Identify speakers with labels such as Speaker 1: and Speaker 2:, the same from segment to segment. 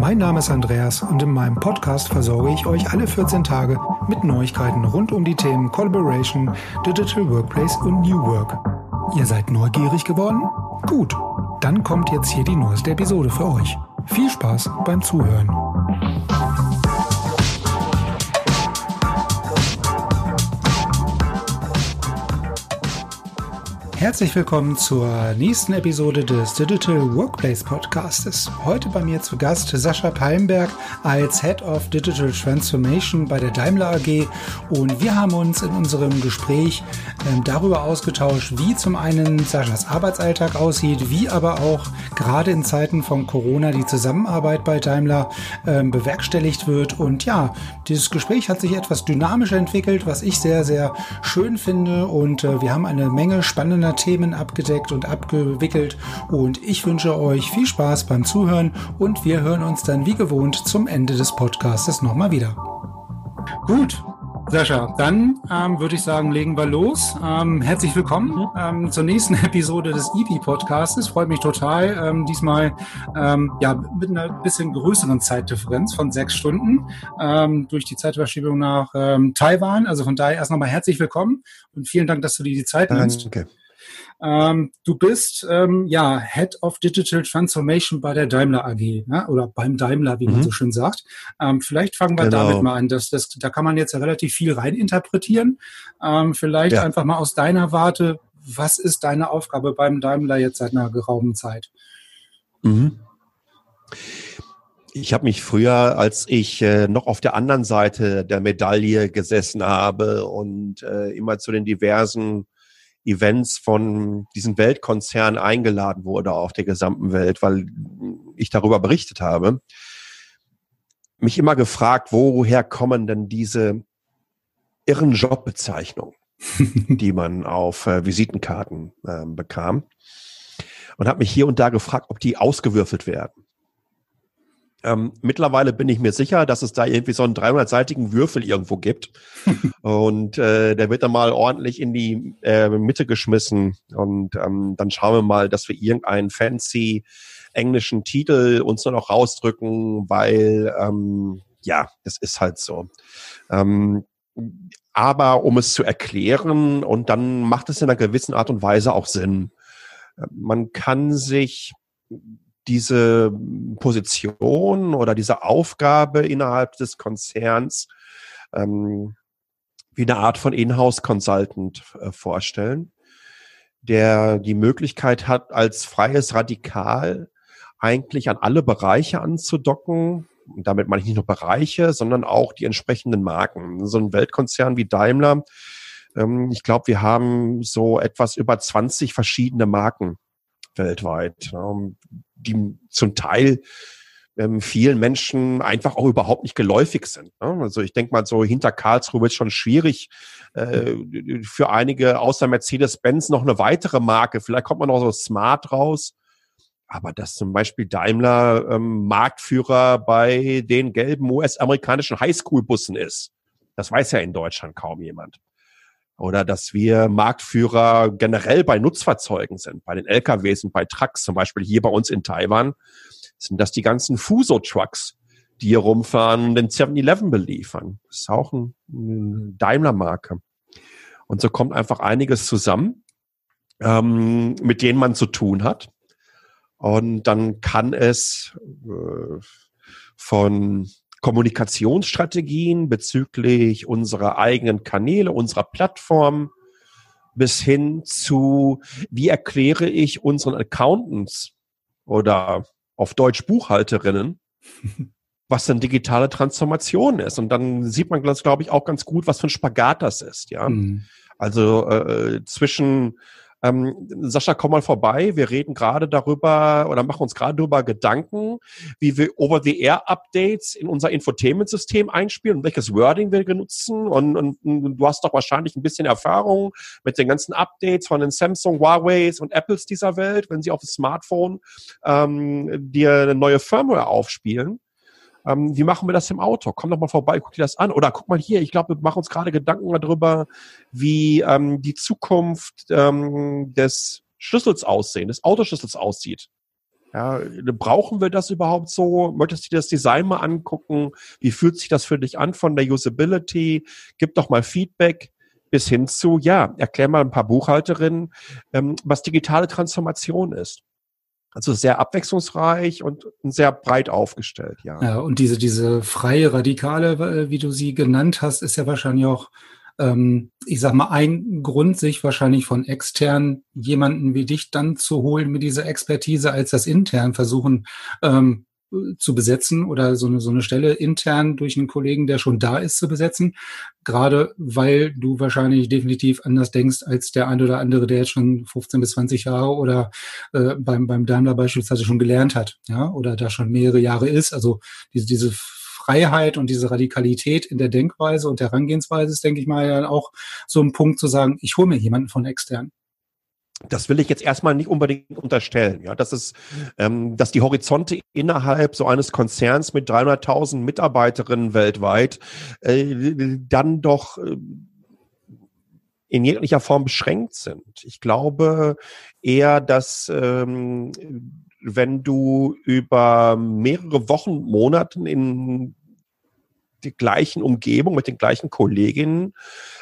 Speaker 1: Mein Name ist Andreas und in meinem Podcast versorge ich euch alle 14 Tage mit Neuigkeiten rund um die Themen Collaboration, Digital Workplace und New Work. Ihr seid neugierig geworden? Gut, dann kommt jetzt hier die neueste Episode für euch. Viel Spaß beim Zuhören. Herzlich willkommen zur nächsten Episode des Digital Workplace Podcastes. Heute bei mir zu Gast Sascha Palmberg als Head of Digital Transformation bei der Daimler AG und wir haben uns in unserem Gespräch äh, darüber ausgetauscht, wie zum einen Saschas Arbeitsalltag aussieht, wie aber auch gerade in Zeiten von Corona die Zusammenarbeit bei Daimler äh, bewerkstelligt wird. Und ja, dieses Gespräch hat sich etwas dynamisch entwickelt, was ich sehr, sehr schön finde. Und äh, wir haben eine Menge spannender Themen abgedeckt und abgewickelt. Und ich wünsche euch viel Spaß beim Zuhören und wir hören uns dann wie gewohnt zum Ende des Podcastes nochmal wieder. Gut, Sascha, dann ähm, würde ich sagen, legen wir los. Ähm, herzlich willkommen mhm. ähm, zur nächsten Episode des EP-Podcastes. Freut mich total. Ähm, diesmal ähm, ja mit einer bisschen größeren Zeitdifferenz von sechs Stunden ähm, durch die Zeitverschiebung nach ähm, Taiwan. Also von daher erst nochmal herzlich willkommen und vielen Dank, dass du dir die Zeit nimmst. Danke. Ähm, du bist ähm, ja Head of Digital Transformation bei der Daimler AG ne? oder beim Daimler, wie mhm. man so schön sagt. Ähm, vielleicht fangen wir genau. damit mal an. Das, das, da kann man jetzt ja relativ viel reininterpretieren. Ähm, vielleicht ja. einfach mal aus deiner Warte, was ist deine Aufgabe beim Daimler jetzt seit einer geraumen Zeit?
Speaker 2: Mhm. Ich habe mich früher, als ich äh, noch auf der anderen Seite der Medaille gesessen habe und äh, immer zu den diversen Events von diesen Weltkonzernen eingeladen wurde auf der gesamten Welt, weil ich darüber berichtet habe, mich immer gefragt, woher kommen denn diese irren Jobbezeichnungen, die man auf äh, Visitenkarten äh, bekam. Und habe mich hier und da gefragt, ob die ausgewürfelt werden. Ähm, mittlerweile bin ich mir sicher, dass es da irgendwie so einen 300-seitigen Würfel irgendwo gibt. und äh, der wird dann mal ordentlich in die äh, Mitte geschmissen. Und ähm, dann schauen wir mal, dass wir irgendeinen fancy englischen Titel uns nur noch rausdrücken, weil ähm, ja, es ist halt so. Ähm, aber um es zu erklären, und dann macht es in einer gewissen Art und Weise auch Sinn. Man kann sich diese Position oder diese Aufgabe innerhalb des Konzerns ähm, wie eine Art von Inhouse-Consultant äh, vorstellen, der die Möglichkeit hat, als freies Radikal eigentlich an alle Bereiche anzudocken. Und damit meine ich nicht nur Bereiche, sondern auch die entsprechenden Marken. So ein Weltkonzern wie Daimler, ähm, ich glaube, wir haben so etwas über 20 verschiedene Marken weltweit, die zum Teil ähm, vielen Menschen einfach auch überhaupt nicht geläufig sind. Ne? Also ich denke mal, so hinter Karlsruhe wird schon schwierig äh, für einige außer Mercedes-Benz noch eine weitere Marke. Vielleicht kommt man noch so smart raus. Aber dass zum Beispiel Daimler ähm, Marktführer bei den gelben US-amerikanischen Highschool-Bussen ist, das weiß ja in Deutschland kaum jemand oder dass wir Marktführer generell bei Nutzfahrzeugen sind, bei den LKWs und bei Trucks, zum Beispiel hier bei uns in Taiwan, sind das die ganzen Fuso-Trucks, die hier rumfahren und den 7-Eleven beliefern. Das ist auch ein, ein Daimler-Marke. Und so kommt einfach einiges zusammen, ähm, mit denen man zu tun hat. Und dann kann es äh, von Kommunikationsstrategien bezüglich unserer eigenen Kanäle, unserer Plattform bis hin zu, wie erkläre ich unseren Accountants oder auf Deutsch Buchhalterinnen, was denn digitale Transformation ist. Und dann sieht man, glaube ich, auch ganz gut, was für ein Spagat das ist, ja. Mhm. Also äh, zwischen Ähm, Sascha, komm mal vorbei. Wir reden gerade darüber oder machen uns gerade darüber Gedanken, wie wir Over-the-Air-Updates in unser Infotainment-System einspielen und welches Wording wir benutzen. Und, und, und, du hast doch wahrscheinlich ein bisschen Erfahrung mit den ganzen Updates von den Samsung, Huawei's und Apples dieser Welt, wenn sie auf dem Smartphone ähm, dir eine neue Firmware aufspielen. Ähm, wie machen wir das im Auto? Komm doch mal vorbei, guck dir das an. Oder guck mal hier, ich glaube, wir machen uns gerade Gedanken darüber, wie ähm, die Zukunft ähm, des Schlüssels aussehen, des Autoschlüssels aussieht. Ja, brauchen wir das überhaupt so? Möchtest du dir das Design mal angucken? Wie fühlt sich das für dich an von der Usability? Gib doch mal Feedback bis hin zu, ja, erklär mal ein paar Buchhalterinnen, ähm, was digitale Transformation ist. Also sehr abwechslungsreich und sehr breit aufgestellt, ja.
Speaker 1: Ja, und diese, diese freie Radikale, wie du sie genannt hast, ist ja wahrscheinlich auch, ähm, ich sag mal, ein Grund, sich wahrscheinlich von extern jemanden wie dich dann zu holen mit dieser Expertise, als das intern versuchen, ähm, zu besetzen oder so eine, so eine Stelle intern durch einen Kollegen, der schon da ist, zu besetzen. Gerade weil du wahrscheinlich definitiv anders denkst als der ein oder andere, der jetzt schon 15 bis 20 Jahre oder äh, beim, beim Daimler beispielsweise schon gelernt hat, ja, oder da schon mehrere Jahre ist. Also diese, diese Freiheit und diese Radikalität in der Denkweise und der Herangehensweise ist, denke ich mal, ja auch so ein Punkt zu sagen, ich hole mir jemanden von extern
Speaker 2: das will ich jetzt erstmal nicht unbedingt unterstellen. Ja, das ist, ähm, dass die Horizonte innerhalb so eines Konzerns mit 300.000 Mitarbeiterinnen weltweit äh, dann doch äh, in jeglicher Form beschränkt sind. Ich glaube eher, dass ähm, wenn du über mehrere Wochen, Monaten in die gleichen Umgebung mit den gleichen Kolleginnen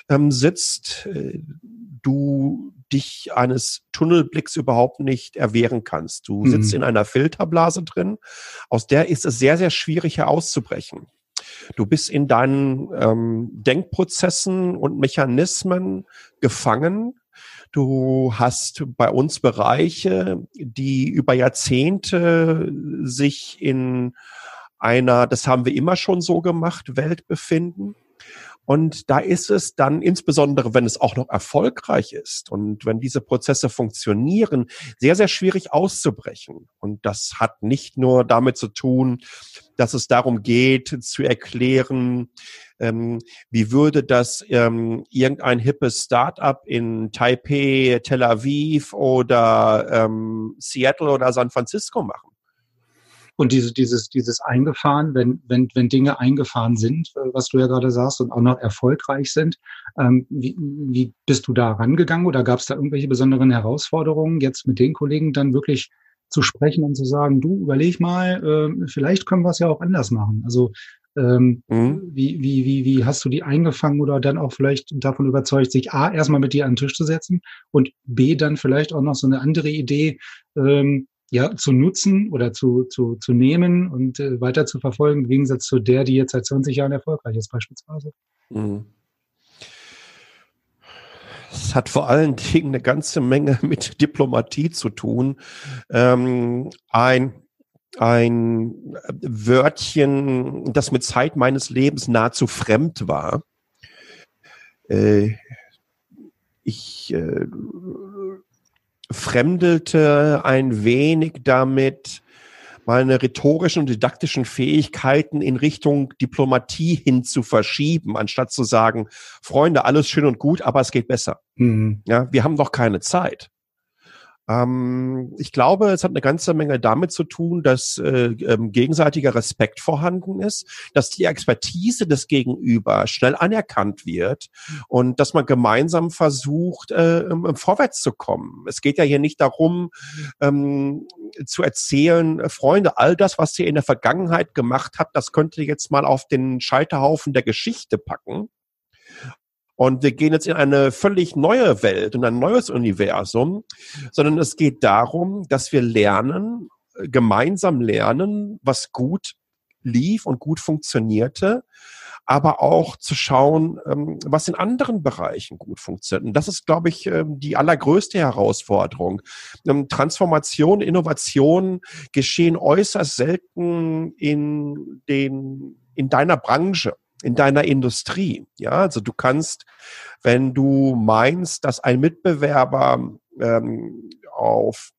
Speaker 2: ähm, sitzt, äh, du dich eines Tunnelblicks überhaupt nicht erwehren kannst. Du mhm. sitzt in einer Filterblase drin, aus der ist es sehr, sehr schwierig herauszubrechen. Du bist in deinen ähm, Denkprozessen und Mechanismen gefangen. Du hast bei uns Bereiche, die über Jahrzehnte sich in einer, das haben wir immer schon so gemacht, Welt befinden. Und da ist es dann, insbesondere wenn es auch noch erfolgreich ist und wenn diese Prozesse funktionieren, sehr, sehr schwierig auszubrechen. Und das hat nicht nur damit zu tun, dass es darum geht, zu erklären, ähm, wie würde das ähm, irgendein hippes Startup in Taipei, Tel Aviv oder ähm, Seattle oder San Francisco machen
Speaker 1: und diese, dieses, dieses eingefahren, wenn, wenn, wenn Dinge eingefahren sind, äh, was du ja gerade sagst, und auch noch erfolgreich sind, ähm, wie, wie bist du da rangegangen oder gab es da irgendwelche besonderen Herausforderungen, jetzt mit den Kollegen dann wirklich zu sprechen und zu sagen, du überleg mal, äh, vielleicht können wir es ja auch anders machen. Also ähm, mhm. wie, wie, wie, wie hast du die eingefangen oder dann auch vielleicht davon überzeugt, sich A, erstmal mit dir an den Tisch zu setzen und B, dann vielleicht auch noch so eine andere Idee ähm, ja, zu nutzen oder zu, zu, zu nehmen und äh, weiter zu verfolgen, im Gegensatz zu der, die jetzt seit 20 Jahren erfolgreich ist, beispielsweise. Mhm.
Speaker 2: Es hat vor allen Dingen eine ganze Menge mit Diplomatie zu tun. Ähm, ein, ein Wörtchen, das mit Zeit meines Lebens nahezu fremd war. Äh, ich äh, fremdelte ein wenig damit, meine rhetorischen und didaktischen Fähigkeiten in Richtung Diplomatie hin zu verschieben, anstatt zu sagen, Freunde, alles schön und gut, aber es geht besser. Mhm. Ja, wir haben doch keine Zeit. Ähm, ich glaube, es hat eine ganze Menge damit zu tun, dass äh, ähm, gegenseitiger Respekt vorhanden ist, dass die Expertise des Gegenüber schnell anerkannt wird und dass man gemeinsam versucht, äh, ähm, vorwärts zu kommen. Es geht ja hier nicht darum, ähm, zu erzählen, äh, Freunde, all das, was ihr in der Vergangenheit gemacht habt, das könnt ihr jetzt mal auf den Scheiterhaufen der Geschichte packen und wir gehen jetzt in eine völlig neue Welt und ein neues Universum, sondern es geht darum, dass wir lernen, gemeinsam lernen, was gut lief und gut funktionierte, aber auch zu schauen, ähm, was in anderen Bereichen gut funktioniert. Und das ist, glaube ich, ähm, die allergrößte Herausforderung. Ähm, Transformation, Innovation geschehen äußerst selten in den, in deiner Branche in deiner Industrie. Ja, also du kannst, wenn du meinst, dass ein Mitbewerber ähm, auf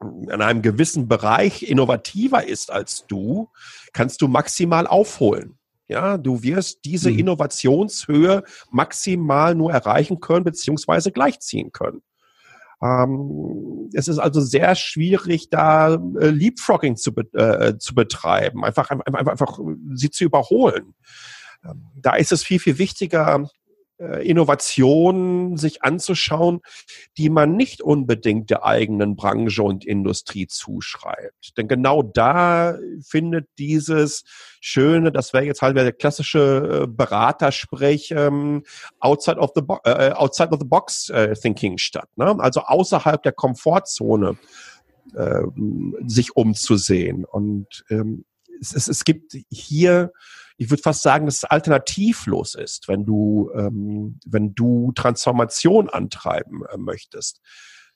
Speaker 2: in einem gewissen Bereich innovativer ist als du, kannst du maximal aufholen. Ja, du wirst diese mhm. Innovationshöhe maximal nur erreichen können, beziehungsweise gleichziehen können. Ähm, es ist also sehr schwierig, da äh, Leapfrogging zu, be äh, zu betreiben, einfach, einfach, einfach sie zu überholen. Ähm, da ist es viel, viel wichtiger, äh, Innovationen sich anzuschauen, die man nicht unbedingt der eigenen Branche und Industrie zuschreibt. Denn genau da findet dieses schöne, das wäre jetzt halt der klassische äh, Beratersprech, ähm, outside of the, bo äh, outside of the box äh, thinking statt. Ne? Also außerhalb der Komfortzone äh, sich umzusehen. Und ähm, es, es, es gibt hier ich würde fast sagen, dass es alternativlos ist, wenn du, ähm, wenn du Transformation antreiben äh, möchtest.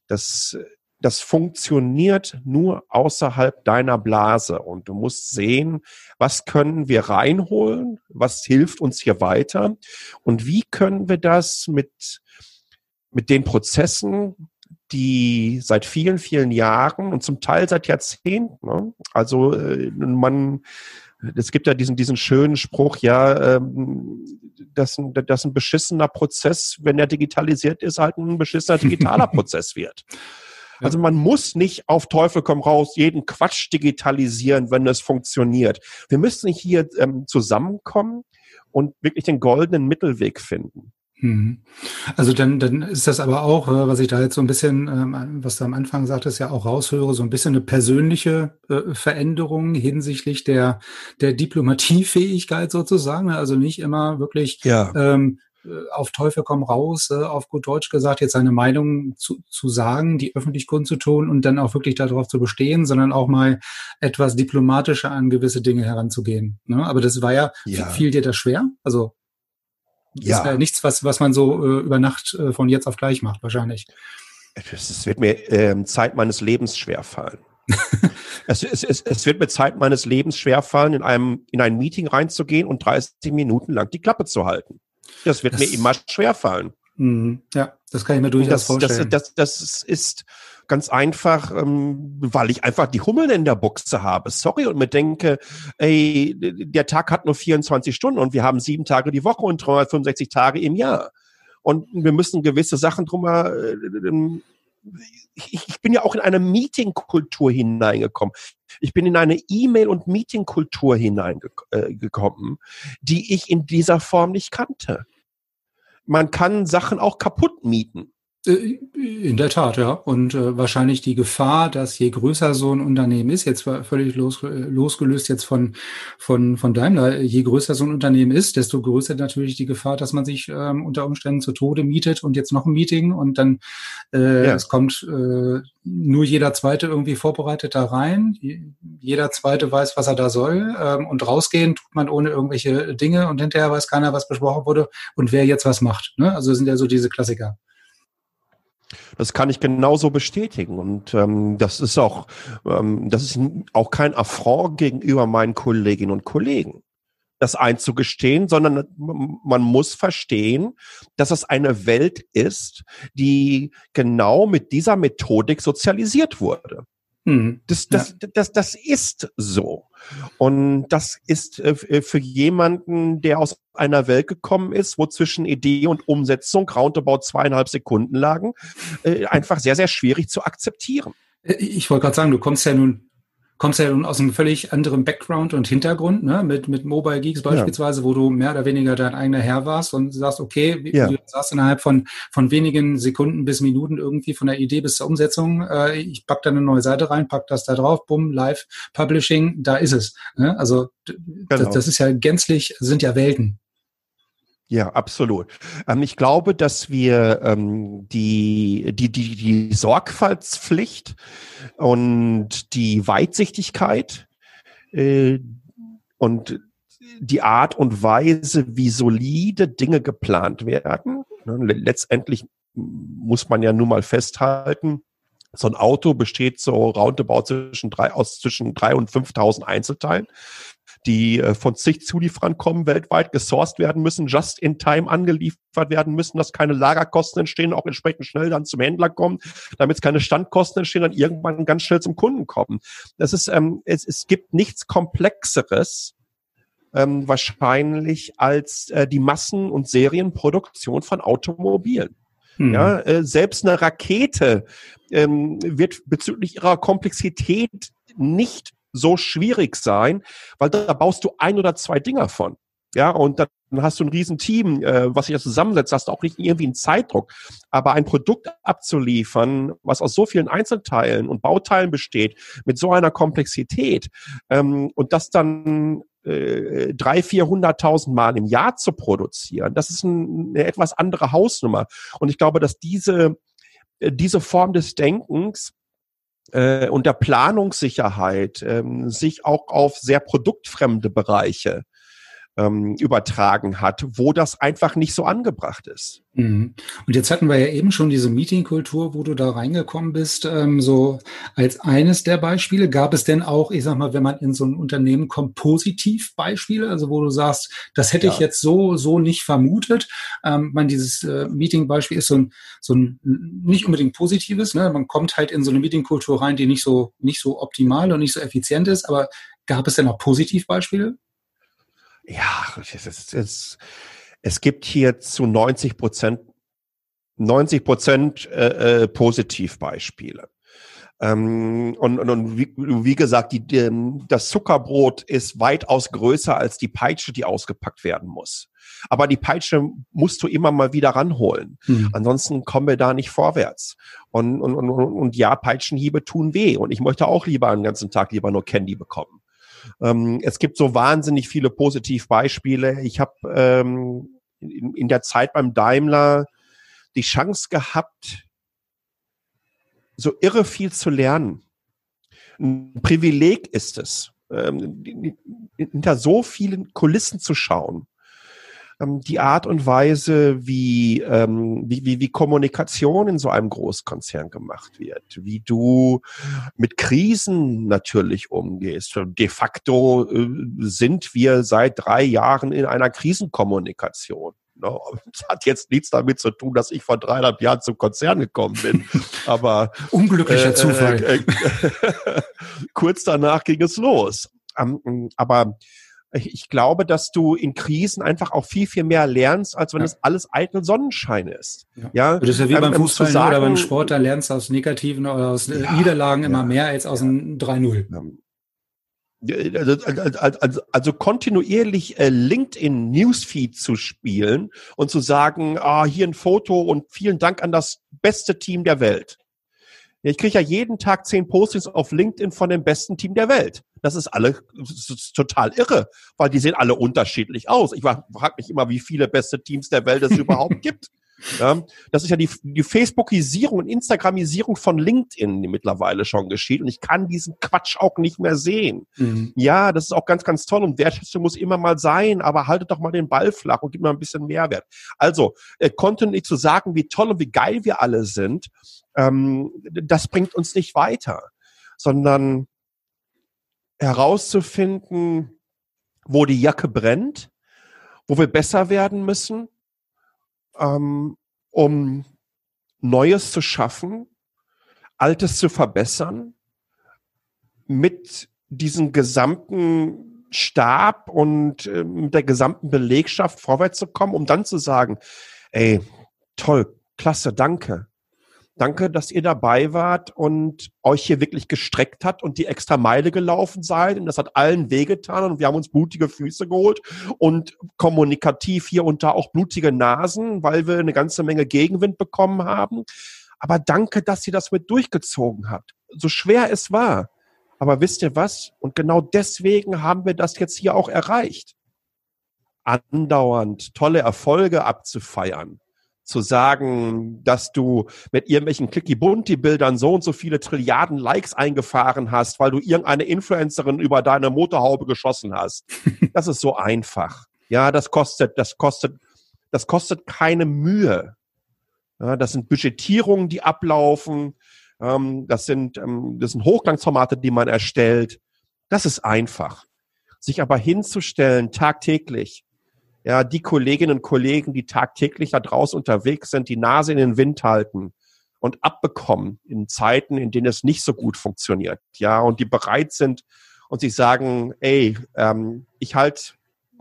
Speaker 2: Das, das funktioniert nur außerhalb deiner Blase und du musst sehen, was können wir reinholen, was hilft uns hier weiter und wie können wir das mit, mit den Prozessen, die seit vielen, vielen Jahren und zum Teil seit Jahrzehnten, ne? also äh, man es gibt ja diesen, diesen schönen Spruch, ja, ähm, dass, ein, dass ein beschissener Prozess, wenn er digitalisiert ist, halt ein beschissener digitaler Prozess wird. Also man muss nicht auf Teufel komm raus jeden Quatsch digitalisieren, wenn es funktioniert. Wir müssen hier ähm, zusammenkommen und wirklich den goldenen Mittelweg finden.
Speaker 1: Mhm. Also dann, dann ist das aber auch, äh, was ich da jetzt so ein bisschen, ähm, was du am Anfang sagtest, ja auch raushöre, so ein bisschen eine persönliche äh, Veränderung hinsichtlich der, der Diplomatiefähigkeit sozusagen. Ne? Also nicht immer wirklich ja. ähm, äh, auf Teufel komm raus, auf gut Deutsch gesagt, jetzt seine Meinung zu, zu sagen, die öffentlich kundzutun und dann auch wirklich darauf zu bestehen, sondern auch mal etwas diplomatischer an gewisse Dinge heranzugehen. Ne? Aber das war ja, ja. fiel dir das schwer? Also ja. Das wäre nichts, was, was man so äh, über Nacht äh, von jetzt auf gleich macht, wahrscheinlich.
Speaker 2: Es wird mir ähm, Zeit meines Lebens schwerfallen. es, es, es, es wird mir Zeit meines Lebens schwerfallen, in einem in ein Meeting reinzugehen und 30 Minuten lang die Klappe zu halten. Das wird das, mir immer schwerfallen.
Speaker 1: Mhm. Ja, das kann ich mir durchaus
Speaker 2: das,
Speaker 1: vorstellen.
Speaker 2: Das, das, das ist ganz einfach, ähm, weil ich einfach die Hummeln in der Buchse habe. Sorry und mir denke, ey, der Tag hat nur 24 Stunden und wir haben sieben Tage die Woche und 365 Tage im Jahr. Und wir müssen gewisse Sachen drüber, äh, ähm, ich, bin ja auch in eine Meetingkultur hineingekommen. Ich bin in eine E-Mail- und Meetingkultur hineingekommen, äh, die ich in dieser Form nicht kannte man kann Sachen auch kaputt mieten.
Speaker 1: Äh, in der Tat, ja. Und äh, wahrscheinlich die Gefahr, dass je größer so ein Unternehmen ist, jetzt völlig los, losgelöst jetzt von, von, von Daimler, je größer so ein Unternehmen ist, desto größer natürlich die Gefahr, dass man sich ähm, unter Umständen zu Tode mietet und jetzt noch ein Meeting und dann äh, ja. es kommt äh, nur jeder Zweite irgendwie vorbereitet da rein. Jeder Zweite weiß, was er da soll. Ähm, und rausgehen tut man ohne irgendwelche Dinge und hinterher weiß keiner, was besprochen wurde und wer jetzt was macht. Ne? Also sind ja so diese Klassiker.
Speaker 2: Das kann ich genauso bestätigen. Und ähm, das ist auch, ähm, das ist auch kein Affront gegenüber meinen Kolleginnen und Kollegen, das einzugestehen, sondern man muss verstehen, dass es eine Welt ist, die genau mit dieser Methodik sozialisiert wurde. Mhm. Das, das, ja. das, das ist so. Und das ist äh, äh, für jemanden, der aus einer Welt gekommen ist, wo zwischen Idee und Umsetzung roundabout zweieinhalb Sekunden lagen, äh, einfach sehr, sehr schwierig zu akzeptieren.
Speaker 1: Ich wollte gerade sagen, du kommst ja nun kommst ja nun aus einem völlig anderen Background und Hintergrund, ne? mit, mit Mobile Geeks beispielsweise, ja. wo du mehr oder weniger dein eigener Herr warst und sagst, okay, ja. du sagst innerhalb von, von wenigen Sekunden bis Minuten irgendwie von der Idee bis zur Umsetzung, äh, ich pack da eine neue Seite rein, pack das da drauf, bumm, live, Publishing, da ist es. Ne? Also genau. das, das ist ja gänzlich, sind ja Welten.
Speaker 2: Ja, absolut. Ähm, ich glaube, dass wir ähm, die, die, die, die Sorgfaltspflicht und die Weitsichtigkeit äh, und die Art und Weise, wie solide Dinge geplant werden. Ne, letztendlich muss man ja nun mal festhalten, so ein Auto besteht so roundabout zwischen drei, aus zwischen drei und 5.000 Einzelteilen. Die äh, von zig Zulieferern kommen, weltweit gesourced werden müssen, just in time angeliefert werden müssen, dass keine Lagerkosten entstehen, auch entsprechend schnell dann zum Händler kommen, damit es keine Standkosten entstehen, dann irgendwann ganz schnell zum Kunden kommen. Das ist, ähm, es, es gibt nichts Komplexeres, ähm, wahrscheinlich als äh, die Massen- und Serienproduktion von Automobilen. Mhm. Ja, äh, selbst eine Rakete ähm, wird bezüglich ihrer Komplexität nicht so schwierig sein, weil da baust du ein oder zwei Dinger von. Ja, und dann hast du ein Riesenteam, äh, was sich da zusammensetzt, hast du auch nicht irgendwie einen Zeitdruck. Aber ein Produkt abzuliefern, was aus so vielen Einzelteilen und Bauteilen besteht, mit so einer Komplexität ähm, und das dann äh, drei, vierhunderttausend Mal im Jahr zu produzieren, das ist ein, eine etwas andere Hausnummer. Und ich glaube, dass diese, äh, diese Form des Denkens äh, und der Planungssicherheit ähm, sich auch auf sehr produktfremde Bereiche ähm, übertragen hat, wo das einfach nicht so angebracht ist.
Speaker 1: Mhm. Und jetzt hatten wir ja eben schon diese Meetingkultur, wo du da reingekommen bist, ähm, so als eines der Beispiele. Gab es denn auch, ich sag mal, wenn man in so ein Unternehmen kommt, positiv Beispiele, also wo du sagst, das hätte ja. ich jetzt so, so nicht vermutet. Ähm, man, dieses äh, Meeting-Beispiel ist so ein, so ein nicht unbedingt positives, ne? Man kommt halt in so eine Meetingkultur rein, die nicht so, nicht so optimal und nicht so effizient ist, aber gab es denn auch Positivbeispiele?
Speaker 2: Ja, es, ist, es, es gibt hier zu 90 Prozent 90 Prozent äh, äh, Positivbeispiele. Ähm, und, und, und wie, wie gesagt, die, die, das Zuckerbrot ist weitaus größer als die Peitsche, die ausgepackt werden muss. Aber die Peitsche musst du immer mal wieder ranholen. Hm. Ansonsten kommen wir da nicht vorwärts. Und, und, und, und ja, Peitschenhiebe tun weh. Und ich möchte auch lieber einen ganzen Tag lieber nur Candy bekommen. Ähm, es gibt so wahnsinnig viele Positivbeispiele. Ich habe ähm, in, in der Zeit beim Daimler die Chance gehabt, so irre viel zu lernen. Ein Privileg ist es, ähm, hinter so vielen Kulissen zu schauen ähm, die Art und Weise, wie, ähm, wie, wie, wie Kommunikation in so einem Großkonzern gemacht wird, wie du mit Krisen natürlich umgehst. De facto äh, sind wir seit drei Jahren in einer Krisenkommunikation. Das ne? hat jetzt nichts damit zu tun, dass ich vor dreieinhalb Jahren zum Konzern gekommen bin. Aber
Speaker 1: unglücklicher äh, Zufall. Äh,
Speaker 2: äh, kurz danach ging es los. Ähm, aber ich glaube, dass du in Krisen einfach auch viel, viel mehr lernst, als wenn ja. es alles eitel Sonnenschein ist.
Speaker 1: Ja. ja? Das ist ja wie ähm, beim Fußball sagen, oder beim Sport, da lernst du aus negativen oder aus äh, ja, Niederlagen immer mehr als aus einem 3-0.
Speaker 2: Also, also, also, also kontinuierlich äh, LinkedIn Newsfeed zu spielen und zu sagen, ah, hier ein Foto und vielen Dank an das beste Team der Welt. Ich kriege ja jeden Tag zehn Postings auf LinkedIn von dem besten Team der Welt. Das ist alle das ist total irre, weil die sehen alle unterschiedlich aus. Ich frage mich immer, wie viele beste Teams der Welt es überhaupt gibt. Ja, das ist ja die, die Facebookisierung und Instagramisierung von LinkedIn, die mittlerweile schon geschieht. Und ich kann diesen Quatsch auch nicht mehr sehen. Mhm. Ja, das ist auch ganz, ganz toll. Und Wertschätzung muss immer mal sein, aber haltet doch mal den Ball flach und gib mal ein bisschen Mehrwert. Also, äh, kontinuierlich zu sagen, wie toll und wie geil wir alle sind, ähm, das bringt uns nicht weiter, sondern herauszufinden, wo die Jacke brennt, wo wir besser werden müssen, ähm, um Neues zu schaffen, Altes zu verbessern, mit diesem gesamten Stab und äh, mit der gesamten Belegschaft vorwärts zu kommen, um dann zu sagen, ey, toll, klasse, danke. Danke, dass ihr dabei wart und euch hier wirklich gestreckt hat und die extra Meile gelaufen seid. Und das hat allen wehgetan und wir haben uns blutige Füße geholt und kommunikativ hier und da auch blutige Nasen, weil wir eine ganze Menge Gegenwind bekommen haben. Aber danke, dass ihr das mit durchgezogen habt. So schwer es war. Aber wisst ihr was? Und genau deswegen haben wir das jetzt hier auch erreicht. Andauernd tolle Erfolge abzufeiern zu sagen, dass du mit irgendwelchen Clicky-Bunty-Bildern so und so viele Trilliarden Likes eingefahren hast, weil du irgendeine Influencerin über deine Motorhaube geschossen hast. Das ist so einfach. Ja, das kostet, das kostet, das kostet keine Mühe. Ja, das sind Budgetierungen, die ablaufen. Ähm, das sind, ähm, das sind Hochglanzformate, die man erstellt. Das ist einfach. sich aber hinzustellen tagtäglich, ja, die Kolleginnen und Kollegen, die tagtäglich da draußen unterwegs sind, die Nase in den Wind halten und abbekommen in Zeiten, in denen es nicht so gut funktioniert, ja, und die bereit sind und sich sagen, ey, ähm, ich halte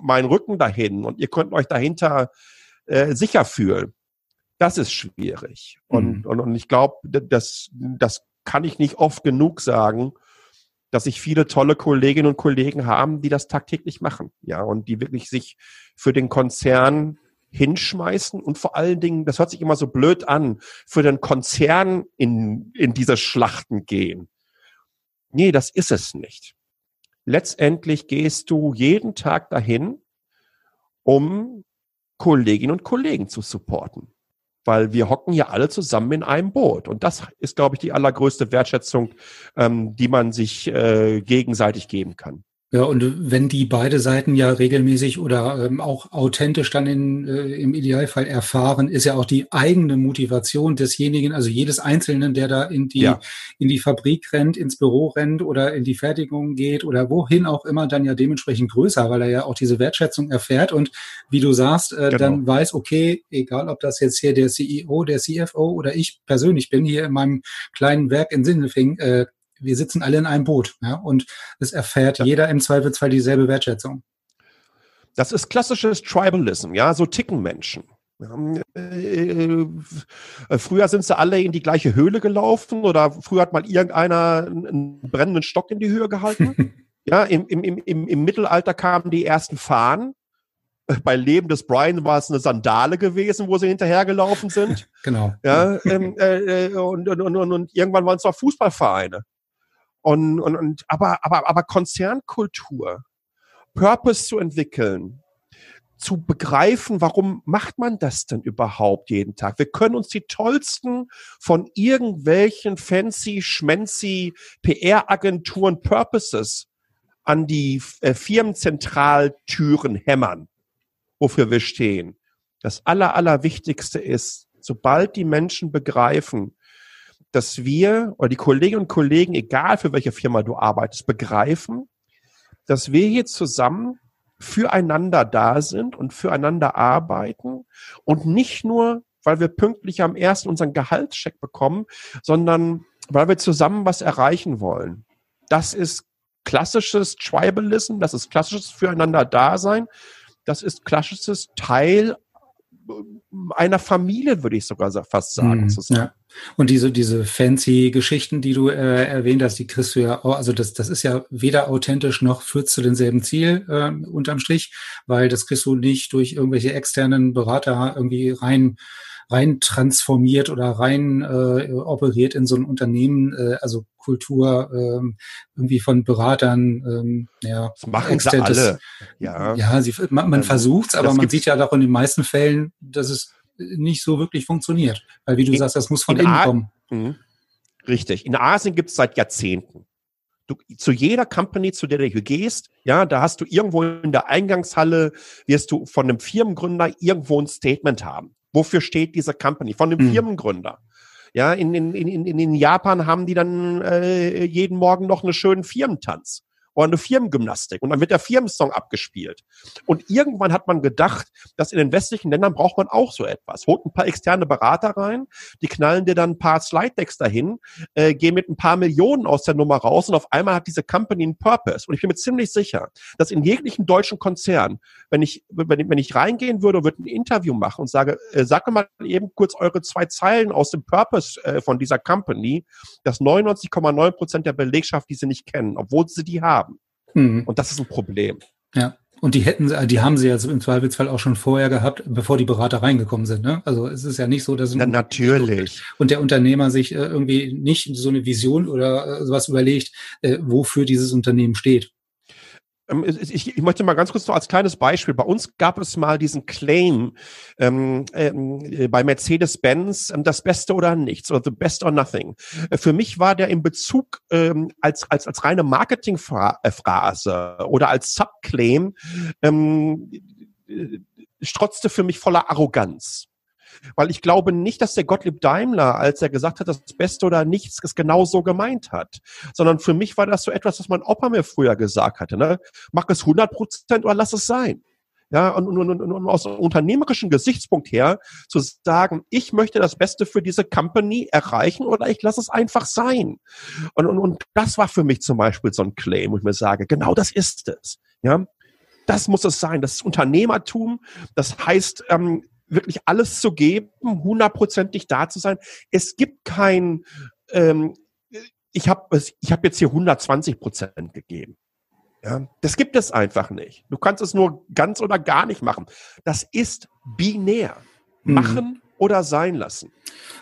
Speaker 2: meinen Rücken dahin und ihr könnt euch dahinter äh, sicher fühlen. Das ist schwierig. Und, mhm. und, und ich glaube, das, das kann ich nicht oft genug sagen, dass sich viele tolle Kolleginnen und Kollegen haben, die das tagtäglich machen. Ja, und die wirklich sich für den Konzern hinschmeißen und vor allen Dingen, das hört sich immer so blöd an, für den Konzern in, in diese Schlachten gehen. Nee, das ist es nicht. Letztendlich gehst du jeden Tag dahin, um Kolleginnen und Kollegen zu supporten weil wir hocken hier alle zusammen in einem Boot. Und das ist, glaube ich, die allergrößte Wertschätzung, ähm, die man sich äh, gegenseitig geben kann.
Speaker 1: Ja, und wenn die beide Seiten ja regelmäßig oder ähm, auch authentisch dann in, äh, im Idealfall erfahren, ist ja auch die eigene Motivation desjenigen, also jedes Einzelnen, der da in die, ja. in die Fabrik rennt, ins Büro rennt oder in die Fertigung geht oder wohin auch immer, dann ja dementsprechend größer, weil er ja auch diese Wertschätzung erfährt und wie du sagst, äh, genau. dann weiß, okay, egal ob das jetzt hier der CEO, der CFO oder ich persönlich bin, hier in meinem kleinen Werk in Sindelfing, äh, wir sitzen alle in einem Boot. Ja? Und es erfährt ja. jeder im Zweifelsfall dieselbe Wertschätzung.
Speaker 2: Das ist klassisches Tribalism, ja, so ticken Menschen. Äh, äh, früher sind sie alle in die gleiche Höhle gelaufen oder früher hat mal irgendeiner einen brennenden Stock in die Höhe gehalten. ja, im, im, im, im Mittelalter kamen die ersten Fahnen. Bei Leben des Brian war es eine Sandale gewesen, wo sie hinterhergelaufen sind.
Speaker 1: genau.
Speaker 2: Ja, ähm, äh, äh, und, und, und, und irgendwann waren es auch Fußballvereine. Und, und, und aber, aber, aber Konzernkultur, Purpose zu entwickeln, zu begreifen, warum macht man das denn überhaupt jeden Tag? Wir können uns die tollsten von irgendwelchen fancy, schmency PR-Agenturen Purposes an die äh, Firmenzentraltüren hämmern, wofür wir stehen. Das aller, allerwichtigste ist, sobald die Menschen begreifen, dass wir oder die Kolleginnen und Kollegen, egal für welche Firma du arbeitest, begreifen, dass wir hier zusammen füreinander da sind und füreinander arbeiten und nicht nur, weil wir pünktlich am ersten unseren Gehaltscheck bekommen, sondern weil wir zusammen was erreichen wollen. Das ist klassisches Tribalism, das ist klassisches füreinander Dasein, das ist klassisches Teil einer Familie, würde ich sogar fast sagen.
Speaker 1: Mhm, ja. Und diese, diese fancy Geschichten, die du äh, erwähnt hast, die kriegst du ja auch, also das, das ist ja weder authentisch noch führt zu denselben Ziel äh, unterm Strich, weil das kriegst du nicht durch irgendwelche externen Berater irgendwie rein rein transformiert oder rein äh, operiert in so ein Unternehmen, äh, also Kultur ähm, irgendwie von Beratern. Ähm, ja,
Speaker 2: das machen sie alle.
Speaker 1: Ja, ja sie, man, man ähm, versucht's, aber man sieht ja doch in den meisten Fällen, dass es nicht so wirklich funktioniert. Weil wie du in, sagst, das muss von in innen A kommen.
Speaker 2: Mh. Richtig. In Asien gibt es seit Jahrzehnten. Du, zu jeder Company, zu der du gehst, ja, da hast du irgendwo in der Eingangshalle, wirst du von einem Firmengründer irgendwo ein Statement haben. Wofür steht diese Company? Von dem mhm. Firmengründer. Ja, in, in, in, in Japan haben die dann äh, jeden Morgen noch einen schönen Firmentanz oder eine Firmengymnastik und dann wird der Firmensong abgespielt. Und irgendwann hat man gedacht, dass in den westlichen Ländern braucht man auch so etwas. Holt ein paar externe Berater rein, die knallen dir dann ein paar Slide-Decks dahin, äh, gehen mit ein paar Millionen aus der Nummer raus und auf einmal hat diese Company einen Purpose. Und ich bin mir ziemlich sicher, dass in jeglichen deutschen Konzern, wenn ich, wenn ich, wenn ich reingehen würde und würde ein Interview machen und sage, äh, sag mir mal eben kurz eure zwei Zeilen aus dem Purpose äh, von dieser Company, dass 99,9 Prozent der Belegschaft diese nicht kennen, obwohl sie die haben. Mhm. Und das ist ein Problem.
Speaker 1: Ja. Und die hätten, die haben sie ja im Zweifelsfall auch schon vorher gehabt, bevor die Berater reingekommen sind. Ne? Also es ist ja nicht so, dass
Speaker 2: Na, natürlich
Speaker 1: und der Unternehmer sich äh, irgendwie nicht so eine Vision oder äh, sowas überlegt, äh, wofür dieses Unternehmen steht.
Speaker 2: Ähm, ich, ich möchte mal ganz kurz noch als kleines Beispiel. Bei uns gab es mal diesen Claim ähm, äh, bei Mercedes-Benz, ähm, das Beste oder nichts oder the best or nothing. Äh, für mich war der in Bezug ähm, als, als, als reine Marketingphrase oder als Subclaim ähm, äh, strotzte für mich voller Arroganz. Weil ich glaube nicht, dass der Gottlieb Daimler, als er gesagt hat, das Beste oder nichts, es genau so gemeint hat, sondern für mich war das so etwas, was mein Opa mir früher gesagt hatte. Ne? Mach es 100 Prozent oder lass es sein. Ja, und, und, und, und aus unternehmerischen Gesichtspunkt her zu sagen, ich möchte das Beste für diese Company erreichen oder ich lasse es einfach sein. Und, und, und das war für mich zum Beispiel so ein Claim, wo ich mir sage, genau das ist es. Ja, das muss es sein. Das ist Unternehmertum. Das heißt, ähm, wirklich alles zu geben, hundertprozentig da zu sein. Es gibt kein, ähm, ich habe ich hab jetzt hier 120 Prozent gegeben. Ja, das gibt es einfach nicht. Du kannst es nur ganz oder gar nicht machen. Das ist binär. Mhm. Machen oder sein lassen.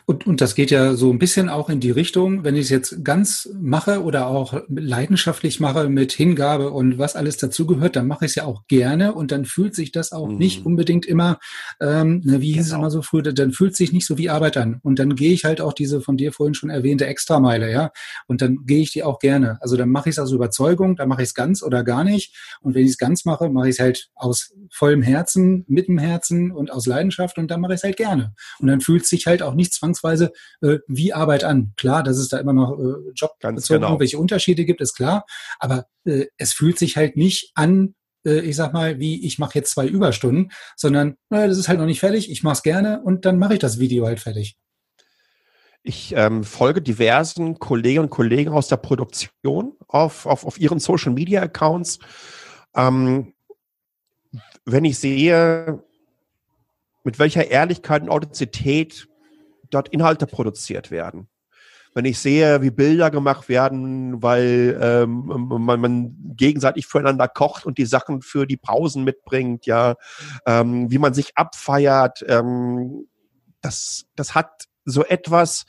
Speaker 1: Und, und das geht ja so ein bisschen auch in die Richtung, wenn ich es jetzt ganz mache oder auch leidenschaftlich mache mit Hingabe und was alles dazugehört, dann mache ich es ja auch gerne und dann fühlt sich das auch mhm. nicht unbedingt immer, ähm, ne, wie hieß genau. es immer so früher, dann fühlt sich nicht so wie Arbeit an. Und dann gehe ich halt auch diese von dir vorhin schon erwähnte Extrameile, ja. Und dann gehe ich die auch gerne. Also dann mache ich es aus Überzeugung, dann mache ich es ganz oder gar nicht. Und wenn ich es ganz mache, mache ich es halt aus vollem Herzen, mit dem Herzen und aus Leidenschaft und dann mache ich es halt gerne. Und dann fühlt sich halt auch nicht zwangsweise äh, wie Arbeit an. Klar, dass es da immer noch äh, jobbezogen genau. irgendwelche Unterschiede gibt, ist klar. Aber äh, es fühlt sich halt nicht an, äh, ich sag mal, wie ich mache jetzt zwei Überstunden, sondern naja, das ist halt noch nicht fertig, ich mache es gerne und dann mache ich das Video halt fertig.
Speaker 2: Ich ähm, folge diversen Kolleginnen und Kollegen aus der Produktion auf, auf, auf ihren Social Media Accounts. Ähm, wenn ich sehe, mit welcher Ehrlichkeit und Authentizität dort Inhalte produziert werden. Wenn ich sehe, wie Bilder gemacht werden, weil ähm, man, man gegenseitig füreinander kocht und die Sachen für die Pausen mitbringt, ja, ähm, wie man sich abfeiert, ähm, das, das hat so etwas,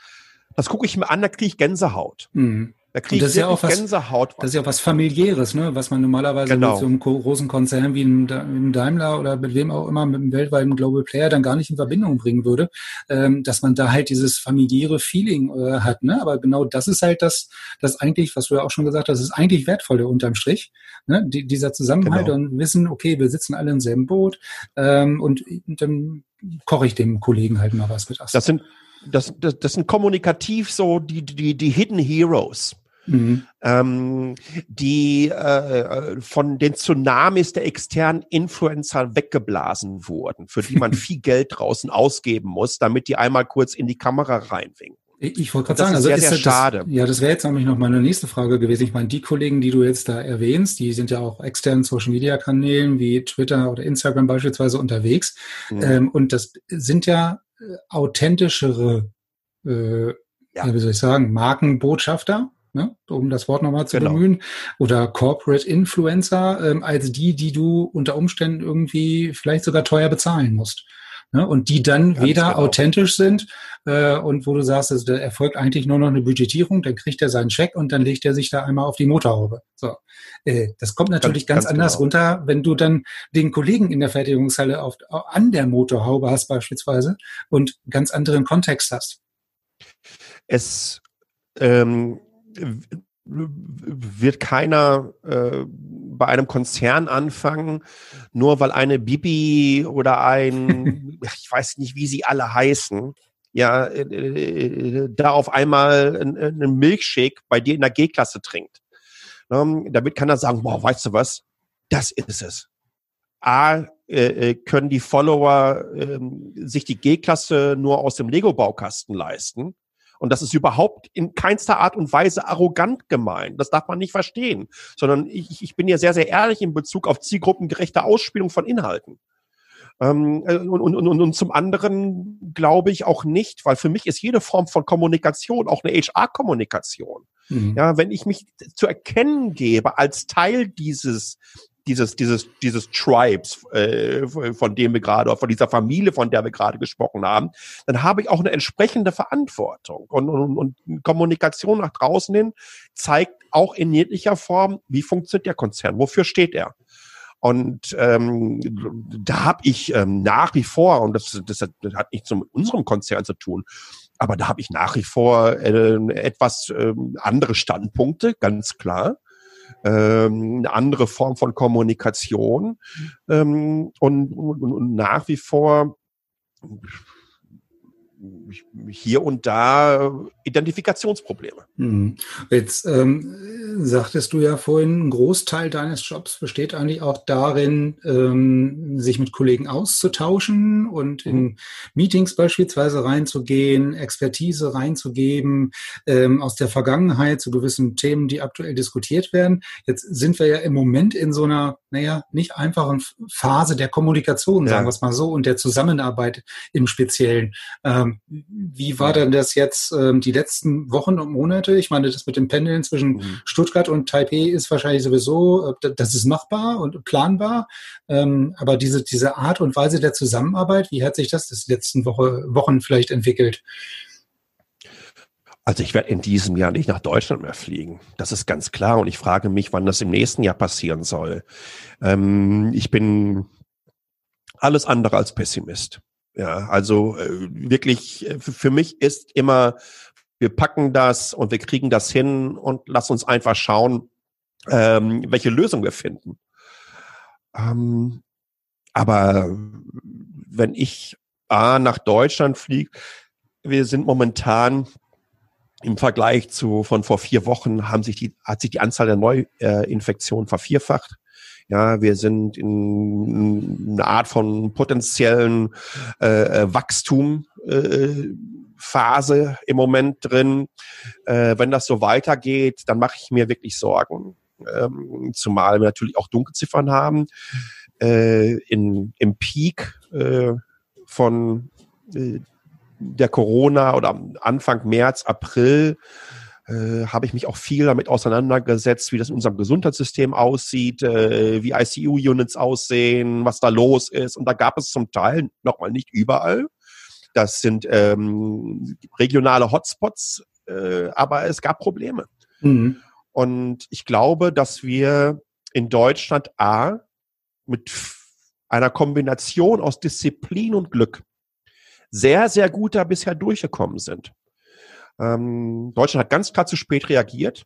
Speaker 2: das gucke ich mir an, da kriege ich Gänsehaut. Mhm.
Speaker 1: Da kriege ich ja auch was, Gänsehaut. Das ist ja was familiäres, ne? was man normalerweise genau. mit so einem großen Konzern wie einem, Daimler oder mit wem auch immer, mit einem weltweiten Global Player dann gar nicht in Verbindung bringen würde, ähm, dass man da halt dieses familiäre Feeling äh, hat. Ne? Aber genau das ist halt das, das eigentlich, was du ja auch schon gesagt hast, ist eigentlich wertvolle unterm Strich. Ne? Die, dieser Zusammenhalt genau. und wissen, okay, wir sitzen alle im selben Boot ähm, und, und dann koche ich dem Kollegen halt mal was mit
Speaker 2: Das sind das, das, das sind kommunikativ so die, die, die Hidden Heroes. Mhm. Ähm, die äh, von den Tsunamis der externen Influencer weggeblasen wurden, für die man viel Geld draußen ausgeben muss, damit die einmal kurz in die Kamera reinwinken.
Speaker 1: Ich wollte gerade sagen, also sehr, ist sehr das, schade. ja, das wäre jetzt nämlich noch meine nächste Frage gewesen. Ich meine, die Kollegen, die du jetzt da erwähnst, die sind ja auch externen Social Media Kanälen wie Twitter oder Instagram beispielsweise unterwegs. Mhm. Ähm, und das sind ja authentischere, äh, ja. wie soll ich sagen, Markenbotschafter ne, um das Wort nochmal zu genau. bemühen, oder Corporate Influencer, ähm, als die, die du unter Umständen irgendwie vielleicht sogar teuer bezahlen musst. Ne, und die dann Ganz weder genau. authentisch sind äh, und wo du sagst, also da erfolgt eigentlich nur noch eine Budgetierung, dann kriegt er seinen Scheck und dann legt er sich da einmal auf die Motorhaube. So, äh, das kommt natürlich ganz, ganz, ganz anders genau. runter, wenn du dann den Kollegen in der Fertigungshalle auf, an der Motorhaube hast beispielsweise und ganz anderen Kontext hast.
Speaker 2: Es ähm, wird keiner äh, bei einem Konzern anfangen, nur weil eine Bibi oder ein, ich weiß nicht, wie sie alle heißen, ja, äh, äh, da auf einmal einen Milkshake bei dir in der G-Klasse trinkt. Ähm, damit kann er sagen, boah, weißt du was, das ist es. A, äh, äh können die Follower äh, sich die G-Klasse nur aus dem Lego-Baukasten leisten und das ist überhaupt in keinster Art und Weise arrogant gemeint. Das darf man nicht verstehen. Sondern ich, ich bin ja sehr, sehr ehrlich in Bezug auf zielgruppengerechte Ausspielung von Inhalten. Ähm, äh, und, und, und, und zum anderen glaube ich auch nicht, weil für mich ist jede Form von Kommunikation auch eine HR-Kommunikation. Mhm. Ja, wenn ich mich zu erkennen gebe als Teil dieses dieses, dieses, dieses Tribes, äh, von dem wir gerade, von dieser Familie, von der wir gerade gesprochen haben, dann habe ich auch eine entsprechende Verantwortung. Und, und, und Kommunikation nach draußen hin zeigt auch in jeglicher Form, wie funktioniert der Konzern, wofür steht er. Und ähm, da habe ich ähm, nach wie vor, und das, das, das hat nichts mit unserem Konzern zu tun, aber da habe ich nach wie vor äh, etwas äh, andere Standpunkte, ganz klar. Ähm, eine andere Form von Kommunikation. Ähm, und, und, und nach wie vor hier und da Identifikationsprobleme.
Speaker 1: Hm. Jetzt ähm, sagtest du ja vorhin, ein Großteil deines Jobs besteht eigentlich auch darin, ähm, sich mit Kollegen auszutauschen und in mhm. Meetings beispielsweise reinzugehen, Expertise reinzugeben, ähm, aus der Vergangenheit zu gewissen Themen, die aktuell diskutiert werden. Jetzt sind wir ja im Moment in so einer, naja, nicht einfachen Phase der Kommunikation, ja. sagen wir es mal so, und der Zusammenarbeit im Speziellen. Ähm, wie war denn das jetzt ähm, die letzten Wochen und Monate? Ich meine, das mit dem Pendeln zwischen mhm. Stuttgart und Taipei ist wahrscheinlich sowieso, äh, das ist machbar und planbar. Ähm, aber diese, diese Art und Weise der Zusammenarbeit, wie hat sich das das letzten Woche, Wochen vielleicht entwickelt?
Speaker 2: Also ich werde in diesem Jahr nicht nach Deutschland mehr fliegen. Das ist ganz klar. Und ich frage mich, wann das im nächsten Jahr passieren soll. Ähm, ich bin alles andere als Pessimist. Ja, also äh, wirklich, äh, für mich ist immer, wir packen das und wir kriegen das hin und lass uns einfach schauen, ähm, welche Lösung wir finden. Ähm, aber wenn ich A nach Deutschland fliege, wir sind momentan im Vergleich zu von vor vier Wochen haben sich die, hat sich die Anzahl der Neuinfektionen vervierfacht. Ja, wir sind in einer Art von potenziellen äh, äh Wachstum äh, im Moment drin. Äh, wenn das so weitergeht, dann mache ich mir wirklich Sorgen. Ähm, zumal wir natürlich auch Dunkelziffern haben. Äh, in, Im Peak äh, von äh, der Corona oder Anfang März, April äh, habe ich mich auch viel damit auseinandergesetzt, wie das in unserem Gesundheitssystem aussieht, äh, wie ICU-Units aussehen, was da los ist. Und da gab es zum Teil, nochmal nicht überall, das sind ähm, regionale Hotspots, äh, aber es gab Probleme. Mhm. Und ich glaube, dass wir in Deutschland A mit einer Kombination aus Disziplin und Glück sehr, sehr gut da bisher durchgekommen sind. Ähm, Deutschland hat ganz klar zu spät reagiert.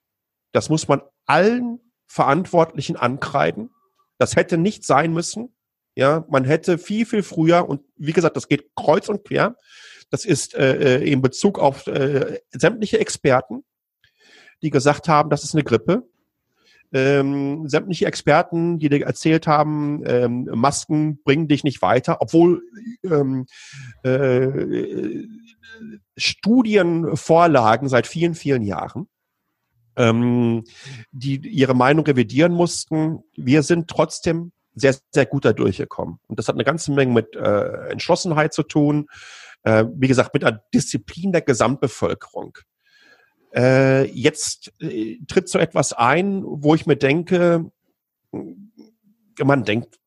Speaker 2: Das muss man allen Verantwortlichen ankreiden. Das hätte nicht sein müssen. Ja, man hätte viel, viel früher, und wie gesagt, das geht kreuz und quer. Das ist äh, äh in Bezug auf äh, sämtliche Experten, die gesagt haben, das ist eine Grippe. Ähm, sämtliche Experten, die dir erzählt haben, ähm, Masken bringen dich nicht weiter, obwohl ähm, äh, Studien vorlagen seit vielen, vielen Jahren, ähm, die ihre Meinung revidieren mussten. Wir sind trotzdem sehr, sehr gut da durchgekommen. Und das hat eine ganze Menge mit äh, Entschlossenheit zu tun, äh, wie gesagt, mit der Disziplin der Gesamtbevölkerung. Äh, jetzt äh, tritt so etwas ein, wo ich mir denke, man denkt,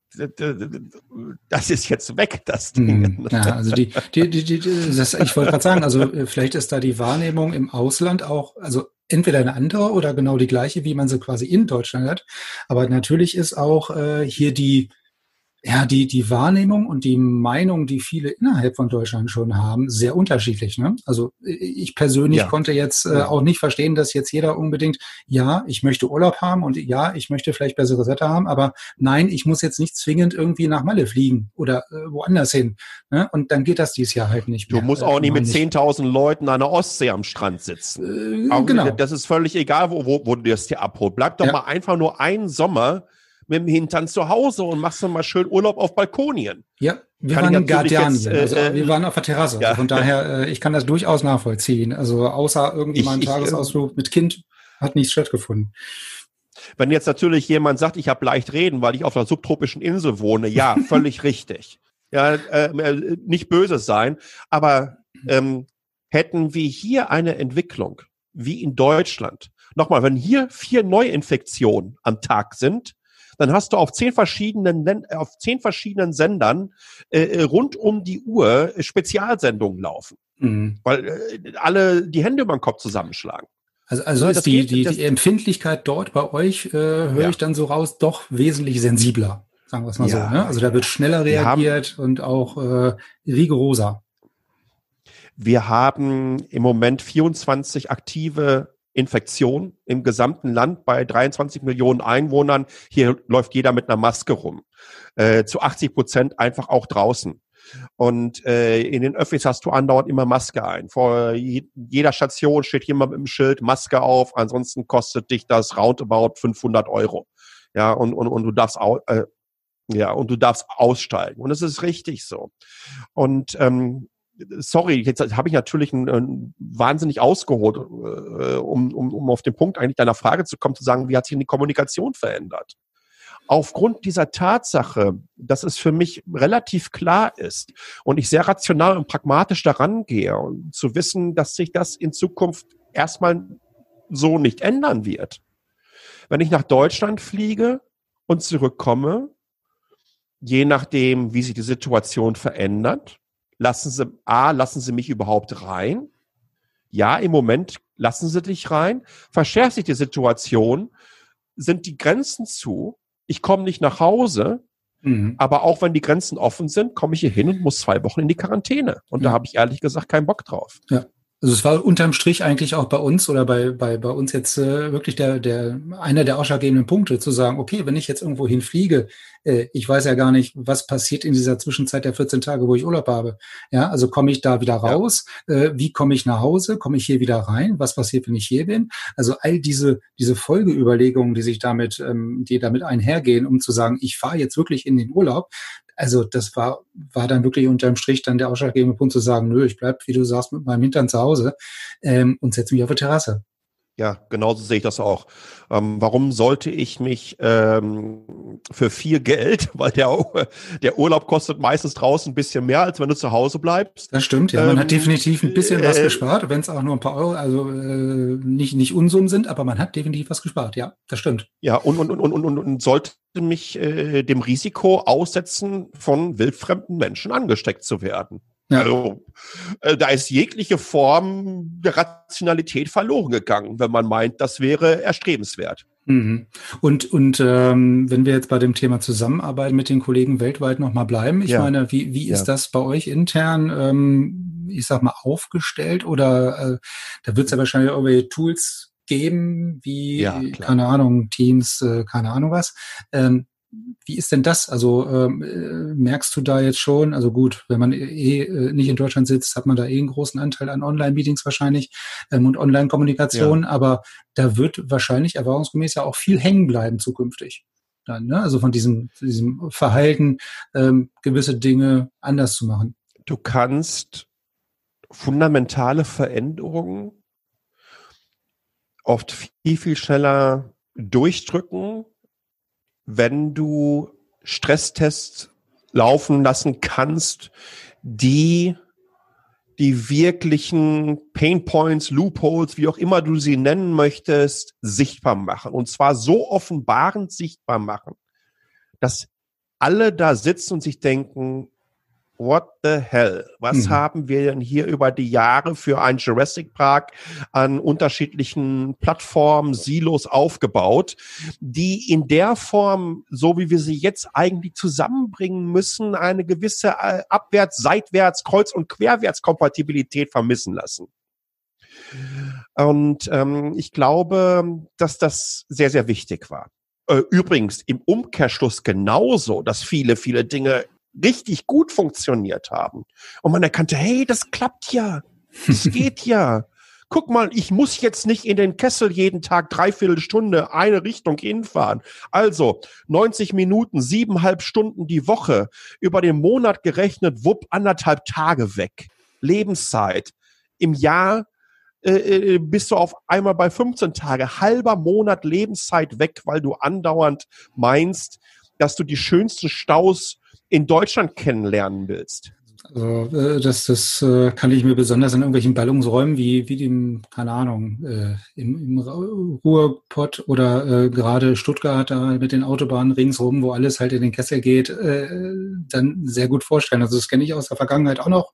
Speaker 2: das ist jetzt weg, das Ding.
Speaker 1: Hm, ja, also die, die, die, die das, ich wollte gerade sagen, also äh, vielleicht ist da die Wahrnehmung im Ausland auch, also entweder eine andere oder genau die gleiche, wie man sie quasi in Deutschland hat. Aber natürlich ist auch äh, hier die ja, die, die Wahrnehmung und die Meinung, die viele innerhalb von Deutschland schon haben, sehr unterschiedlich. Ne? Also ich persönlich ja. konnte jetzt äh, auch nicht verstehen, dass jetzt jeder unbedingt, ja, ich möchte Urlaub haben und ja, ich möchte vielleicht bessere Wetter haben, aber nein, ich muss jetzt nicht zwingend irgendwie nach Malle fliegen oder äh, woanders hin. Ne? Und dann geht das dieses Jahr halt nicht
Speaker 2: mehr. Du musst auch äh, nicht mit 10.000 Leuten an der Ostsee am Strand sitzen. Äh, genau. Das ist völlig egal, wo, wo, wo du das hier abholst. Bleib doch ja. mal einfach nur einen Sommer mit dem Hintern zu Hause und machst dann mal schön Urlaub auf Balkonien.
Speaker 1: Ja, wir kann waren in Gardianien, äh, also wir waren auf der Terrasse. Ja. Also von daher, äh, ich kann das durchaus nachvollziehen. Also außer irgendwie mal ein Tagesausflug ich, mit Kind hat nichts stattgefunden.
Speaker 2: Wenn jetzt natürlich jemand sagt, ich habe leicht reden, weil ich auf einer subtropischen Insel wohne, ja, völlig richtig. Ja, äh, äh, nicht böse sein, aber ähm, hätten wir hier eine Entwicklung wie in Deutschland, nochmal, wenn hier vier Neuinfektionen am Tag sind, dann hast du auf zehn verschiedenen, auf zehn verschiedenen Sendern äh, äh, rund um die Uhr Spezialsendungen laufen. Mhm. Weil äh, alle die Hände über den Kopf zusammenschlagen.
Speaker 1: Also, also ist die, geht, die, die Empfindlichkeit dort bei euch, äh, höre ja. ich dann so raus, doch wesentlich sensibler, sagen wir es mal ja, so. Ne? Also da wird schneller reagiert und auch äh, rigoroser.
Speaker 2: Wir haben im Moment 24 aktive Infektion im gesamten Land bei 23 Millionen Einwohnern. Hier läuft jeder mit einer Maske rum. Äh, zu 80 Prozent einfach auch draußen. Und äh, in den Öffis hast du andauernd immer Maske ein. Vor jeder Station steht jemand mit dem Schild Maske auf. Ansonsten kostet dich das roundabout 500 Euro. Ja, und, und, und du darfst auch, äh, ja, und du darfst aussteigen. Und es ist richtig so. Und ähm, sorry, jetzt habe ich natürlich ein, ein wahnsinnig ausgeholt, äh, um, um, um auf den Punkt eigentlich deiner Frage zu kommen, zu sagen, wie hat sich die Kommunikation verändert? Aufgrund dieser Tatsache, dass es für mich relativ klar ist und ich sehr rational und pragmatisch daran gehe und zu wissen, dass sich das in Zukunft erstmal so nicht ändern wird. Wenn ich nach Deutschland fliege und zurückkomme, je nachdem, wie sich die Situation verändert, lassen Sie, A, lassen Sie mich überhaupt rein? Ja, im Moment lassen Sie dich rein. Verschärft sich die Situation, sind die Grenzen zu, ich komme nicht nach Hause, mhm. aber auch wenn die Grenzen offen sind, komme ich hier hin und muss zwei Wochen in die Quarantäne. Und ja. da habe ich ehrlich gesagt keinen Bock drauf.
Speaker 1: Ja. Also es war unterm Strich eigentlich auch bei uns oder bei, bei, bei uns jetzt äh, wirklich der, der, einer der ausschlaggebenden Punkte zu sagen, okay, wenn ich jetzt irgendwo hinfliege, äh, ich weiß ja gar nicht, was passiert in dieser Zwischenzeit der 14 Tage, wo ich Urlaub habe. Ja, also komme ich da wieder raus? Ja. Äh, wie komme ich nach Hause? Komme ich hier wieder rein? Was passiert, wenn ich hier bin? Also all diese, diese Folgeüberlegungen, die sich damit, ähm, die damit einhergehen, um zu sagen, ich fahre jetzt wirklich in den Urlaub, also das war, war dann wirklich unterm Strich dann der ausschlaggebende Punkt zu sagen, nö, ich bleib, wie du sagst, mit meinem Hintern zu Hause ähm, und setze mich auf die Terrasse.
Speaker 2: Ja, genauso sehe ich das auch. Ähm, warum sollte ich mich ähm, für viel Geld, weil der, der Urlaub kostet meistens draußen ein bisschen mehr, als wenn du zu Hause bleibst.
Speaker 1: Das stimmt, ja. Man ähm, hat definitiv ein bisschen äh, was gespart, wenn es auch nur ein paar Euro, also äh, nicht, nicht Unsummen sind, aber man hat definitiv was gespart, ja, das stimmt.
Speaker 2: Ja, und, und, und, und, und, und sollte mich äh, dem Risiko aussetzen, von wildfremden Menschen angesteckt zu werden. Ja. Also, äh, da ist jegliche Form der Rationalität verloren gegangen, wenn man meint, das wäre erstrebenswert.
Speaker 1: Mhm. Und, und ähm, wenn wir jetzt bei dem Thema Zusammenarbeit mit den Kollegen weltweit nochmal bleiben, ich ja. meine, wie, wie ist ja. das bei euch intern, ähm, ich sag mal, aufgestellt? Oder äh, da wird es ja wahrscheinlich irgendwelche Tools geben, wie, keine Ahnung, Teams, äh, keine Ahnung was. Ähm, wie ist denn das? Also ähm, äh, merkst du da jetzt schon, also gut, wenn man eh äh, nicht in Deutschland sitzt, hat man da eh einen großen Anteil an Online-Meetings wahrscheinlich ähm, und Online-Kommunikation, ja. aber da wird wahrscheinlich erfahrungsgemäß ja auch viel hängen bleiben zukünftig. Dann, ne? Also von diesem, diesem Verhalten, ähm, gewisse Dinge anders zu machen.
Speaker 2: Du kannst fundamentale Veränderungen oft viel, viel schneller durchdrücken, wenn du Stresstests laufen lassen kannst, die die wirklichen Pain Points, Loopholes, wie auch immer du sie nennen möchtest, sichtbar machen. Und zwar so offenbarend sichtbar machen, dass alle da sitzen und sich denken, What the hell? Was mhm. haben wir denn hier über die Jahre für ein Jurassic Park an unterschiedlichen Plattformen, Silos aufgebaut, die in der Form, so wie wir sie jetzt eigentlich zusammenbringen müssen, eine gewisse äh, Abwärts-, Seitwärts-, Kreuz- und Querwärtskompatibilität vermissen lassen? Und ähm, ich glaube, dass das sehr, sehr wichtig war. Äh, übrigens im Umkehrschluss genauso, dass viele, viele Dinge richtig gut funktioniert haben. Und man erkannte, hey, das klappt ja. Das geht ja. Guck mal, ich muss jetzt nicht in den Kessel jeden Tag dreiviertel Stunde eine Richtung hinfahren. Also 90 Minuten, siebeneinhalb Stunden die Woche, über den Monat gerechnet, wupp, anderthalb Tage weg. Lebenszeit. Im Jahr äh, äh bist du auf einmal bei 15 Tage, halber Monat Lebenszeit weg, weil du andauernd meinst, dass du die schönsten Staus in Deutschland kennenlernen willst?
Speaker 1: Also äh, das, das äh, kann ich mir besonders in irgendwelchen Ballungsräumen wie, wie dem, keine Ahnung, äh, im, im Ruhrpott oder äh, gerade Stuttgart da mit den Autobahnen ringsrum, wo alles halt in den Kessel geht, äh, dann sehr gut vorstellen. Also das kenne ich aus der Vergangenheit auch noch,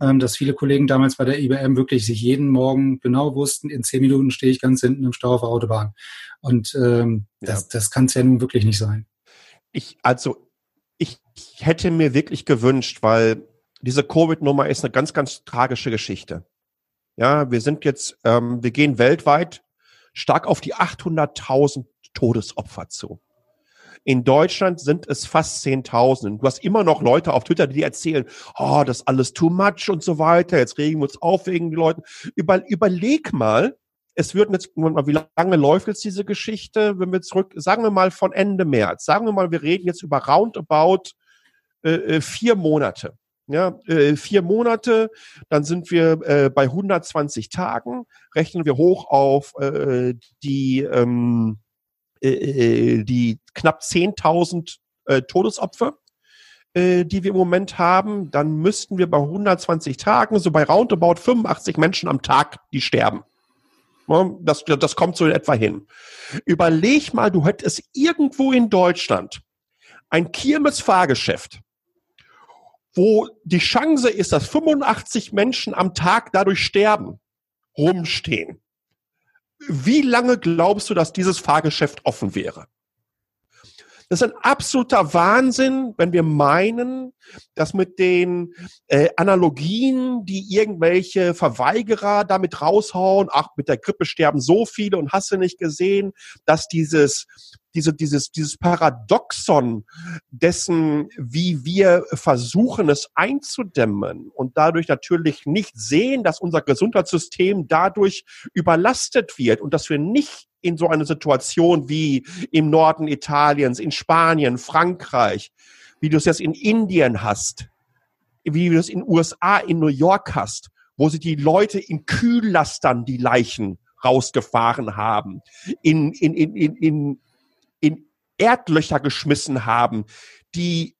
Speaker 1: ähm, dass viele Kollegen damals bei der IBM wirklich sich jeden Morgen genau wussten, in zehn Minuten stehe ich ganz hinten im Stau auf der Autobahn. Und ähm, ja. das, das kann es ja nun wirklich nicht sein.
Speaker 2: Ich, also ich hätte mir wirklich gewünscht, weil diese Covid-Nummer ist eine ganz, ganz tragische Geschichte. Ja, wir sind jetzt, ähm, wir gehen weltweit stark auf die 800.000 Todesopfer zu. In Deutschland sind es fast 10.000. Du hast immer noch Leute auf Twitter, die erzählen, oh, das ist alles too much und so weiter. Jetzt regen wir uns auf wegen den Leuten. Über, überleg mal, es wird jetzt, wie lange läuft jetzt diese Geschichte, wenn wir zurück, sagen wir mal von Ende März, sagen wir mal, wir reden jetzt über roundabout äh, äh vier Monate. Ja, äh, vier Monate, dann sind wir äh, bei 120 Tagen, rechnen wir hoch auf äh, die, ähm, äh, äh die knapp 10.000 äh, Todesopfer, äh, die wir im Moment haben, dann müssten wir bei 120 Tagen, so bei roundabout 85 Menschen am Tag, die sterben. Das, das kommt so in etwa hin. Überleg mal, du hättest irgendwo in Deutschland ein Kirmes-Fahrgeschäft, wo die Chance ist, dass 85 Menschen am Tag dadurch sterben, rumstehen. Wie lange glaubst du, dass dieses Fahrgeschäft offen wäre? Das ist ein absoluter Wahnsinn, wenn wir meinen, dass mit den äh, Analogien, die irgendwelche Verweigerer damit raushauen, ach, mit der Grippe sterben so viele und hast du nicht gesehen, dass dieses diese, dieses, dieses Paradoxon dessen, wie wir versuchen, es einzudämmen und dadurch natürlich nicht sehen, dass unser Gesundheitssystem dadurch überlastet wird und dass wir nicht in so eine Situation wie im Norden Italiens, in Spanien, Frankreich, wie du es jetzt in Indien hast, wie du es in USA, in New York hast, wo sie die Leute in Kühllastern die Leichen rausgefahren haben, in, in, in, in, in, Erdlöcher geschmissen haben, die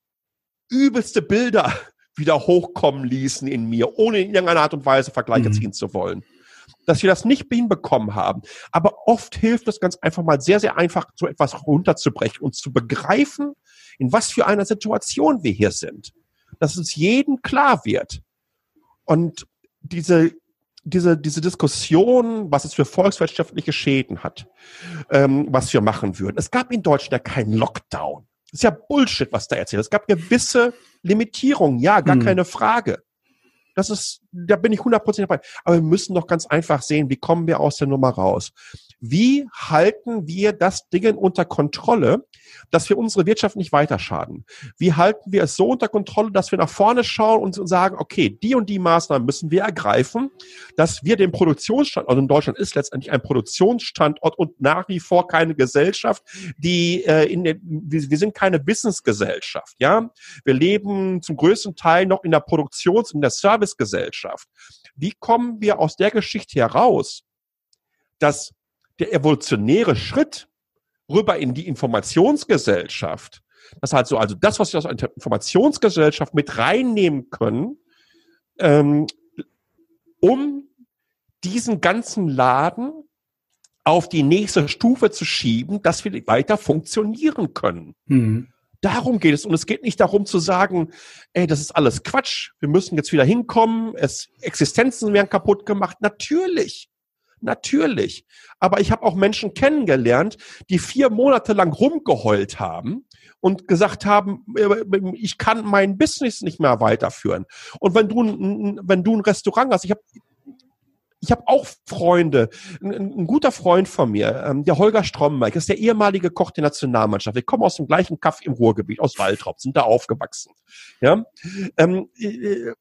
Speaker 2: übelste Bilder wieder hochkommen ließen in mir, ohne in irgendeiner Art und Weise Vergleiche mhm. ziehen zu wollen dass wir das nicht hinbekommen haben. Aber oft hilft es ganz einfach mal sehr, sehr einfach, so etwas runterzubrechen und zu begreifen, in was für einer Situation wir hier sind. Dass es jedem klar wird. Und diese, diese, diese Diskussion, was es für volkswirtschaftliche Schäden hat, ähm, was wir machen würden. Es gab in Deutschland ja keinen Lockdown. Das ist ja Bullshit, was da erzählt. Es gab gewisse Limitierungen, ja, gar hm. keine Frage. Das ist, da bin ich hundertprozentig dabei. Aber wir müssen doch ganz einfach sehen, wie kommen wir aus der Nummer raus? Wie halten wir das Ding unter Kontrolle, dass wir unsere Wirtschaft nicht weiter schaden? Wie halten wir es so unter Kontrolle, dass wir nach vorne schauen und sagen, okay, die und die Maßnahmen müssen wir ergreifen, dass wir den Produktionsstandort, also in Deutschland ist letztendlich ein Produktionsstandort und nach wie vor keine Gesellschaft, die äh, in der, wir, wir sind keine Businessgesellschaft, ja? Wir leben zum größten Teil noch in der Produktions- und der Servicegesellschaft. Wie kommen wir aus der Geschichte heraus, dass der evolutionäre Schritt rüber in die Informationsgesellschaft, das heißt so, also das, was wir aus einer Informationsgesellschaft mit reinnehmen können, ähm, um diesen ganzen Laden auf die nächste Stufe zu schieben, dass wir weiter funktionieren können. Mhm. Darum geht es. Und es geht nicht darum zu sagen, ey, das ist alles Quatsch. Wir müssen jetzt wieder hinkommen. Es, Existenzen werden kaputt gemacht. Natürlich. Natürlich. Aber ich habe auch Menschen kennengelernt, die vier Monate lang rumgeheult haben und gesagt haben, äh, ich kann mein Business nicht mehr weiterführen. Und wenn du, wenn du ein Restaurant hast, ich habe ich habe auch Freunde, ein, ein, guter Freund von mir, ähm, der Holger Stromberg, ist der ehemalige Koch der Nationalmannschaft. Wir kommen aus dem gleichen Kaff im Ruhrgebiet, aus Waldrop, sind da aufgewachsen. Ja, ähm, äh,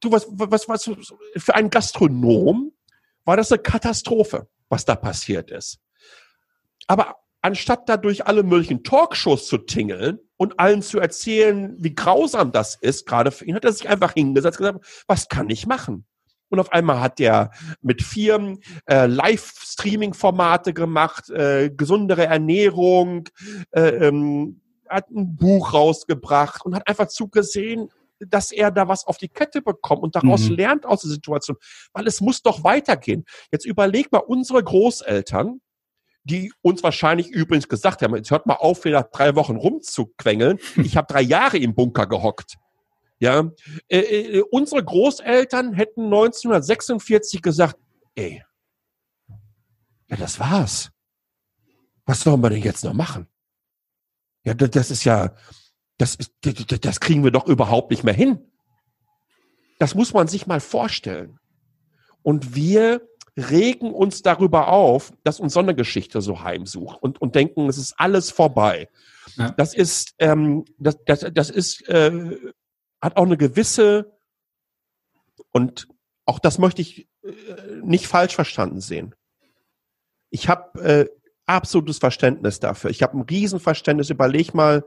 Speaker 2: du was, was, was für einen Gastronom war das eine Katastrophe, was da passiert ist. Aber anstatt dadurch alle möglichen Talkshows zu tingeln und allen zu erzählen, wie grausam das ist, gerade für ihn, hat er sich einfach hingesetzt und gesagt, was kann ich machen? Und auf einmal hat er mit Firmen äh, Live-Streaming-Formate gemacht, äh, gesundere Ernährung, äh, ähm, hat ein Buch rausgebracht und hat einfach zugesehen, dass er da was auf die Kette bekommt und daraus mhm. lernt aus der Situation. Weil es muss doch weitergehen. Jetzt überleg mal unsere Großeltern, die uns wahrscheinlich übrigens gesagt haben, jetzt hört mal auf, wieder drei Wochen rumzuquengeln. Ich habe drei Jahre im Bunker gehockt. Ja, äh, äh, unsere Großeltern hätten 1946 gesagt, ey, ja, das war's. Was sollen wir denn jetzt noch machen? Ja, das ist ja, das, ist, das kriegen wir doch überhaupt nicht mehr hin. Das muss man sich mal vorstellen. Und wir regen uns darüber auf, dass uns Sondergeschichte so heimsucht und, und denken, es ist alles vorbei. Ja. Das ist, ähm, das, das, das ist, äh, hat auch eine gewisse, und auch das möchte ich äh, nicht falsch verstanden sehen. Ich habe äh, absolutes Verständnis dafür. Ich habe ein Riesenverständnis. Überleg mal,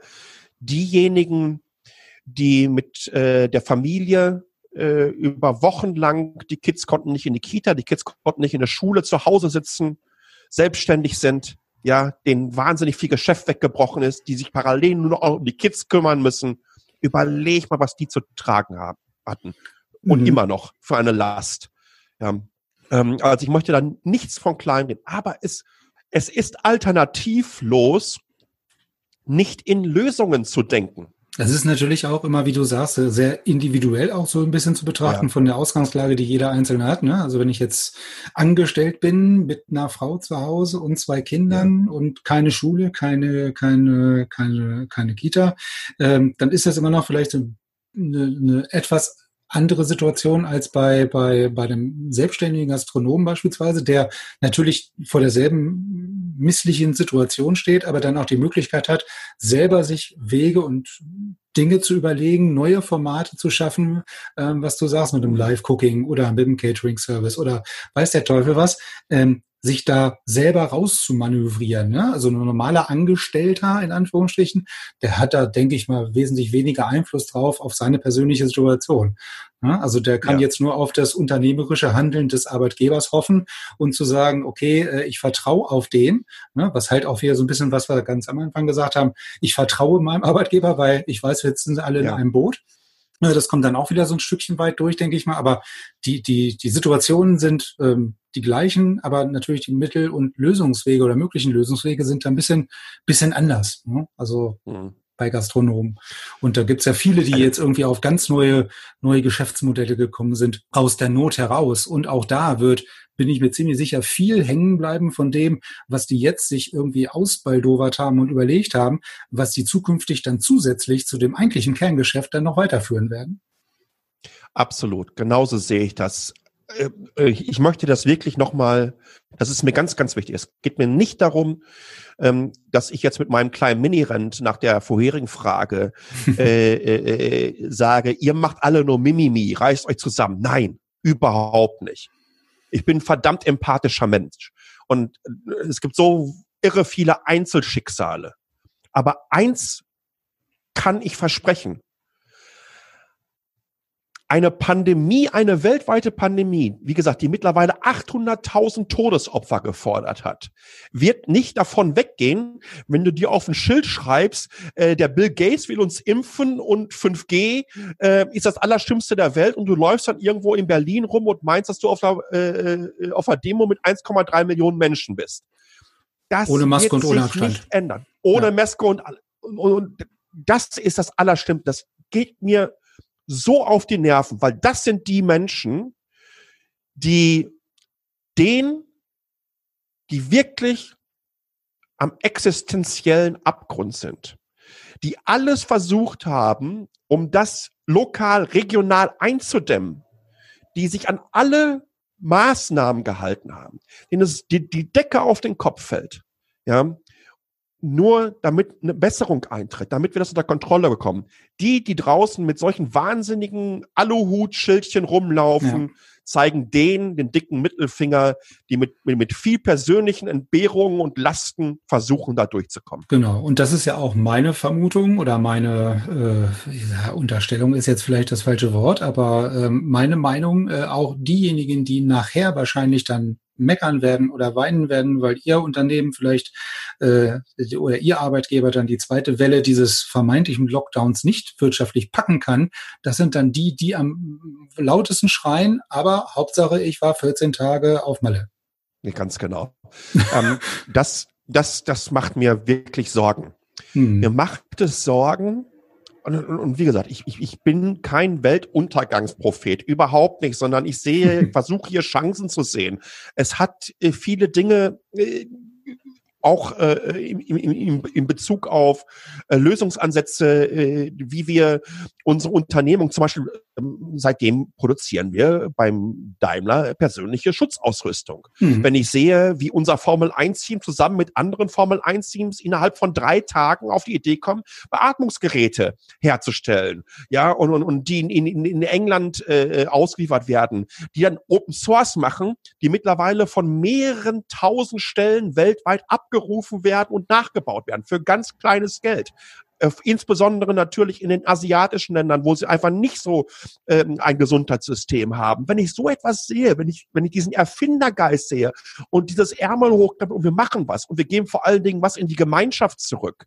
Speaker 2: diejenigen, die mit äh, der Familie äh, über Wochen lang, die Kids konnten nicht in die Kita, die Kids konnten nicht in der Schule zu Hause sitzen, selbstständig sind, ja, denen wahnsinnig viel Geschäft weggebrochen ist, die sich parallel nur noch um die Kids kümmern müssen. Überleg mal, was die zu tragen haben, hatten. Und mhm. immer noch für eine Last. Ja. Ähm, also ich möchte da nichts von klein reden. Aber es, es ist alternativlos, nicht in Lösungen zu denken.
Speaker 1: Es ist natürlich auch immer, wie du sagst, sehr individuell auch so ein bisschen zu betrachten ja. von der Ausgangslage, die jeder Einzelne hat. Ne? Also wenn ich jetzt angestellt bin mit einer Frau zu Hause und zwei Kindern ja. und keine Schule, keine, keine, keine, keine Kita, ähm, dann ist das immer noch vielleicht eine, eine etwas andere Situation als bei, bei, bei dem selbstständigen Gastronomen beispielsweise, der natürlich vor derselben misslichen Situation steht, aber dann auch die Möglichkeit hat, selber sich Wege und Dinge zu überlegen, neue Formate zu schaffen, ähm, was du sagst mit dem Live-Cooking oder mit dem Catering-Service oder weiß der Teufel was. Ähm, sich da selber rauszumanövrieren. Ne? Also ein normaler Angestellter in Anführungsstrichen, der hat da, denke ich mal, wesentlich weniger Einfluss drauf auf seine persönliche Situation. Ne? Also der kann ja. jetzt nur auf das unternehmerische Handeln des Arbeitgebers hoffen und zu sagen, okay, äh, ich vertraue auf den, ne? was halt auch wieder so ein bisschen, was wir ganz am Anfang gesagt haben, ich vertraue meinem Arbeitgeber, weil ich weiß, wir sind alle ja. in einem Boot. Das kommt dann auch wieder so ein Stückchen weit durch, denke ich mal. Aber die, die, die Situationen sind ähm, die gleichen, aber natürlich die Mittel- und Lösungswege oder möglichen Lösungswege sind da ein bisschen, bisschen anders. Ne? Also mhm. bei Gastronomen. Und da gibt's ja viele, die jetzt irgendwie auf ganz neue, neue Geschäftsmodelle gekommen sind, aus der Not heraus. Und auch da wird, bin ich mir ziemlich sicher, viel hängen bleiben von dem, was die jetzt sich irgendwie ausbaldowert haben und überlegt haben, was die zukünftig dann zusätzlich zu dem eigentlichen Kerngeschäft dann noch weiterführen werden.
Speaker 2: Absolut, genauso sehe ich das. Äh, äh, ich möchte das wirklich nochmal, das ist mir ganz, ganz wichtig. Es geht mir nicht darum, ähm, dass ich jetzt mit meinem kleinen Mini-Rent nach der vorherigen Frage äh, äh, äh, sage, ihr macht alle nur Mimimi, reißt euch zusammen. Nein, überhaupt nicht. Ich bin ein verdammt empathischer Mensch. Und es gibt so irre viele Einzelschicksale. Aber eins kann ich versprechen eine Pandemie, eine weltweite Pandemie, wie gesagt, die mittlerweile 800.000 Todesopfer gefordert hat, wird nicht davon weggehen, wenn du dir auf ein Schild schreibst, äh, der Bill Gates will uns impfen und 5G äh, ist das Allerschlimmste der Welt und du läufst dann irgendwo in Berlin rum und meinst, dass du auf einer, äh, auf einer Demo mit 1,3 Millionen Menschen bist.
Speaker 1: Das ohne Maske und ohne Abstand. nicht
Speaker 2: ändern. Ohne ja. Maske und, und, und das ist das Allerschlimmste. Das geht mir so auf die Nerven, weil das sind die Menschen, die den, die wirklich am existenziellen Abgrund sind, die alles versucht haben, um das lokal, regional einzudämmen, die sich an alle Maßnahmen gehalten haben, denen es die, die Decke auf den Kopf fällt, ja, nur damit eine Besserung eintritt, damit wir das unter Kontrolle bekommen. Die, die draußen mit solchen wahnsinnigen Aluhut-Schildchen rumlaufen, ja. zeigen denen den dicken Mittelfinger, die mit, mit, mit viel persönlichen Entbehrungen und Lasten versuchen, da durchzukommen.
Speaker 1: Genau. Und das ist ja auch meine Vermutung oder meine äh, Unterstellung ist jetzt vielleicht das falsche Wort, aber äh, meine Meinung, äh, auch diejenigen, die nachher wahrscheinlich dann meckern werden oder weinen werden, weil ihr Unternehmen vielleicht äh, oder ihr Arbeitgeber dann die zweite Welle dieses vermeintlichen Lockdowns nicht wirtschaftlich packen kann, das sind dann die, die am lautesten schreien, aber Hauptsache, ich war 14 Tage auf Malle.
Speaker 2: Nee, ganz genau. ähm, das, das, das macht mir wirklich Sorgen. Hm. Mir macht es Sorgen, und, und, und, wie gesagt, ich, ich, ich bin kein Weltuntergangsprophet, überhaupt nicht, sondern ich sehe, versuche hier Chancen zu sehen. Es hat äh, viele Dinge, äh, auch äh, im, im, im Bezug auf äh, Lösungsansätze, äh, wie wir unsere Unternehmung zum Beispiel ähm, seitdem produzieren wir beim Daimler persönliche Schutzausrüstung. Mhm. Wenn ich sehe, wie unser Formel 1 Team zusammen mit anderen Formel 1 Teams innerhalb von drei Tagen auf die Idee kommen, Beatmungsgeräte herzustellen, ja, und, und, und die in, in, in England äh, ausgeliefert werden, die dann Open Source machen, die mittlerweile von mehreren tausend Stellen weltweit abgerufen werden und nachgebaut werden für ganz kleines Geld. Äh, insbesondere natürlich in den asiatischen Ländern, wo sie einfach nicht so ähm, ein Gesundheitssystem haben. Wenn ich so etwas sehe, wenn ich, wenn ich diesen Erfindergeist sehe und dieses Ärmel hochklappen und wir machen was und wir geben vor allen Dingen was in die Gemeinschaft zurück,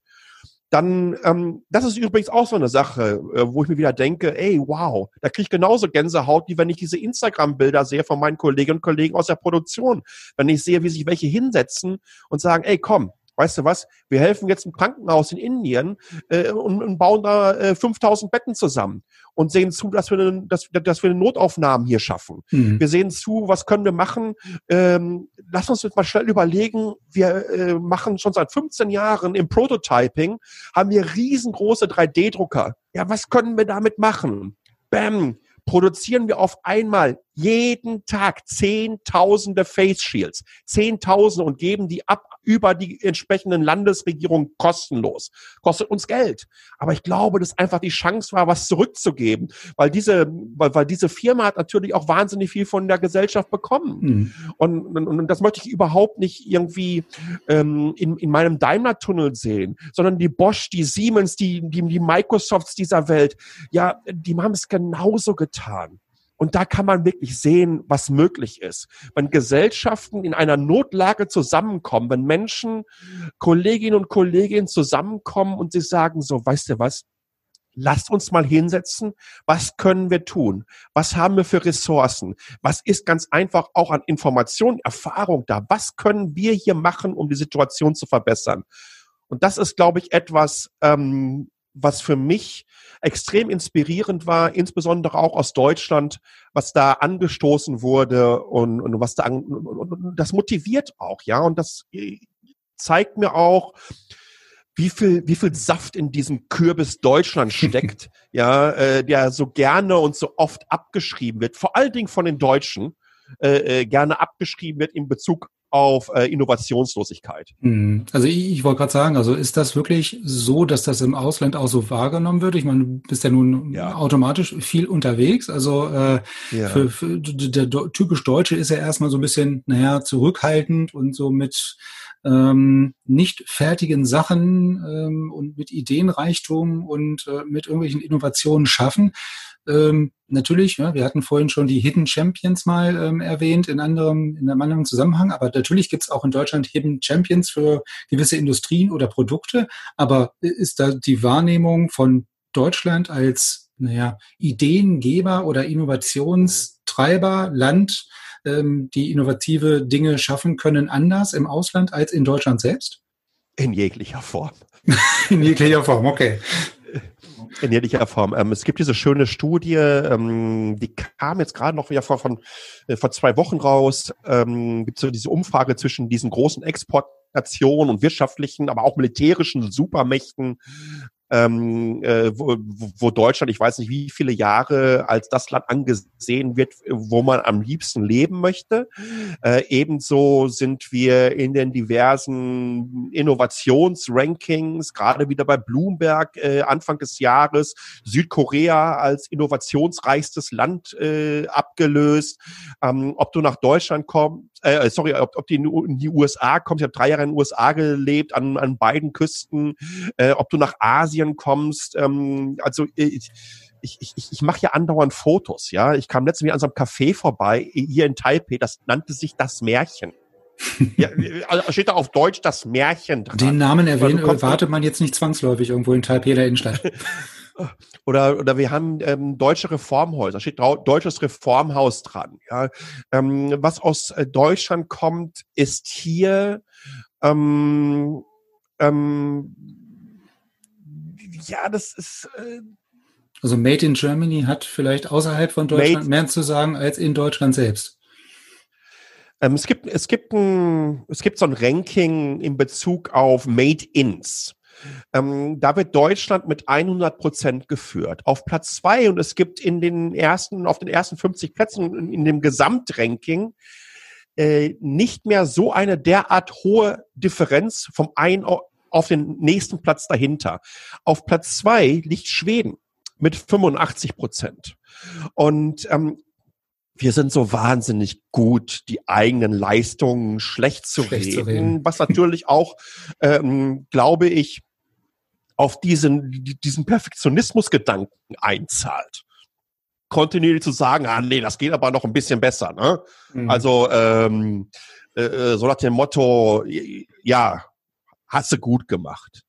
Speaker 2: dann, ähm, das ist übrigens auch so eine Sache, äh, wo ich mir wieder denke, ey, wow, da kriege ich genauso Gänsehaut, wie wenn ich diese Instagram-Bilder sehe von meinen Kolleginnen und Kollegen aus der Produktion. Wenn ich sehe, wie sich welche hinsetzen und sagen, ey, komm, weißt du was, wir helfen jetzt im Krankenhaus in Indien äh, und, und bauen da äh, 5000 Betten zusammen und sehen zu, dass wir, dass, dass wir Notaufnahmen hier schaffen. Mhm. Wir sehen zu, was können wir machen. Ähm, lass uns jetzt mal schnell überlegen, wir äh, machen schon seit 15 Jahren im Prototyping, haben wir riesengroße 3D-Drucker. Ja, was können wir damit machen? Bam, produzieren wir auf einmal jeden Tag Zehntausende Face Shields, Zehntausende und geben die ab über die entsprechenden Landesregierungen kostenlos. Kostet uns Geld. Aber ich glaube, dass einfach die Chance war, was zurückzugeben, weil diese, weil, weil diese Firma hat natürlich auch wahnsinnig viel von der Gesellschaft bekommen. Mhm. Und, und, und das möchte ich überhaupt nicht irgendwie ähm, in, in meinem Daimler-Tunnel sehen, sondern die Bosch, die Siemens, die, die, die Microsofts dieser Welt, ja, die haben es genauso getan. Und da kann man wirklich sehen, was möglich ist. Wenn Gesellschaften in einer Notlage zusammenkommen, wenn Menschen, Kolleginnen und Kollegen zusammenkommen und sie sagen so, weißt du was? Lasst uns mal hinsetzen. Was können wir tun? Was haben wir für Ressourcen? Was ist ganz einfach auch an Information, Erfahrung da? Was können wir hier machen, um die Situation zu verbessern? Und das ist, glaube ich, etwas, ähm, was für mich extrem inspirierend war, insbesondere auch aus Deutschland, was da angestoßen wurde und, und was da an, und das motiviert auch, ja, und das äh, zeigt mir auch, wie viel, wie viel Saft in diesem Kürbis Deutschland steckt, ja, äh, der so gerne und so oft abgeschrieben wird, vor allen Dingen von den Deutschen, äh, äh gerne abgeschrieben wird in Bezug auf äh, Innovationslosigkeit.
Speaker 1: Hm. Also ich, ich wollte gerade sagen, also ist das wirklich so, dass das im Ausland auch so wahrgenommen wird? Ich meine, du bist ja nun ja. automatisch viel unterwegs. Also äh, ja. für, für, der, der typisch Deutsche ist ja erstmal so ein bisschen, naja, zurückhaltend und so mit ähm, nicht fertigen Sachen ähm, und mit Ideenreichtum und äh, mit irgendwelchen Innovationen schaffen. Ähm, natürlich, ja, wir hatten vorhin schon die Hidden Champions mal ähm, erwähnt in anderem, in einem anderen Zusammenhang, aber natürlich gibt es auch in Deutschland Hidden Champions für gewisse Industrien oder Produkte, aber ist da die Wahrnehmung von Deutschland als naja, Ideengeber oder Innovationstreiber, Land, ähm, die innovative Dinge schaffen können, anders im Ausland als in Deutschland selbst?
Speaker 2: In jeglicher Form.
Speaker 1: in jeglicher Form, okay.
Speaker 2: In jeglicher Form. Ähm, es gibt diese schöne Studie, ähm, die kam jetzt gerade noch ja vor, von, äh, vor zwei Wochen raus. Ähm, gibt so diese Umfrage zwischen diesen großen Exportnationen und wirtschaftlichen, aber auch militärischen Supermächten ähm, äh, wo, wo Deutschland, ich weiß nicht wie viele Jahre als das Land angesehen wird, wo man am liebsten leben möchte. Äh, ebenso sind wir in den diversen Innovationsrankings, gerade wieder bei Bloomberg äh, Anfang des Jahres, Südkorea als innovationsreichstes Land äh, abgelöst. Ähm, ob du nach Deutschland kommst, äh, sorry, ob, ob du in die USA kommst, ich habe drei Jahre in den USA gelebt, an, an beiden Küsten, äh, ob du nach Asien kommst, ähm, also äh, ich, ich, ich, ich mache ja andauernd Fotos, ja. Ich kam letztens an so einem Café vorbei, hier in Taipei, das nannte sich das Märchen. ja, also steht da auf Deutsch das Märchen
Speaker 1: dran. Den Namen erwähnen, wartet man jetzt nicht zwangsläufig irgendwo in Taipei der Innenstadt.
Speaker 2: Oder, oder wir haben ähm, deutsche Reformhäuser, steht deutsches Reformhaus dran. Ja? Ähm, was aus äh, Deutschland kommt, ist hier ähm, ähm, ja, das ist äh,
Speaker 1: also Made in Germany hat vielleicht außerhalb von Deutschland mehr zu sagen als in Deutschland selbst.
Speaker 2: Ähm, es gibt, es gibt ein, es gibt so ein Ranking in Bezug auf Made-ins. Ähm, da wird Deutschland mit 100 Prozent geführt. Auf Platz zwei und es gibt in den ersten, auf den ersten 50 Plätzen in, in dem Gesamtranking äh, nicht mehr so eine derart hohe Differenz vom einen auf den nächsten Platz dahinter. Auf Platz zwei liegt Schweden mit 85 Prozent. Und ähm, wir sind so wahnsinnig gut, die eigenen Leistungen schlecht zu, schlecht reden, zu reden, was natürlich auch, ähm, glaube ich, auf diesen, diesen Perfektionismusgedanken einzahlt. Kontinuierlich zu sagen, ah nee, das geht aber noch ein bisschen besser. Ne? Mhm. Also ähm, äh, äh so nach dem Motto, ja, hast du gut gemacht.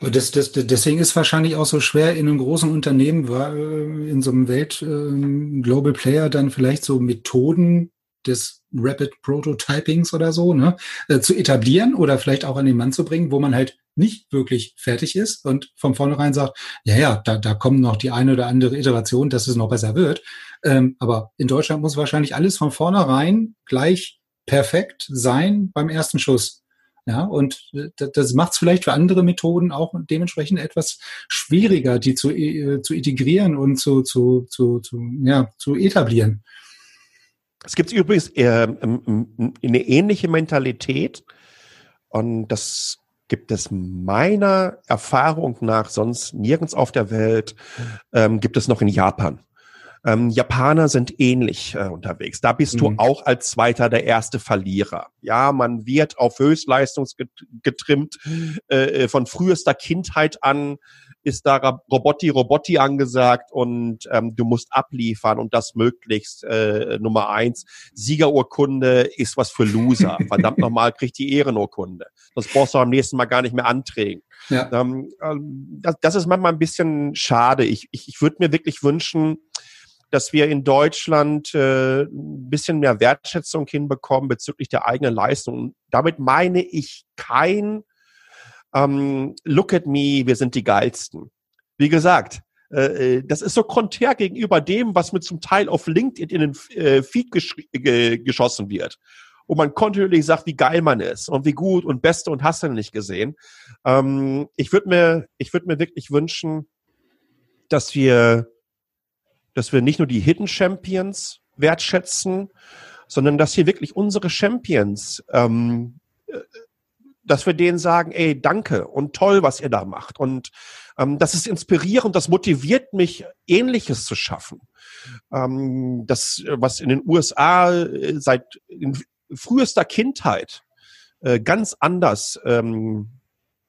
Speaker 1: Das, das, deswegen ist wahrscheinlich auch so schwer in einem großen Unternehmen, äh, in so einem Welt äh, Global Player dann vielleicht so Methoden des Rapid Prototypings oder so, ne, äh, zu etablieren oder vielleicht auch an den Mann zu bringen, wo man halt nicht wirklich fertig ist und von vornherein sagt, ja, ja, da, da kommen noch die eine oder andere Iteration, dass es noch besser wird. Ähm, aber in Deutschland muss wahrscheinlich alles von vornherein gleich perfekt sein beim ersten Schuss. Ja, und äh, das macht es vielleicht für andere Methoden auch dementsprechend etwas schwieriger, die zu, äh, zu integrieren und zu, zu, zu, zu, ja, zu etablieren.
Speaker 2: Es gibt übrigens äh, eine ähnliche Mentalität und das gibt es meiner Erfahrung nach sonst nirgends auf der Welt, ähm, gibt es noch in Japan. Ähm, Japaner sind ähnlich äh, unterwegs. Da bist mhm. du auch als Zweiter der erste Verlierer. Ja, man wird auf Höchstleistung getrimmt äh, von frühester Kindheit an ist da Robotti Robotti angesagt und ähm, du musst abliefern und das möglichst äh, Nummer eins. Siegerurkunde ist was für Loser. Verdammt nochmal, kriegt die Ehrenurkunde. Das brauchst du am nächsten Mal gar nicht mehr anträgen. Ja. Ähm, ähm, das, das ist manchmal ein bisschen schade. Ich, ich, ich würde mir wirklich wünschen, dass wir in Deutschland äh, ein bisschen mehr Wertschätzung hinbekommen bezüglich der eigenen Leistung. Damit meine ich kein ähm, Look at me, wir sind die geilsten. Wie gesagt, äh, äh das ist so konträr gegenüber dem, was mit zum Teil auf LinkedIn in den äh, Feed gesch ge geschossen wird. Und man kontinuierlich sagt, wie geil man ist und wie gut und beste und hast du nicht gesehen. Ähm, ich würde mir, ich würde mir wirklich wünschen, dass wir dass wir nicht nur die Hidden Champions wertschätzen, sondern dass hier wirklich unsere Champions, ähm, äh, dass wir denen sagen, ey, danke und toll, was ihr da macht. Und ähm, das ist inspirierend, das motiviert mich, Ähnliches zu schaffen. Ähm, das, was in den USA äh, seit frühester Kindheit äh, ganz anders ähm,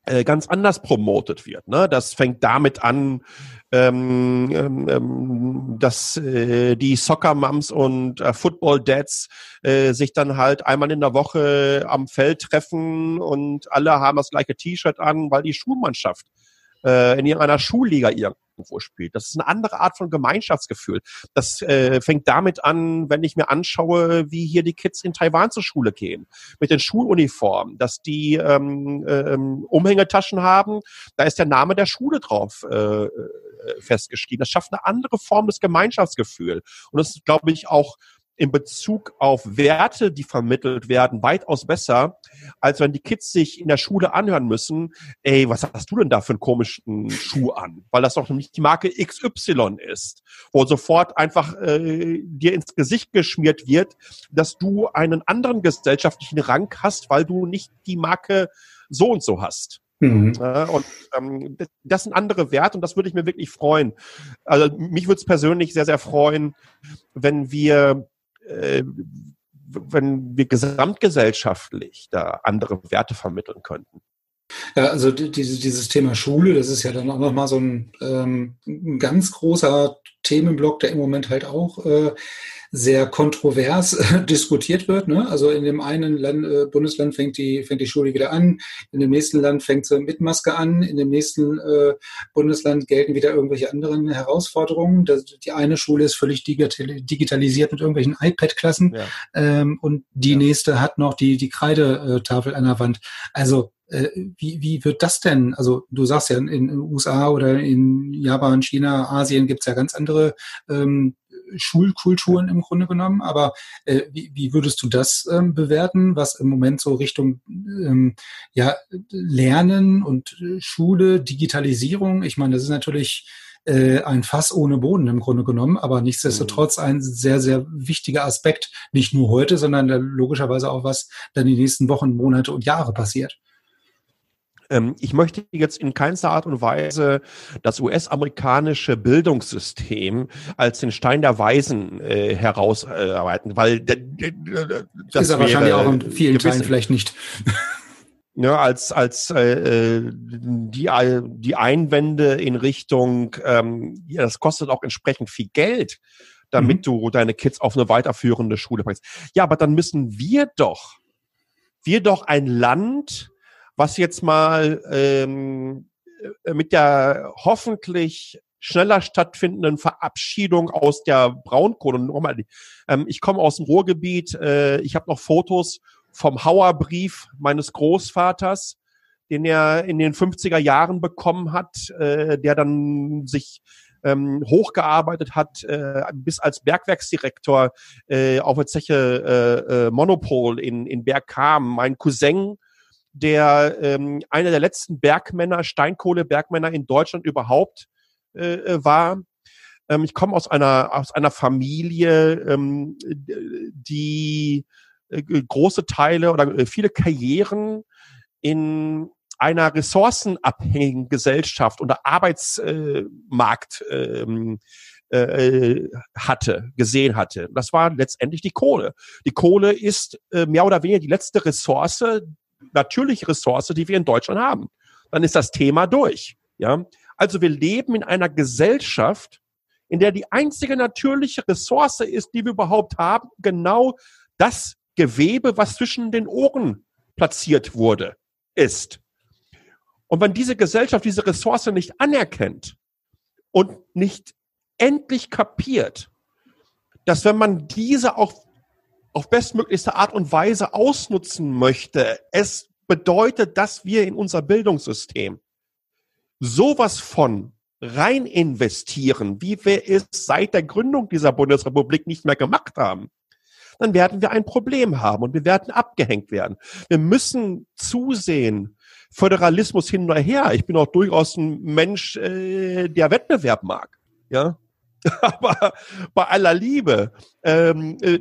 Speaker 2: äh, ganz anders promotet wird. Ne? Das fängt damit an, ähm, ähm, ähm, dass äh, die Soccer Moms und äh, Football Dads äh, sich dann halt einmal in der Woche am Feld treffen und alle haben das gleiche T-Shirt an, weil die Schulmannschaft äh, in irgendeiner Schulliga irgendwo spielt. Das ist eine andere Art von Gemeinschaftsgefühl. Das äh, fängt damit an, wenn ich mir anschaue, wie hier die Kids in Taiwan zur Schule gehen, mit den Schuluniformen, dass die ähm, ähm, Umhängetaschen haben, da ist der Name der Schule drauf äh, äh festgeschrieben. Das schafft eine andere Form des Gemeinschaftsgefühls. Und das ist, glaube ich, auch in Bezug auf Werte, die vermittelt werden, weitaus besser, als wenn die Kids sich in der Schule anhören müssen, ey, was hast du denn da für einen komischen Schuh an? Weil das doch nicht die Marke XY ist, wo sofort einfach äh, dir ins Gesicht geschmiert wird, dass du einen anderen gesellschaftlichen Rang hast, weil du nicht die Marke so und so hast. Mhm. Und ähm, das sind andere Werte und das würde ich mir wirklich freuen. Also mich würde es persönlich sehr, sehr freuen, wenn wir äh, wenn wir gesamtgesellschaftlich da andere Werte vermitteln könnten.
Speaker 1: Ja, also dieses, dieses Thema Schule, das ist ja dann auch nochmal so ein, ähm, ein ganz großer Themenblock, der im Moment halt auch äh, sehr kontrovers äh, diskutiert wird. Ne? Also in dem einen Land, äh, Bundesland fängt die, fängt die Schule wieder an, in dem nächsten Land fängt sie mit Maske an, in dem nächsten äh, Bundesland gelten wieder irgendwelche anderen Herausforderungen. Das, die eine Schule ist völlig digital, digitalisiert mit irgendwelchen iPad-Klassen ja. ähm, und die ja. nächste hat noch die, die Kreidetafel an der Wand. Also äh, wie, wie wird das denn? Also du sagst ja, in, in USA oder in Japan, China, Asien gibt's ja ganz andere ähm, Schulkulturen im Grunde genommen. Aber äh, wie, wie würdest du das ähm, bewerten, was im Moment so Richtung ähm, ja, Lernen und äh, Schule, Digitalisierung, ich meine, das ist natürlich äh, ein Fass ohne Boden im Grunde genommen, aber nichtsdestotrotz mhm. ein sehr, sehr wichtiger Aspekt, nicht nur heute, sondern logischerweise auch, was dann die nächsten Wochen, Monate und Jahre passiert.
Speaker 2: Ähm, ich möchte jetzt in keinster Art und Weise das US-amerikanische Bildungssystem als den Stein der Weisen äh, herausarbeiten, weil das
Speaker 1: ist ja wahrscheinlich auch in vielen Teilen vielleicht nicht.
Speaker 2: Ja, als als äh, äh, die die Einwände in Richtung, ähm, ja, das kostet auch entsprechend viel Geld, damit mhm. du deine Kids auf eine weiterführende Schule bringst. Ja, aber dann müssen wir doch, wir doch ein Land was jetzt mal ähm, äh, mit der hoffentlich schneller stattfindenden Verabschiedung aus der Braunkohle. Nochmal, ähm, ich komme aus dem Ruhrgebiet, äh, ich habe noch Fotos vom Hauerbrief meines Großvaters, den er in den 50er Jahren bekommen hat, äh, der dann sich ähm, hochgearbeitet hat, äh, bis als Bergwerksdirektor äh, auf der Zeche äh, äh, Monopol in, in Berg kam. Mein Cousin der ähm, einer der letzten Bergmänner, Steinkohlebergmänner in Deutschland überhaupt äh, äh, war. Ähm, ich komme aus einer aus einer Familie, ähm, die äh, große Teile oder äh, viele Karrieren in einer ressourcenabhängigen Gesellschaft oder Arbeitsmarkt äh, ähm, äh, hatte, gesehen hatte. Das war letztendlich die Kohle. Die Kohle ist äh, mehr oder weniger die letzte Ressource, natürliche Ressource, die wir in Deutschland haben. Dann ist das Thema durch. Ja, also wir leben in einer Gesellschaft, in der die einzige natürliche Ressource ist, die wir überhaupt haben, genau das Gewebe, was zwischen den Ohren platziert wurde, ist. Und wenn diese Gesellschaft diese Ressource nicht anerkennt und nicht endlich kapiert, dass wenn man diese auch auf bestmöglichste Art und Weise ausnutzen möchte. Es bedeutet, dass wir in unser Bildungssystem sowas von rein investieren, wie wir es seit der Gründung dieser Bundesrepublik nicht mehr gemacht haben, dann werden wir ein Problem haben und wir werden abgehängt werden. Wir müssen zusehen, Föderalismus hin oder her. Ich bin auch durchaus ein Mensch, äh, der Wettbewerb mag. Ja, aber bei aller Liebe, ähm, äh,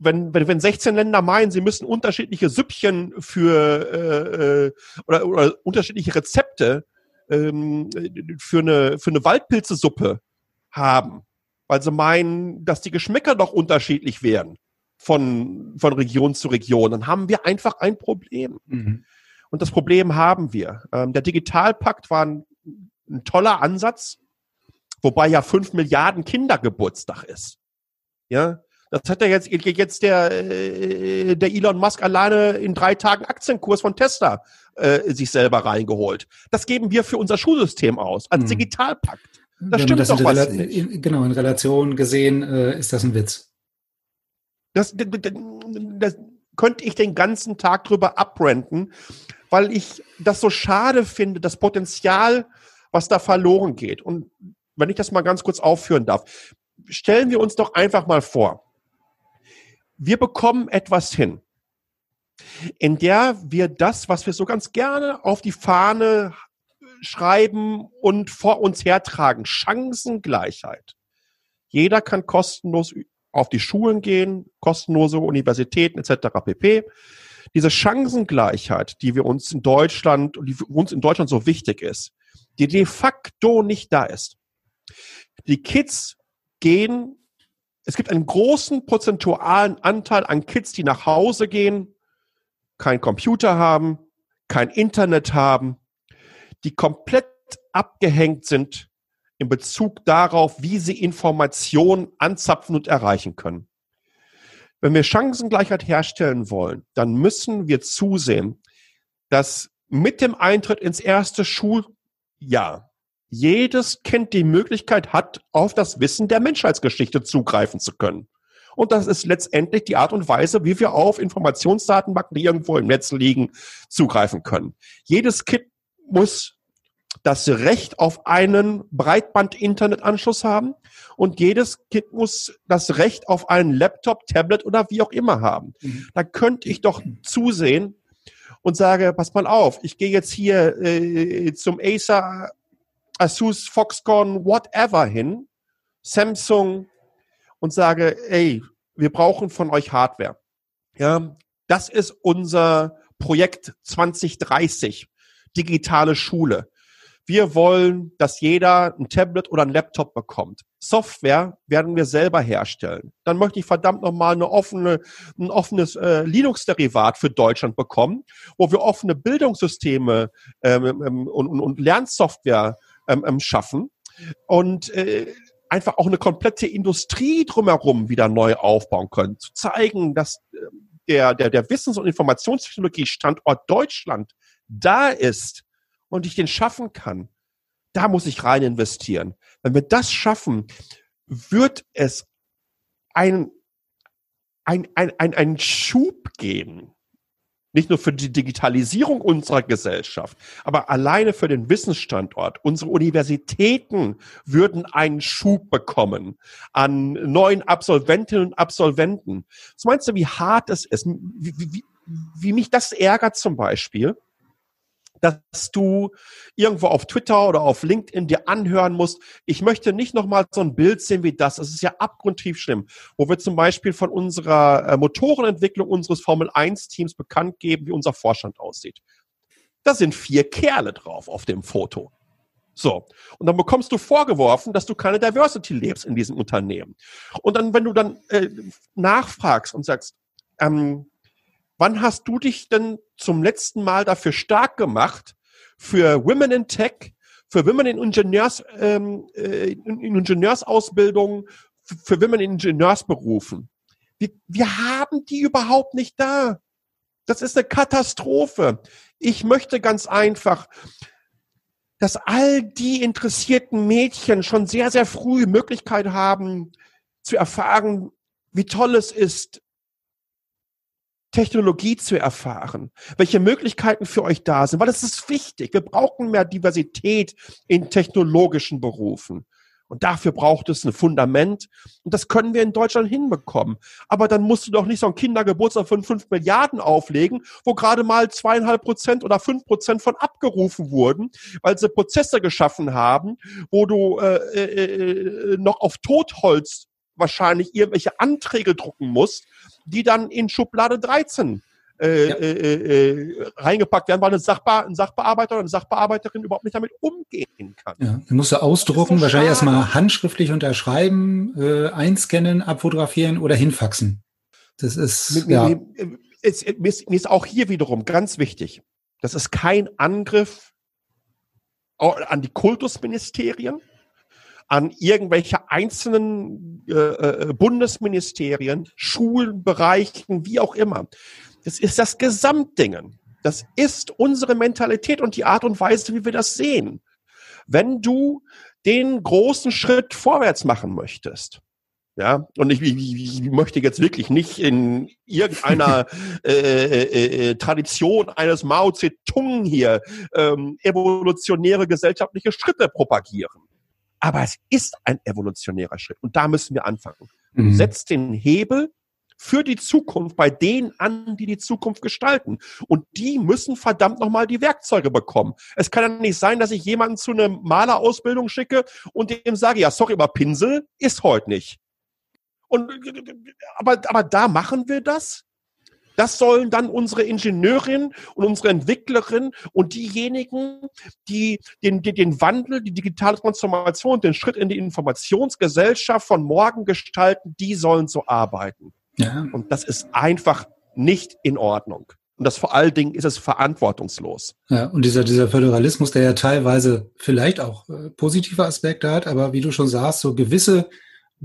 Speaker 2: wenn, wenn, wenn 16 Länder meinen, sie müssen unterschiedliche Süppchen für äh, äh, oder, oder unterschiedliche Rezepte ähm, für eine für eine Waldpilzesuppe haben, weil sie meinen, dass die Geschmäcker doch unterschiedlich werden von von Region zu Region, dann haben wir einfach ein Problem. Mhm. Und das Problem haben wir. Ähm, der Digitalpakt war ein, ein toller Ansatz, wobei ja fünf Milliarden Kindergeburtstag ist. Ja, das hat ja jetzt, jetzt der, äh, der Elon Musk alleine in drei Tagen Aktienkurs von Tesla äh, sich selber reingeholt. Das geben wir für unser Schulsystem aus, als mhm. Digitalpakt.
Speaker 1: Das stimmt das doch was in, Genau, in Relation gesehen äh, ist das ein Witz.
Speaker 2: Das, das, das könnte ich den ganzen Tag drüber abbranden, weil ich das so schade finde, das Potenzial, was da verloren geht. Und wenn ich das mal ganz kurz aufführen darf, stellen wir uns doch einfach mal vor, wir bekommen etwas hin, in der wir das, was wir so ganz gerne auf die Fahne schreiben und vor uns hertragen, Chancengleichheit. Jeder kann kostenlos auf die Schulen gehen, kostenlose Universitäten etc. pp. Diese Chancengleichheit, die wir uns in Deutschland die für uns in Deutschland so wichtig ist, die de facto nicht da ist. Die Kids gehen es gibt einen großen prozentualen Anteil an Kids, die nach Hause gehen, kein Computer haben, kein Internet haben, die komplett abgehängt sind in Bezug darauf, wie sie Informationen anzapfen und erreichen können. Wenn wir Chancengleichheit herstellen wollen, dann müssen wir zusehen, dass mit dem Eintritt ins erste Schuljahr jedes Kind die Möglichkeit hat, auf das Wissen der Menschheitsgeschichte zugreifen zu können. Und das ist letztendlich die Art und Weise, wie wir auf Informationsdatenbanken, die irgendwo im Netz liegen, zugreifen können. Jedes Kind muss das Recht auf einen Breitband-Internetanschluss haben und jedes Kind muss das Recht auf einen Laptop, Tablet oder wie auch immer haben. Mhm. Da könnte ich doch zusehen und sage, pass mal auf, ich gehe jetzt hier äh, zum Acer, Asus, Foxconn, whatever hin, Samsung und sage, ey, wir brauchen von euch Hardware. Ja, das ist unser Projekt 2030, digitale Schule. Wir wollen, dass jeder ein Tablet oder ein Laptop bekommt. Software werden wir selber herstellen. Dann möchte ich verdammt nochmal eine offene, ein offenes äh, Linux-Derivat für Deutschland bekommen, wo wir offene Bildungssysteme ähm, ähm, und, und, und Lernsoftware ähm, ähm, schaffen und äh, einfach auch eine komplette Industrie drumherum wieder neu aufbauen können. Zu zeigen, dass äh, der, der, der Wissens- und Informationstechnologie Standort Deutschland da ist und ich den schaffen kann, da muss ich rein investieren. Wenn wir das schaffen, wird es einen ein, ein, ein, einen Schub geben. Nicht nur für die Digitalisierung unserer Gesellschaft, aber alleine für den Wissensstandort. Unsere Universitäten würden einen Schub bekommen an neuen Absolventinnen und Absolventen. Was meinst du, wie hart es ist? Wie, wie, wie mich das ärgert zum Beispiel, dass du irgendwo auf Twitter oder auf LinkedIn dir anhören musst, ich möchte nicht nochmal so ein Bild sehen wie das. Das ist ja abgrundtief schlimm, wo wir zum Beispiel von unserer äh, Motorenentwicklung unseres Formel-1-Teams bekannt geben, wie unser Vorstand aussieht. Da sind vier Kerle drauf auf dem Foto. So. Und dann bekommst du vorgeworfen, dass du keine Diversity lebst in diesem Unternehmen. Und dann, wenn du dann äh, nachfragst und sagst, ähm, Wann hast du dich denn zum letzten Mal dafür stark gemacht, für Women in Tech, für Women in, Ingenieurs, ähm, äh, in Ingenieursausbildung, für Women in Ingenieursberufen? Wir, wir haben die überhaupt nicht da. Das ist eine Katastrophe. Ich möchte ganz einfach, dass all die interessierten Mädchen schon sehr, sehr früh Möglichkeit haben zu erfahren, wie toll es ist, Technologie zu erfahren, welche Möglichkeiten für euch da sind, weil es ist wichtig. Wir brauchen mehr Diversität in technologischen Berufen. Und dafür braucht es ein Fundament. Und das können wir in Deutschland hinbekommen. Aber dann musst du doch nicht so einen Kindergeburtstag von fünf Milliarden auflegen, wo gerade mal zweieinhalb Prozent oder fünf Prozent von abgerufen wurden, weil sie Prozesse geschaffen haben, wo du äh, äh, äh noch auf Totholz wahrscheinlich irgendwelche Anträge drucken musst, die dann in Schublade 13 äh, ja. äh, äh, reingepackt werden, weil ein, Sachbe ein Sachbearbeiter oder eine Sachbearbeiterin überhaupt nicht damit umgehen kann.
Speaker 1: Ja, du musst du ausdrucken, so wahrscheinlich erstmal handschriftlich unterschreiben, äh, einscannen, abfotografieren oder hinfaxen. Das ist,
Speaker 2: mir, ja. Mir, ist, mir, ist, mir ist auch hier wiederum ganz wichtig, das ist kein Angriff an die Kultusministerien, an irgendwelche einzelnen äh, äh, Bundesministerien, Schulen, Bereichen, wie auch immer. Das ist das Gesamtdingen. Das ist unsere Mentalität und die Art und Weise, wie wir das sehen. Wenn du den großen Schritt vorwärts machen möchtest, ja, und ich, ich, ich möchte jetzt wirklich nicht in irgendeiner äh, äh, äh, Tradition eines Mao Zedong hier ähm, evolutionäre gesellschaftliche Schritte propagieren. Aber es ist ein evolutionärer Schritt und da müssen wir anfangen. Mhm. Setzt den Hebel für die Zukunft bei denen an, die die Zukunft gestalten. Und die müssen verdammt nochmal die Werkzeuge bekommen. Es kann ja nicht sein, dass ich jemanden zu einer Malerausbildung schicke und dem sage, ja, sorry, aber Pinsel ist heute nicht. Und, aber, aber da machen wir das. Das sollen dann unsere Ingenieurinnen und unsere Entwicklerinnen und diejenigen, die den, den, den Wandel, die digitale Transformation, den Schritt in die Informationsgesellschaft von morgen gestalten, die sollen so arbeiten. Ja. Und das ist einfach nicht in Ordnung. Und das vor allen Dingen ist es verantwortungslos.
Speaker 1: Ja, und dieser, dieser Föderalismus, der ja teilweise vielleicht auch äh, positive Aspekte hat, aber wie du schon sagst, so gewisse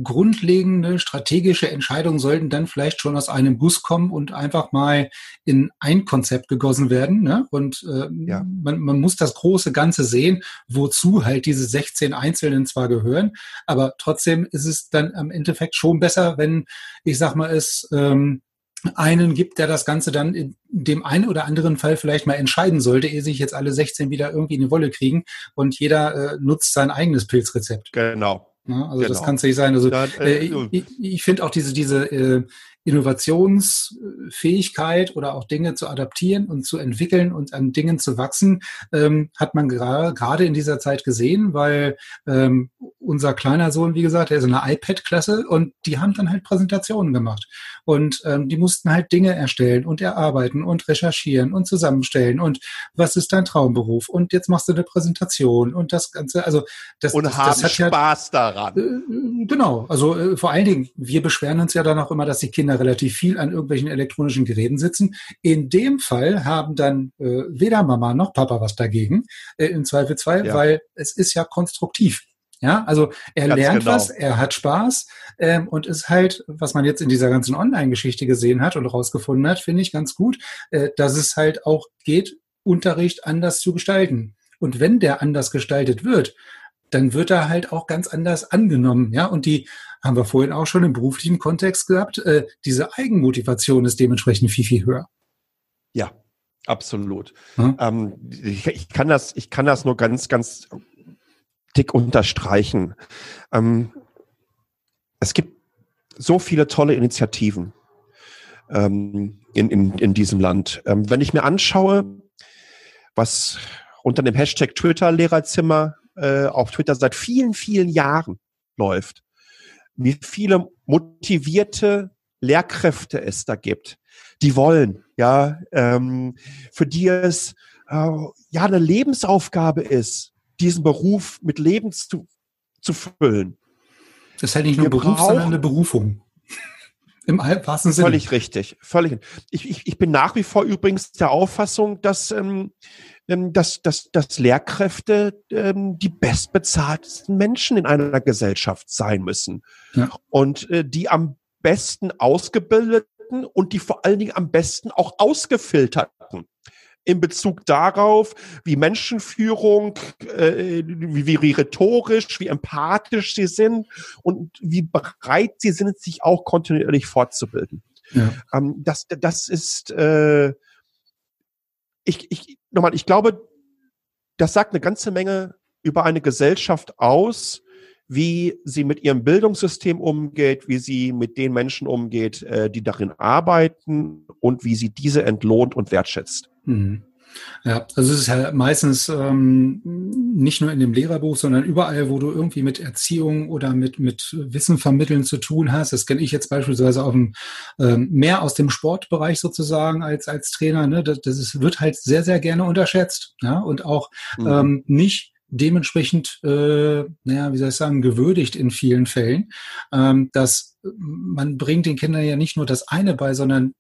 Speaker 1: grundlegende strategische Entscheidungen sollten dann vielleicht schon aus einem Bus kommen und einfach mal in ein Konzept gegossen werden. Ne? Und äh, ja. man, man muss das große Ganze sehen, wozu halt diese 16 Einzelnen zwar gehören, aber trotzdem ist es dann am Endeffekt schon besser, wenn, ich sag mal, es ähm, einen gibt, der das Ganze dann in dem einen oder anderen Fall vielleicht mal entscheiden sollte, ehe sich jetzt alle 16 wieder irgendwie in die Wolle kriegen und jeder äh, nutzt sein eigenes Pilzrezept.
Speaker 2: Genau.
Speaker 1: Ja, also genau. das kann es nicht sein. Also äh, äh ich, ich finde auch diese diese äh, Innovationsfähigkeit oder auch Dinge zu adaptieren und zu entwickeln und an Dingen zu wachsen, ähm, hat man gerade in dieser Zeit gesehen, weil ähm, unser kleiner Sohn, wie gesagt, der ist in einer iPad-Klasse und die haben dann halt Präsentationen gemacht. Und ähm, die mussten halt Dinge erstellen und erarbeiten und recherchieren und zusammenstellen und was ist dein Traumberuf? Und jetzt machst du eine Präsentation und das Ganze, also das,
Speaker 2: und
Speaker 1: das, das hat
Speaker 2: Spaß ja, daran.
Speaker 1: Äh, genau, also äh, vor allen Dingen, wir beschweren uns ja dann auch immer, dass die Kinder relativ viel an irgendwelchen elektronischen Geräten sitzen. In dem Fall haben dann äh, weder Mama noch Papa was dagegen, äh, im Zweifelsfall, ja. weil es ist ja konstruktiv. Ja, also er Ganz lernt genau. was, er hat Spaß ähm, und ist halt, was man jetzt in dieser ganzen Online-Geschichte gesehen hat und rausgefunden hat, finde ich ganz gut, äh, dass es halt auch geht, Unterricht anders zu gestalten. Und wenn der anders gestaltet wird, dann wird er halt auch ganz anders angenommen. Ja, und die haben wir vorhin auch schon im beruflichen Kontext gehabt. Äh, diese Eigenmotivation ist dementsprechend viel, viel höher.
Speaker 2: Ja, absolut. Hm? Ähm, ich, ich, kann das, ich kann das nur ganz, ganz dick unterstreichen. Ähm, es gibt so viele tolle Initiativen ähm, in, in, in diesem Land. Ähm, wenn ich mir anschaue, was unter dem Hashtag Twitter Lehrerzimmer äh, auf Twitter seit vielen, vielen Jahren läuft, wie viele motivierte Lehrkräfte es da gibt, die wollen, ja, ähm, für die es äh, ja eine Lebensaufgabe ist, diesen Beruf mit Leben zu, zu füllen.
Speaker 1: Das ist halt nicht nur Wir Beruf, sondern eine Berufung. Im wahrsten Sinne.
Speaker 2: Völlig richtig. Völlig. Ich, ich, ich bin nach wie vor übrigens der Auffassung, dass ähm, dass, dass, dass Lehrkräfte ähm, die bestbezahltesten Menschen in einer Gesellschaft sein müssen. Ja. Und äh, die am besten ausgebildeten und die vor allen Dingen am besten auch ausgefilterten in Bezug darauf, wie Menschenführung, äh, wie, wie rhetorisch, wie empathisch sie sind und wie bereit sie sind, sich auch kontinuierlich fortzubilden. Ja. Ähm, das, das ist äh, ich, ich, nochmal, ich glaube, das sagt eine ganze Menge über eine Gesellschaft aus, wie sie mit ihrem Bildungssystem umgeht, wie sie mit den Menschen umgeht, äh, die darin arbeiten und wie sie diese entlohnt und wertschätzt. Mhm.
Speaker 1: Ja, also es ist ja meistens ähm, nicht nur in dem Lehrerbuch, sondern überall, wo du irgendwie mit Erziehung oder mit, mit Wissen vermitteln zu tun hast. Das kenne ich jetzt beispielsweise auf dem, ähm, mehr aus dem Sportbereich sozusagen als, als Trainer. Ne? Das, das ist, wird halt sehr, sehr gerne unterschätzt. Ja? Und auch mhm. ähm, nicht dementsprechend, äh, naja, wie soll ich sagen, gewürdigt in vielen Fällen, ähm, dass man bringt den Kindern ja nicht nur das eine bei, sondern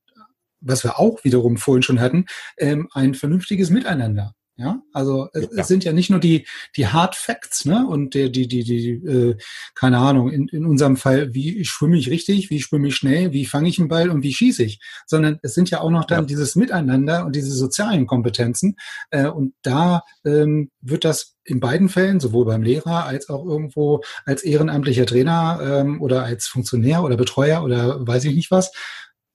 Speaker 1: was wir auch wiederum vorhin schon hatten, ähm, ein vernünftiges Miteinander. Ja, also es, ja. sind ja nicht nur die die Hard Facts, ne? Und die die die, die äh, keine Ahnung. In, in unserem Fall, wie schwimme ich richtig, wie schwimme ich schnell, wie fange ich einen Ball und wie schieße ich, sondern es sind ja auch noch dann ja. dieses Miteinander und diese sozialen Kompetenzen. Äh, und da ähm, wird das in beiden Fällen, sowohl beim Lehrer als auch irgendwo als ehrenamtlicher Trainer ähm, oder als Funktionär oder Betreuer oder weiß ich nicht was,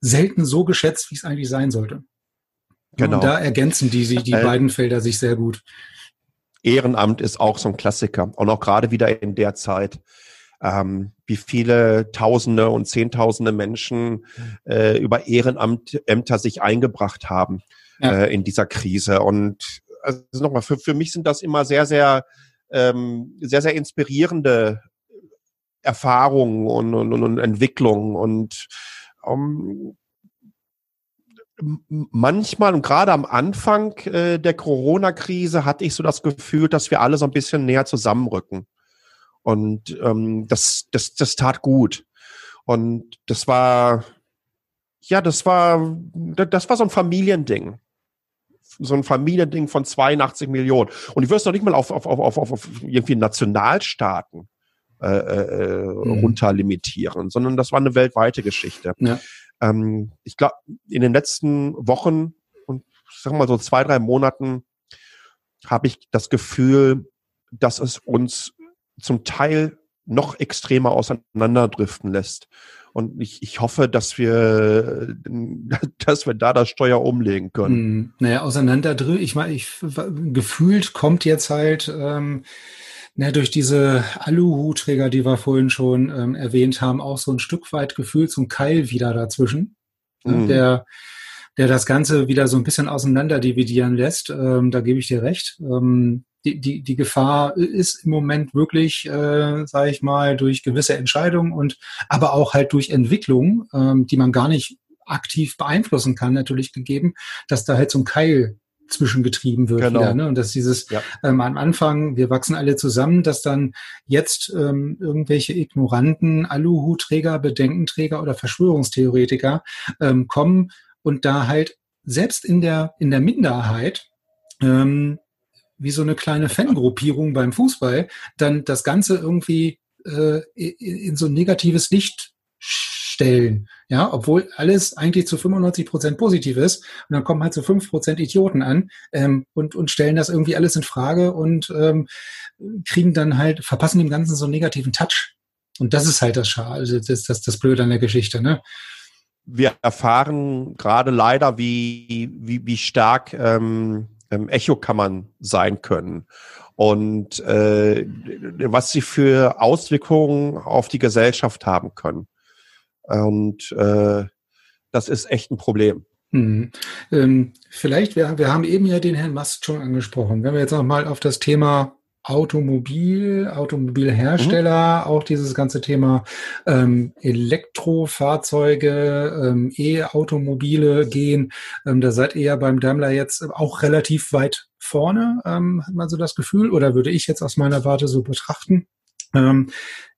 Speaker 1: selten so geschätzt, wie es eigentlich sein sollte. Genau. Und da ergänzen die, die äh, beiden Felder sich sehr gut.
Speaker 2: Ehrenamt ist auch so ein Klassiker. Und auch gerade wieder in der Zeit, ähm, wie viele Tausende und Zehntausende Menschen äh, über Ehrenämter sich eingebracht haben ja. äh, in dieser Krise. Und also nochmal, für, für mich sind das immer sehr, sehr, ähm, sehr, sehr inspirierende Erfahrungen und, und, und Entwicklungen. Und um, manchmal und gerade am Anfang äh, der Corona-Krise hatte ich so das Gefühl, dass wir alle so ein bisschen näher zusammenrücken. Und ähm, das, das, das tat gut. Und das war, ja, das war, das war so ein Familiending. So ein Familiending von 82 Millionen. Und ich würde es noch nicht mal auf, auf, auf, auf, auf irgendwie Nationalstaaten äh, äh, mhm. runterlimitieren, sondern das war eine weltweite Geschichte. Ja. Ähm, ich glaube, in den letzten Wochen und sag mal so zwei, drei Monaten habe ich das Gefühl, dass es uns zum Teil noch extremer auseinanderdriften lässt Und ich, ich hoffe, dass wir, dass wir da das Steuer umlegen können. Hm,
Speaker 1: naja, auseinander Ich meine, ich gefühlt kommt jetzt halt ähm, na, durch diese Aluhutträger, die wir vorhin schon ähm, erwähnt haben, auch so ein Stück weit gefühlt zum Keil wieder dazwischen. Mhm. Der der das Ganze wieder so ein bisschen auseinander dividieren lässt. Ähm, da gebe ich dir recht. Ähm, die, die, die Gefahr ist im Moment wirklich, äh, sage ich mal, durch gewisse Entscheidungen und aber auch halt durch Entwicklung, ähm, die man gar nicht aktiv beeinflussen kann, natürlich gegeben, dass da halt so ein Keil zwischengetrieben wird genau. wieder. Ne? Und dass dieses ja. ähm, am Anfang, wir wachsen alle zusammen, dass dann jetzt ähm, irgendwelche ignoranten Aluhutträger, Bedenkenträger oder Verschwörungstheoretiker ähm, kommen und da halt selbst in der in der Minderheit ähm, wie so eine kleine Fangruppierung beim Fußball, dann das Ganze irgendwie äh, in so ein negatives Licht stellen. Ja, obwohl alles eigentlich zu 95 Prozent positiv ist. Und dann kommen halt so fünf Prozent Idioten an ähm, und, und stellen das irgendwie alles in Frage und ähm, kriegen dann halt, verpassen dem Ganzen so einen negativen Touch. Und das ist halt das Schade, also das, das, das Blöde an der Geschichte, ne?
Speaker 2: Wir erfahren gerade leider, wie, wie, wie stark ähm, ähm, Echokammern sein können und äh, was sie für Auswirkungen auf die Gesellschaft haben können. Und äh, das ist echt ein Problem.
Speaker 1: Hm. Ähm, vielleicht, wir, wir haben eben ja den Herrn Mast schon angesprochen. Wenn wir jetzt noch mal auf das Thema Automobil, Automobilhersteller, mhm. auch dieses ganze Thema ähm, Elektrofahrzeuge, ähm, E-Automobile gehen. Ähm, da seid ihr ja beim Daimler jetzt auch relativ weit vorne, ähm, hat man so das Gefühl, oder würde ich jetzt aus meiner Warte so betrachten. Ähm,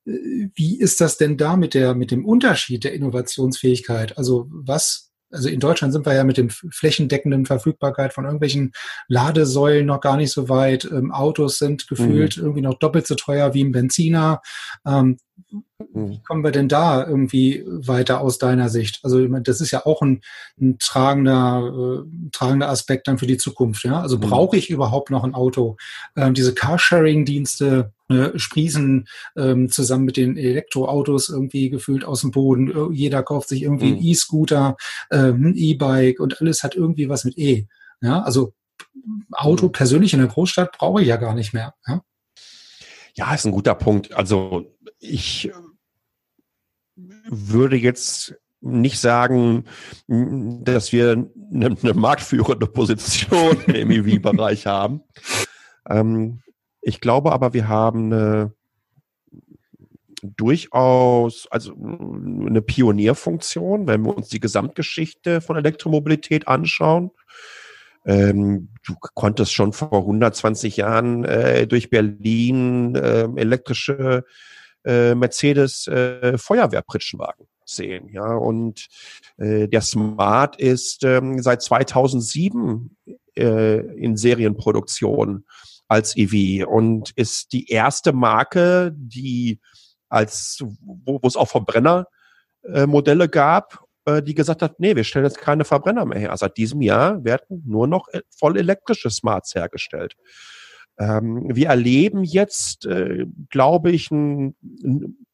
Speaker 1: wie ist das denn da mit der, mit dem Unterschied der Innovationsfähigkeit? Also was also in Deutschland sind wir ja mit dem flächendeckenden Verfügbarkeit von irgendwelchen Ladesäulen noch gar nicht so weit. Ähm, Autos sind gefühlt mhm. irgendwie noch doppelt so teuer wie ein Benziner. Ähm, mhm. wie kommen wir denn da irgendwie weiter aus deiner Sicht? Also das ist ja auch ein, ein tragender, äh, tragender Aspekt dann für die Zukunft. Ja? Also mhm. brauche ich überhaupt noch ein Auto? Ähm, diese Carsharing-Dienste äh, sprießen ähm, zusammen mit den Elektroautos irgendwie gefühlt aus dem Boden. Jeder kauft sich irgendwie mhm. einen E-Scooter, ähm, ein E-Bike und alles hat irgendwie was mit E. Ja, also Auto mhm. persönlich in der Großstadt brauche ich ja gar nicht mehr. Ja?
Speaker 2: ja, ist ein guter Punkt. Also ich würde jetzt nicht sagen, dass wir eine, eine marktführende Position im EV-Bereich haben. Ähm, ich glaube aber, wir haben eine durchaus, also eine Pionierfunktion, wenn wir uns die Gesamtgeschichte von Elektromobilität anschauen. Ähm, du konntest schon vor 120 Jahren äh, durch Berlin äh, elektrische äh, Mercedes äh, Feuerwehrpritschenwagen sehen, ja. Und äh, der Smart ist ähm, seit 2007 äh, in Serienproduktion als EV und ist die erste Marke, die als, wo, wo es auch Verbrennermodelle äh, gab, äh, die gesagt hat, nee, wir stellen jetzt keine Verbrenner mehr her. Also seit diesem Jahr werden nur noch äh, voll elektrische Smarts hergestellt. Ähm, wir erleben jetzt, äh, glaube ich, ein, ein,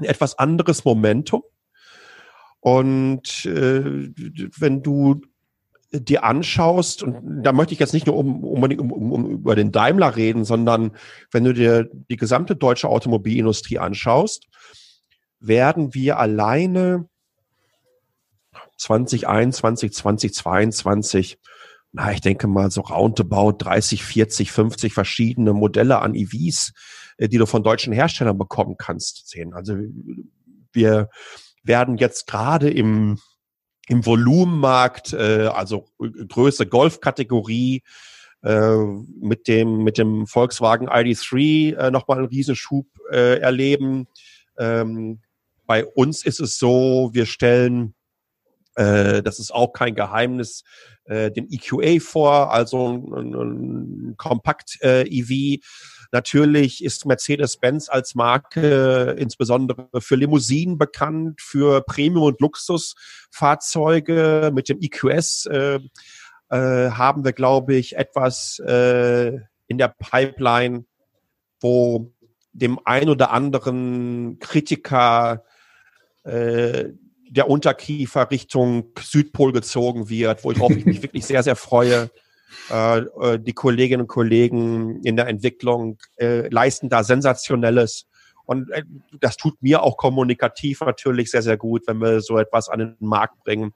Speaker 2: etwas anderes Momentum. Und äh, wenn du dir anschaust, und da möchte ich jetzt nicht nur um, um, um, um über den Daimler reden, sondern wenn du dir die gesamte deutsche Automobilindustrie anschaust, werden wir alleine 2021, 2022, na, ich denke mal so roundabout 30, 40, 50 verschiedene Modelle an EVs, äh, die du von deutschen Herstellern bekommen kannst, sehen. Also wir werden jetzt gerade im im Volumenmarkt, äh, also Größe Golf-Kategorie, äh, mit dem mit dem Volkswagen ID3 äh, nochmal einen Riesenschub äh, erleben. Ähm, bei uns ist es so, wir stellen, äh, das ist auch kein Geheimnis, äh, den EQA vor, also ein, ein Kompakt-EV. Äh, Natürlich ist Mercedes-Benz als Marke insbesondere für Limousinen bekannt, für Premium- und Luxusfahrzeuge. Mit dem EQS äh, äh, haben wir, glaube ich, etwas äh, in der Pipeline, wo dem ein oder anderen Kritiker äh, der Unterkiefer Richtung Südpol gezogen wird, worauf ich mich wirklich sehr, sehr freue. Äh, äh, die Kolleginnen und Kollegen in der Entwicklung äh, leisten da sensationelles. Und äh, das tut mir auch kommunikativ natürlich sehr, sehr gut, wenn wir so etwas an den Markt bringen.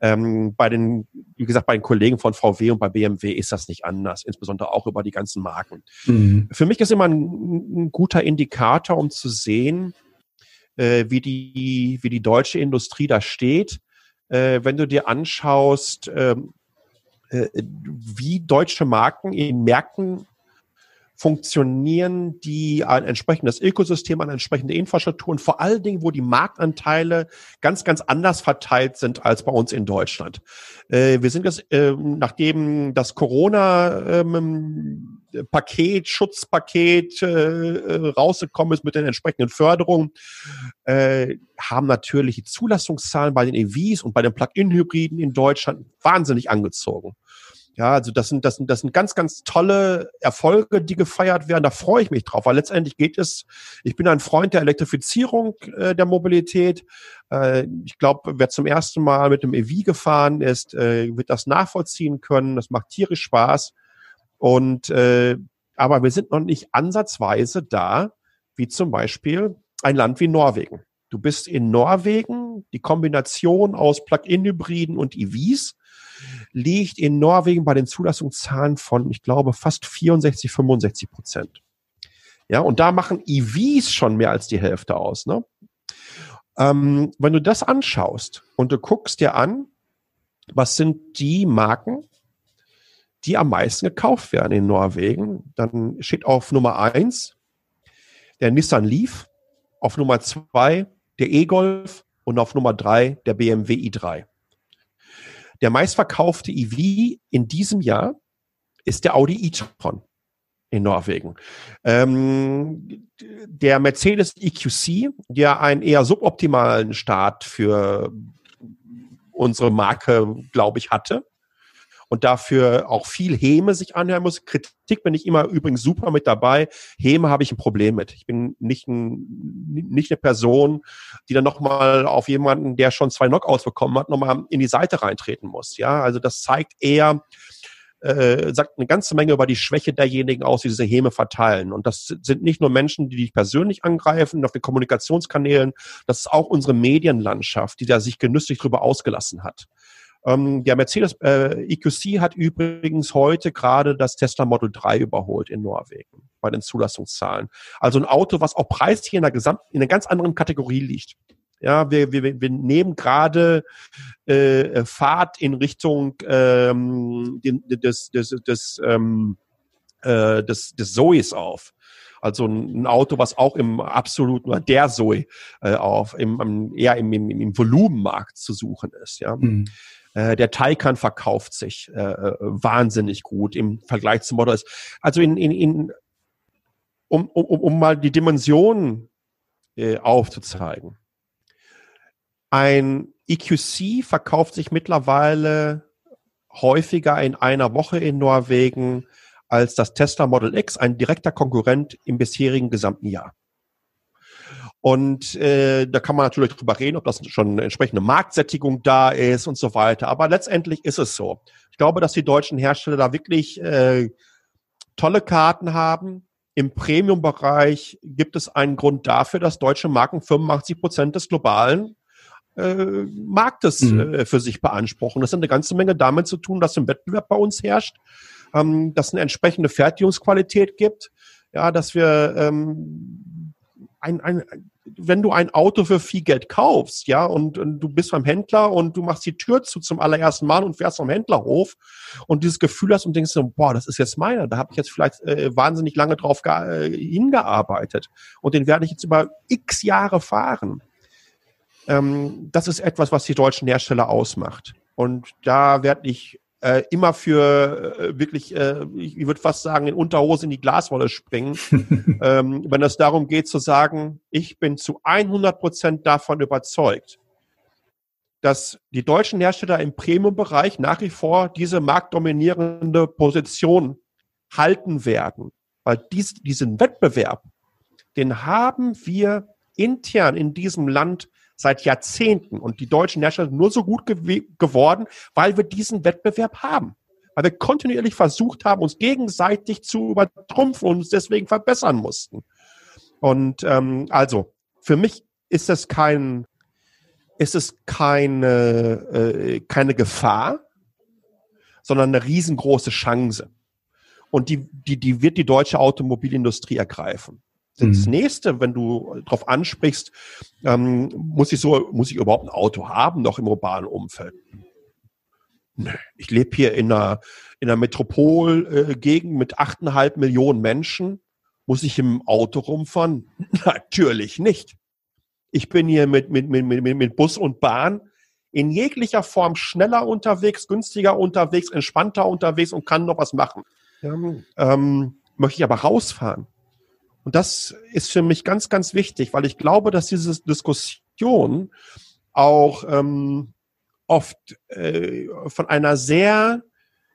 Speaker 2: Ähm, bei den, wie gesagt, bei den Kollegen von VW und bei BMW ist das nicht anders, insbesondere auch über die ganzen Marken. Mhm. Für mich ist immer ein, ein, guter Indikator, um zu sehen, äh, wie die, wie die deutsche Industrie da steht. Äh, wenn du dir anschaust, äh, wie deutsche Marken in Märkten funktionieren, die ein entsprechendes Ökosystem, eine entsprechende Infrastruktur und vor allen Dingen, wo die Marktanteile ganz, ganz anders verteilt sind als bei uns in Deutschland. Äh, wir sind jetzt, äh, nachdem das Corona ähm, Paket, Schutzpaket äh, äh, rausgekommen ist mit den entsprechenden Förderungen, äh, haben natürlich die Zulassungszahlen bei den EVs und bei den Plug-in-Hybriden in Deutschland wahnsinnig angezogen. Ja, also das sind, das sind, das sind ganz, ganz tolle Erfolge, die gefeiert werden. Da freue ich mich drauf, weil letztendlich geht es, ich bin ein Freund der Elektrifizierung äh, der Mobilität. Äh, ich glaube, wer zum ersten Mal mit dem EV gefahren ist, äh, wird das nachvollziehen können. Das macht tierisch Spaß. Und äh, aber wir sind noch nicht ansatzweise da, wie zum Beispiel ein Land wie Norwegen. Du bist in Norwegen, die Kombination aus Plug-in-Hybriden und EVs liegt in Norwegen bei den Zulassungszahlen von, ich glaube, fast 64, 65 Prozent. Ja, und da machen EVs schon mehr als die Hälfte aus. Ne? Ähm, wenn du das anschaust und du guckst dir an, was sind die Marken, die am meisten gekauft werden in Norwegen, dann steht auf Nummer eins der Nissan Leaf, auf Nummer zwei der E-Golf und auf Nummer drei der BMW i3. Der meistverkaufte EV in diesem Jahr ist der Audi e-tron in Norwegen. Ähm, der Mercedes EQC, der einen eher suboptimalen Start für unsere Marke, glaube ich, hatte, und dafür auch viel Häme sich anhören muss. Kritik bin ich immer übrigens super mit dabei. Häme habe ich ein Problem mit. Ich bin nicht, ein, nicht eine Person, die dann nochmal auf jemanden, der schon zwei Knockouts bekommen hat, nochmal in die Seite reintreten muss. Ja, also das zeigt eher, äh, sagt eine ganze Menge über die Schwäche derjenigen aus, die diese Häme verteilen. Und das sind nicht nur Menschen, die dich persönlich angreifen auf den Kommunikationskanälen, das ist auch unsere Medienlandschaft, die da sich genüsslich drüber ausgelassen hat. Ähm, der Mercedes äh, EQC hat übrigens heute gerade das Tesla Model 3 überholt in Norwegen bei den Zulassungszahlen. Also ein Auto, was auch preislich in einer, Gesamt in einer ganz anderen Kategorie liegt. Ja, wir, wir, wir nehmen gerade äh, Fahrt in Richtung ähm, des, des, des, ähm, äh, des, des Zoes auf. Also ein Auto, was auch im absoluten, oder der Zoe äh, auf, im, eher im, im, im Volumenmarkt zu suchen ist. Ja. Mhm. Äh, der Taycan verkauft sich äh, äh, wahnsinnig gut im Vergleich zum Model S. Also in, in, in um, um, um mal die Dimensionen äh, aufzuzeigen. Ein EQC verkauft sich mittlerweile häufiger in einer Woche in Norwegen als das Tesla Model X, ein direkter Konkurrent im bisherigen gesamten Jahr. Und äh, da kann man natürlich drüber reden, ob das schon eine entsprechende Marktsättigung da ist und so weiter. Aber letztendlich ist es so. Ich glaube, dass die deutschen Hersteller da wirklich äh, tolle Karten haben. Im Premium-Bereich gibt es einen Grund dafür, dass deutsche Marken 85 Prozent des globalen äh, Marktes mhm. äh, für sich beanspruchen. Das hat eine ganze Menge damit zu tun, dass ein Wettbewerb bei uns herrscht, ähm, dass eine entsprechende Fertigungsqualität gibt, ja, dass wir ähm, ein, ein, wenn du ein Auto für viel Geld kaufst, ja, und, und, du bist beim Händler und du machst die Tür zu zum allerersten Mal und fährst vom Händlerhof und dieses Gefühl hast und denkst so, boah, das ist jetzt meiner, da habe ich jetzt vielleicht äh, wahnsinnig lange drauf äh, hingearbeitet und den werde ich jetzt über x Jahre fahren. Ähm, das ist etwas, was die deutschen Hersteller ausmacht. Und da werde ich äh, immer für äh, wirklich, äh, ich, ich würde fast sagen, in Unterhose in die Glaswolle springen, ähm, wenn es darum geht zu sagen, ich bin zu 100 Prozent davon überzeugt, dass die deutschen Hersteller im Premium-Bereich nach wie vor diese marktdominierende Position halten werden. Weil dies, diesen Wettbewerb, den haben wir intern in diesem Land seit Jahrzehnten. Und die deutschen Hersteller nur so gut gew geworden, weil wir diesen Wettbewerb haben. Weil wir kontinuierlich versucht haben, uns gegenseitig zu übertrumpfen und uns deswegen verbessern mussten. Und ähm, also, für mich ist es kein, ist es keine, äh, keine Gefahr, sondern eine riesengroße Chance. Und die, die, die wird die deutsche Automobilindustrie ergreifen. Das mhm. nächste, wenn du darauf ansprichst, ähm, muss ich so, muss ich überhaupt ein Auto haben, noch im urbanen Umfeld? Ich lebe hier in einer, in einer Metropolgegend mit achteinhalb Millionen Menschen. Muss ich im Auto rumfahren? Natürlich nicht. Ich bin hier mit, mit, mit, mit, mit Bus und Bahn in jeglicher Form schneller unterwegs, günstiger unterwegs, entspannter unterwegs und kann noch was machen. Ja, ähm, möchte ich aber rausfahren. Und das ist für mich ganz, ganz wichtig, weil ich glaube, dass diese Diskussion auch ähm, oft äh, von einer sehr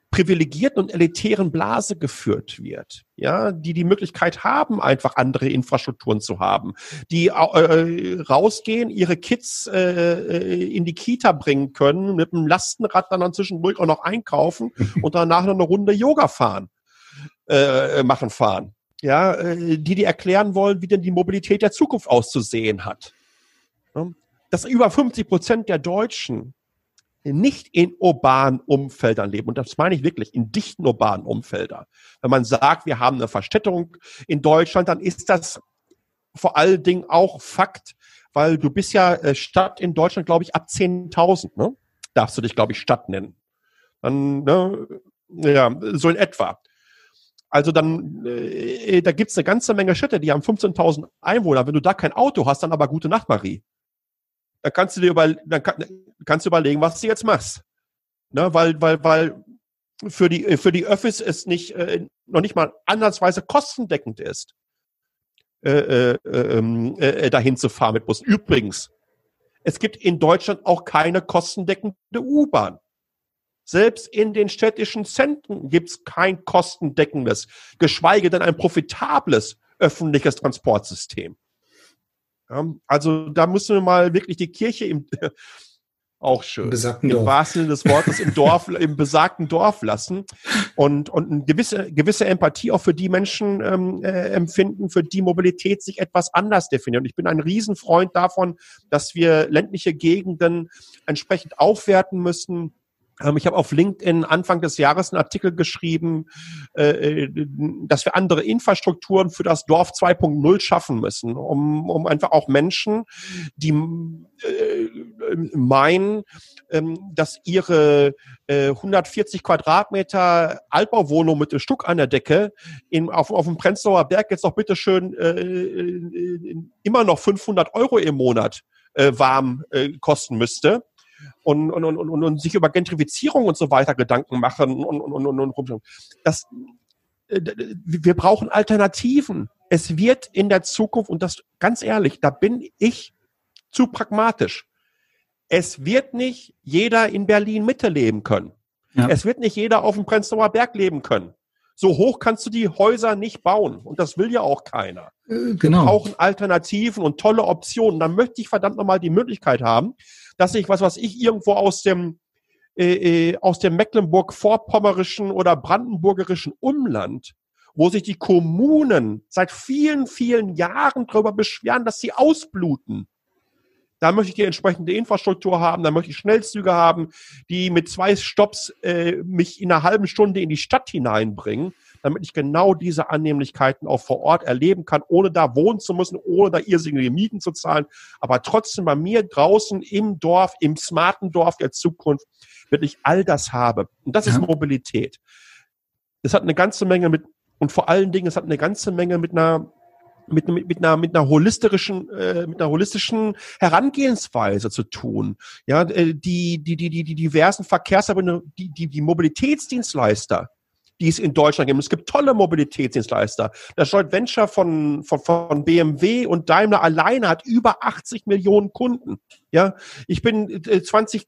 Speaker 2: privilegierten und elitären Blase geführt wird, ja, die die Möglichkeit haben, einfach andere Infrastrukturen zu haben, die äh, rausgehen, ihre Kids äh, in die Kita bringen können, mit einem Lastenrad dann, dann zwischendurch auch noch einkaufen und danach noch eine Runde Yoga fahren, äh, machen fahren, ja, äh, die die erklären wollen, wie denn die Mobilität der Zukunft auszusehen hat. Dass über 50 Prozent der Deutschen nicht in urbanen Umfeldern leben. Und das meine ich wirklich, in dichten urbanen Umfeldern. Wenn man sagt, wir haben eine Verstädterung in Deutschland, dann ist das vor allen Dingen auch Fakt, weil du bist ja äh, Stadt in Deutschland, glaube ich, ab 10.000, ne? Darfst du dich, glaube ich, Stadt nennen. Dann, ne, ja, so in etwa. Also dann, äh, da gibt's eine ganze Menge Städte, die haben 15.000 Einwohner. Wenn du da kein Auto hast, dann aber gute Nacht, Marie dann kannst du dir über, dann kann, kannst du überlegen, was du jetzt machst. Ne, weil, weil, weil für die, für die Öffis es nicht, äh, noch nicht mal ansatzweise kostendeckend ist, äh, äh, ähm, äh, dahin zu fahren mit Bussen. Übrigens, es gibt in Deutschland auch keine kostendeckende U-Bahn. Selbst in den städtischen Zentren gibt es kein kostendeckendes, geschweige denn ein profitables öffentliches Transportsystem. Ja, also da müssen wir mal wirklich die Kirche im auch schön.
Speaker 1: Besagten
Speaker 2: Im
Speaker 1: Dorf.
Speaker 2: wahrsten Sinne des Wortes im Dorf, im besagten Dorf lassen und, und eine gewisse, gewisse Empathie auch für die Menschen ähm, äh, empfinden, für die Mobilität sich etwas anders definiert. Und ich bin ein Riesenfreund davon, dass wir ländliche Gegenden entsprechend aufwerten müssen, ich habe auf LinkedIn Anfang des Jahres einen Artikel geschrieben, äh, äh, dass wir andere Infrastrukturen für das Dorf 2.0 schaffen müssen, um, um einfach auch Menschen, die äh, meinen, ähm, dass ihre 140 Quadratmeter Altbauwohnung mit dem Stuck an der Decke in, auf, auf dem Prenzlauer Berg jetzt doch bitteschön immer noch 500 Euro im Monat warm kosten müsste und, und, und, und, und sich über Gentrifizierung und so weiter Gedanken machen und, und, und, und, und das, äh, wir brauchen Alternativen. Es wird in der Zukunft, und das ganz ehrlich, da bin ich zu pragmatisch. Es wird nicht jeder in Berlin Mitte leben können. Ja. Es wird nicht jeder auf dem Prenzlauer Berg leben können. So hoch kannst du die Häuser nicht bauen. Und das will ja auch keiner.
Speaker 1: Äh, genau.
Speaker 2: Wir brauchen Alternativen und tolle Optionen. Dann möchte ich verdammt nochmal die Möglichkeit haben, dass ich, was was ich, irgendwo aus dem, äh, äh, aus dem Mecklenburg-Vorpommerischen oder Brandenburgerischen Umland, wo sich die Kommunen seit vielen, vielen Jahren darüber beschweren, dass sie ausbluten. Da möchte ich die entsprechende Infrastruktur haben, da möchte ich Schnellzüge haben, die mit zwei Stops äh, mich in einer halben Stunde in die Stadt hineinbringen damit ich genau diese Annehmlichkeiten auch vor Ort erleben kann, ohne da wohnen zu müssen, ohne da irrsinnige Mieten zu zahlen, aber trotzdem bei mir draußen im Dorf, im smarten Dorf der Zukunft wirklich all das habe. Und das ja. ist Mobilität. Es hat eine ganze Menge mit, und vor allen Dingen, es hat eine ganze Menge mit einer mit, mit, mit einer mit einer holistischen äh, mit einer holistischen Herangehensweise zu tun. Ja, äh, die die die die die diversen Verkehrsverbünde, die die die Mobilitätsdienstleister, die es in Deutschland gibt. Es gibt tolle Mobilitätsdienstleister. Das Joint Venture von, von, von BMW und Daimler alleine hat über 80 Millionen Kunden. Ja, ich bin 20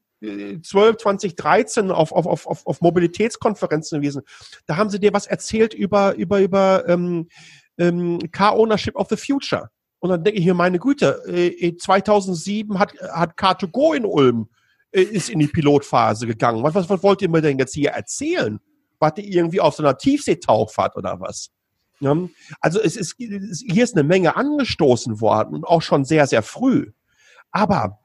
Speaker 2: 12, 2013 auf, auf, auf, auf Mobilitätskonferenzen gewesen. Da haben sie dir was erzählt über, über, über ähm, ähm, Car Ownership of the Future. Und dann denke ich mir, meine Güte, 2007 hat, hat Car2Go in Ulm, ist in die Pilotphase gegangen. Was, was, was wollt ihr mir denn jetzt hier erzählen? Wart ihr irgendwie auf so einer Tiefseetauchfahrt oder was? Ja, also es ist, hier ist eine Menge angestoßen worden und auch schon sehr, sehr früh. Aber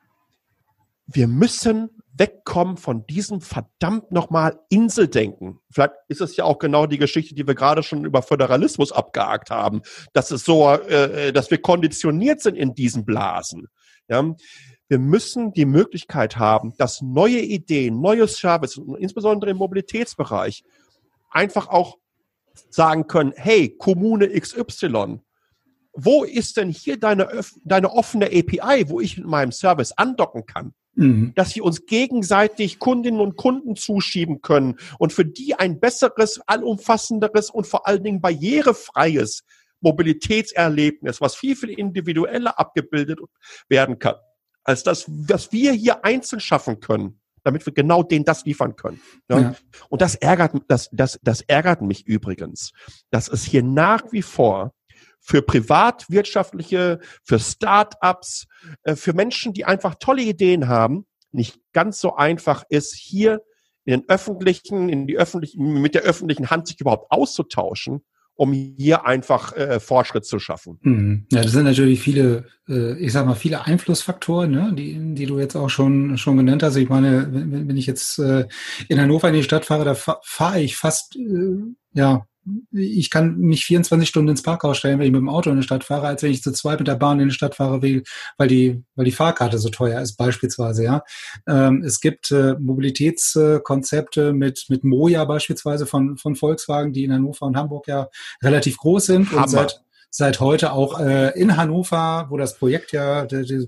Speaker 2: wir müssen wegkommen von diesem verdammt nochmal Inseldenken. Vielleicht ist es ja auch genau die Geschichte, die wir gerade schon über Föderalismus abgehakt haben, dass es so, äh, dass wir konditioniert sind in diesen Blasen. Ja? Wir müssen die Möglichkeit haben, dass neue Ideen, neue Services, insbesondere im Mobilitätsbereich, einfach auch sagen können, hey, Kommune XY, wo ist denn hier deine, deine offene API, wo ich mit meinem Service andocken kann? Mhm. Dass wir uns gegenseitig Kundinnen und Kunden zuschieben können und für die ein besseres, allumfassenderes und vor allen Dingen barrierefreies Mobilitätserlebnis, was viel, viel individueller abgebildet werden kann, als das, was wir hier einzeln schaffen können damit wir genau denen das liefern können. Ja? Ja. Und das ärgert, das, das, das ärgert mich übrigens, dass es hier nach wie vor für privatwirtschaftliche, für Start-ups, äh, für Menschen, die einfach tolle Ideen haben, nicht ganz so einfach ist, hier in den öffentlichen, in die öffentlichen, mit der öffentlichen Hand sich überhaupt auszutauschen um hier einfach äh, Fortschritt zu schaffen.
Speaker 1: Mhm. Ja, das sind natürlich viele, äh, ich sag mal, viele Einflussfaktoren, ne, die, die du jetzt auch schon, schon genannt hast. Ich meine, wenn, wenn ich jetzt äh, in Hannover in die Stadt fahre, da fahre ich fast, äh, ja, ich kann mich 24 Stunden ins Parkhaus stellen, wenn ich mit dem Auto in die Stadt fahre, als wenn ich zu zweit mit der Bahn in die Stadt fahre, weil die, weil die Fahrkarte so teuer ist, beispielsweise, ja. Ähm, es gibt äh, Mobilitätskonzepte mit, mit Moja beispielsweise von, von Volkswagen, die in Hannover und Hamburg ja relativ groß sind Hammer. und seit, seit heute auch äh, in Hannover, wo das Projekt ja de, de,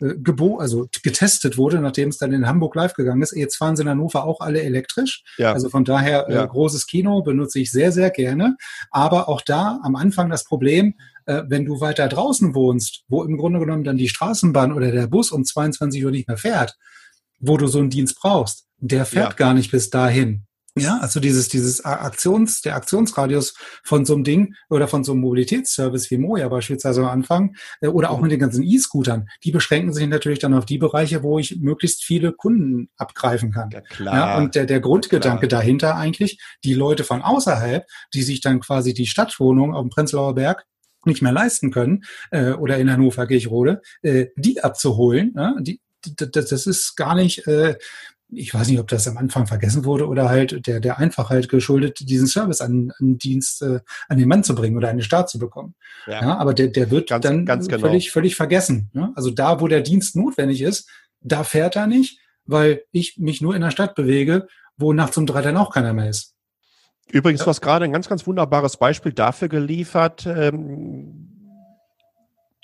Speaker 1: äh, gebo also getestet wurde, nachdem es dann in Hamburg live gegangen ist. Jetzt fahren sie in Hannover auch alle elektrisch. Ja. Also von daher äh, ja. großes Kino benutze ich sehr, sehr gerne. Aber auch da am Anfang das Problem, äh, wenn du weiter draußen wohnst, wo im Grunde genommen dann die Straßenbahn oder der Bus um 22 Uhr nicht mehr fährt, wo du so einen Dienst brauchst, der fährt ja. gar nicht bis dahin. Ja, also dieses, dieses Aktions, der Aktionsradius von so einem Ding oder von so einem Mobilitätsservice wie Moja beispielsweise am Anfang äh, oder auch mit den ganzen E-Scootern, die beschränken sich natürlich dann auf die Bereiche, wo ich möglichst viele Kunden abgreifen kann. Ja, klar. Ja, und der, der Grundgedanke klar. dahinter eigentlich, die Leute von außerhalb, die sich dann quasi die Stadtwohnung auf dem Prenzlauer Berg nicht mehr leisten können äh, oder in Hannover Kirchrode, äh, die abzuholen, ja, die, das, das ist gar nicht äh, ich weiß nicht, ob das am Anfang vergessen wurde oder halt der, der Einfachheit geschuldet, diesen Service an, an Dienst äh, an den Mann zu bringen oder an den Staat zu bekommen. Ja. ja aber der, der wird ganz, dann ganz genau. völlig, völlig vergessen. Ja? Also da, wo der Dienst notwendig ist, da fährt er nicht, weil ich mich nur in der Stadt bewege, wo nachts um drei dann auch keiner mehr ist.
Speaker 2: Übrigens, du hast gerade ein ganz, ganz wunderbares Beispiel dafür geliefert, ähm,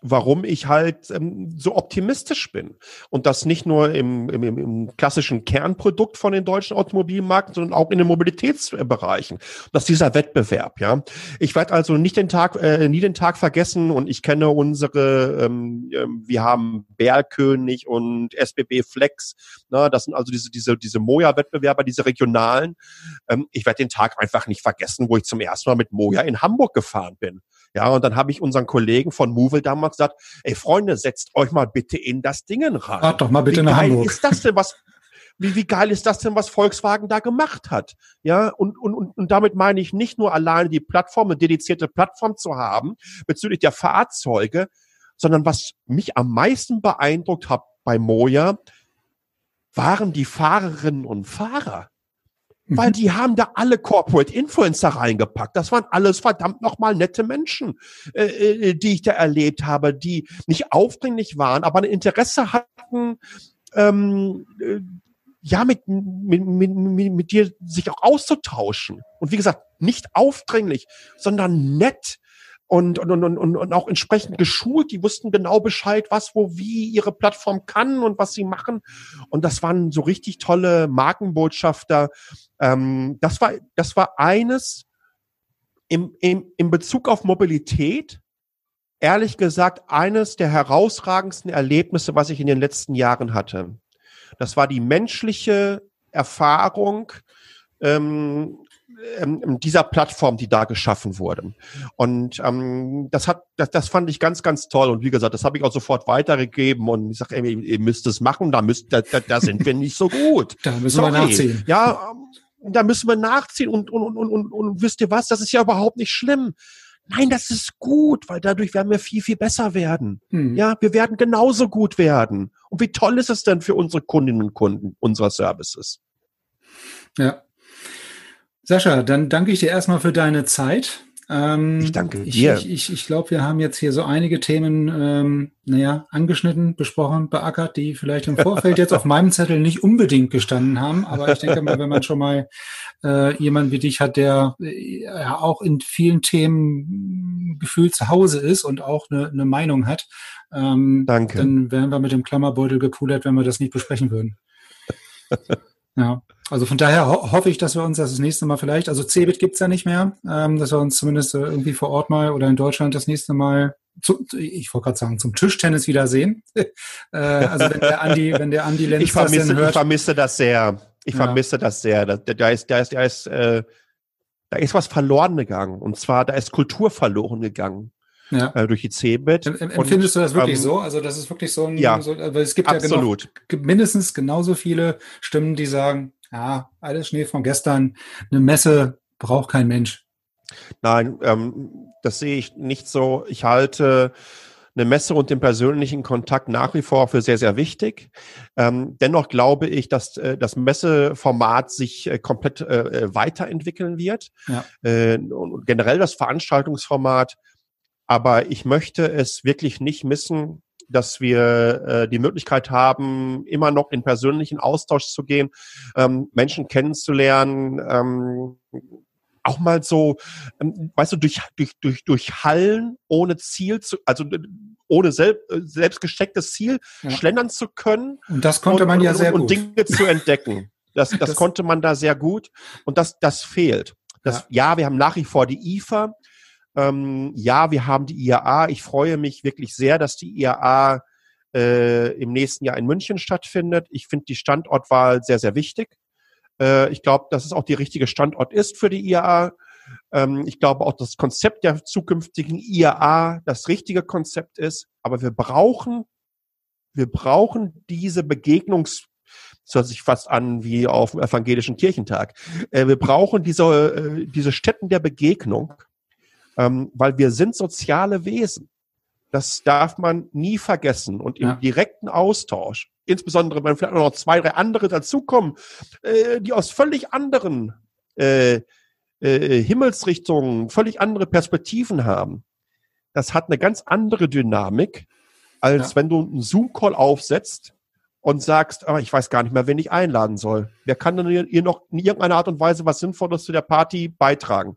Speaker 2: warum ich halt ähm, so optimistisch bin. Und das nicht nur im, im, im klassischen Kernprodukt von den deutschen Automobilmarken, sondern auch in den Mobilitätsbereichen. Das ist dieser Wettbewerb, ja. Ich werde also nicht den Tag, äh, nie den Tag vergessen und ich kenne unsere, ähm, ähm wir haben Bärkönig und SBB Flex, na, das sind also diese, diese, diese Moja-Wettbewerber, diese regionalen. Ähm, ich werde den Tag einfach nicht vergessen, wo ich zum ersten Mal mit Moja in Hamburg gefahren bin. Ja, und dann habe ich unseren Kollegen von Movil damals gesagt, ey Freunde, setzt euch mal bitte in das Dingen rein.
Speaker 1: Fahrt doch mal bitte
Speaker 2: wie
Speaker 1: nach
Speaker 2: geil
Speaker 1: Hamburg.
Speaker 2: ist das denn, was, wie, wie geil ist das denn, was Volkswagen da gemacht hat? Ja, und, und, und, und damit meine ich nicht nur alleine die Plattform, eine dedizierte Plattform zu haben bezüglich der Fahrzeuge, sondern was mich am meisten beeindruckt hat bei Moja, waren die Fahrerinnen und Fahrer. Weil mhm. die haben da alle Corporate Influencer reingepackt. Das waren alles verdammt nochmal nette Menschen, äh, äh, die ich da erlebt habe, die nicht aufdringlich waren, aber ein Interesse hatten, ähm, äh, ja, mit, mit, mit, mit dir sich auch auszutauschen. Und wie gesagt, nicht aufdringlich, sondern nett und, und, und, und, und auch entsprechend geschult. Die wussten genau Bescheid, was, wo, wie ihre Plattform kann und was sie machen. Und das waren so richtig tolle Markenbotschafter. Ähm, das war, das war eines im, im, im Bezug auf Mobilität, ehrlich gesagt, eines der herausragendsten Erlebnisse, was ich in den letzten Jahren hatte. Das war die menschliche Erfahrung, ähm, ähm, dieser Plattform, die da geschaffen wurde. Und ähm, das hat, das, das fand ich ganz, ganz toll. Und wie gesagt, das habe ich auch sofort weitergegeben. Und ich sage, ihr müsst es machen, da müsst, da, da, da sind wir nicht so gut.
Speaker 1: da müssen Sorry. wir nachziehen.
Speaker 2: Ja, ähm, da müssen wir nachziehen. Und, und, und, und, und, und wisst ihr was? Das ist ja überhaupt nicht schlimm. Nein, das ist gut, weil dadurch werden wir viel, viel besser werden. Hm. Ja, wir werden genauso gut werden. Und wie toll ist es denn für unsere Kundinnen und Kunden unserer Services?
Speaker 1: Ja, Sascha, dann danke ich dir erstmal für deine Zeit.
Speaker 2: Ähm, ich danke dir.
Speaker 1: Ich, ich, ich glaube, wir haben jetzt hier so einige Themen, ähm, naja, angeschnitten, besprochen, beackert, die vielleicht im Vorfeld jetzt auf meinem Zettel nicht unbedingt gestanden haben. Aber ich denke mal, wenn man schon mal äh, jemand wie dich hat, der äh, auch in vielen Themen gefühlt zu Hause ist und auch eine, eine Meinung hat, ähm,
Speaker 2: danke.
Speaker 1: dann wären wir mit dem Klammerbeutel gepudert, wenn wir das nicht besprechen würden. ja. Also von daher ho hoffe ich, dass wir uns das, nächste Mal vielleicht, also Cebit gibt's ja nicht mehr, ähm, dass wir uns zumindest äh, irgendwie vor Ort mal oder in Deutschland das nächste Mal, zu, ich wollte gerade sagen, zum Tischtennis wiedersehen. äh, also wenn der Andi, wenn der Andi
Speaker 2: Lenz ich vermisse, das hört, ich vermisse das sehr. Ich ja. vermisse das sehr. Da, da ist, da ist, da ist, äh, da ist was verloren gegangen. Und zwar, da ist Kultur verloren gegangen ja. äh, durch die Cebit.
Speaker 1: Empfindest du das wirklich ähm, so? Also das ist wirklich so ein,
Speaker 2: ja,
Speaker 1: so, weil es gibt
Speaker 2: absolut.
Speaker 1: ja genau, mindestens genauso viele Stimmen, die sagen, ja, alles Schnee von gestern. Eine Messe braucht kein Mensch.
Speaker 2: Nein, ähm, das sehe ich nicht so. Ich halte eine Messe und den persönlichen Kontakt nach wie vor für sehr, sehr wichtig. Ähm, dennoch glaube ich, dass äh, das Messeformat sich äh, komplett äh, äh weiterentwickeln wird. Ja. Äh, und generell das Veranstaltungsformat. Aber ich möchte es wirklich nicht missen, dass wir äh, die Möglichkeit haben, immer noch in persönlichen Austausch zu gehen, ähm, Menschen kennenzulernen, ähm, auch mal so, ähm, weißt du, durch, durch, durch, durch Hallen ohne Ziel zu, also ohne selb, selbst gestecktes Ziel ja. schlendern zu können.
Speaker 1: Und das konnte und, man ja sehr
Speaker 2: und,
Speaker 1: gut.
Speaker 2: Und Dinge zu entdecken. Das, das, das, konnte man da sehr gut. Und das, das fehlt. Das, ja. ja, wir haben nach wie vor die IFA, ähm, ja, wir haben die IAA. Ich freue mich wirklich sehr, dass die IAA äh, im nächsten Jahr in München stattfindet. Ich finde die Standortwahl sehr, sehr wichtig. Äh, ich glaube, dass es auch der richtige Standort ist für die IAA. Ähm, ich glaube auch, dass das Konzept der zukünftigen IAA das richtige Konzept ist. Aber wir brauchen, wir brauchen diese Begegnungs das hört sich fast an wie auf dem evangelischen Kirchentag. Äh, wir brauchen diese, äh, diese Stätten der Begegnung, ähm, weil wir sind soziale Wesen. Das darf man nie vergessen. Und im ja. direkten Austausch, insbesondere wenn vielleicht noch zwei, drei andere dazukommen, äh, die aus völlig anderen äh, äh, Himmelsrichtungen, völlig andere Perspektiven haben, das hat eine ganz andere Dynamik, als ja. wenn du einen Zoom-Call aufsetzt und sagst, aber ah, ich weiß gar nicht mehr, wen ich einladen soll. Wer kann denn hier noch in irgendeiner Art und Weise was Sinnvolles zu der Party beitragen?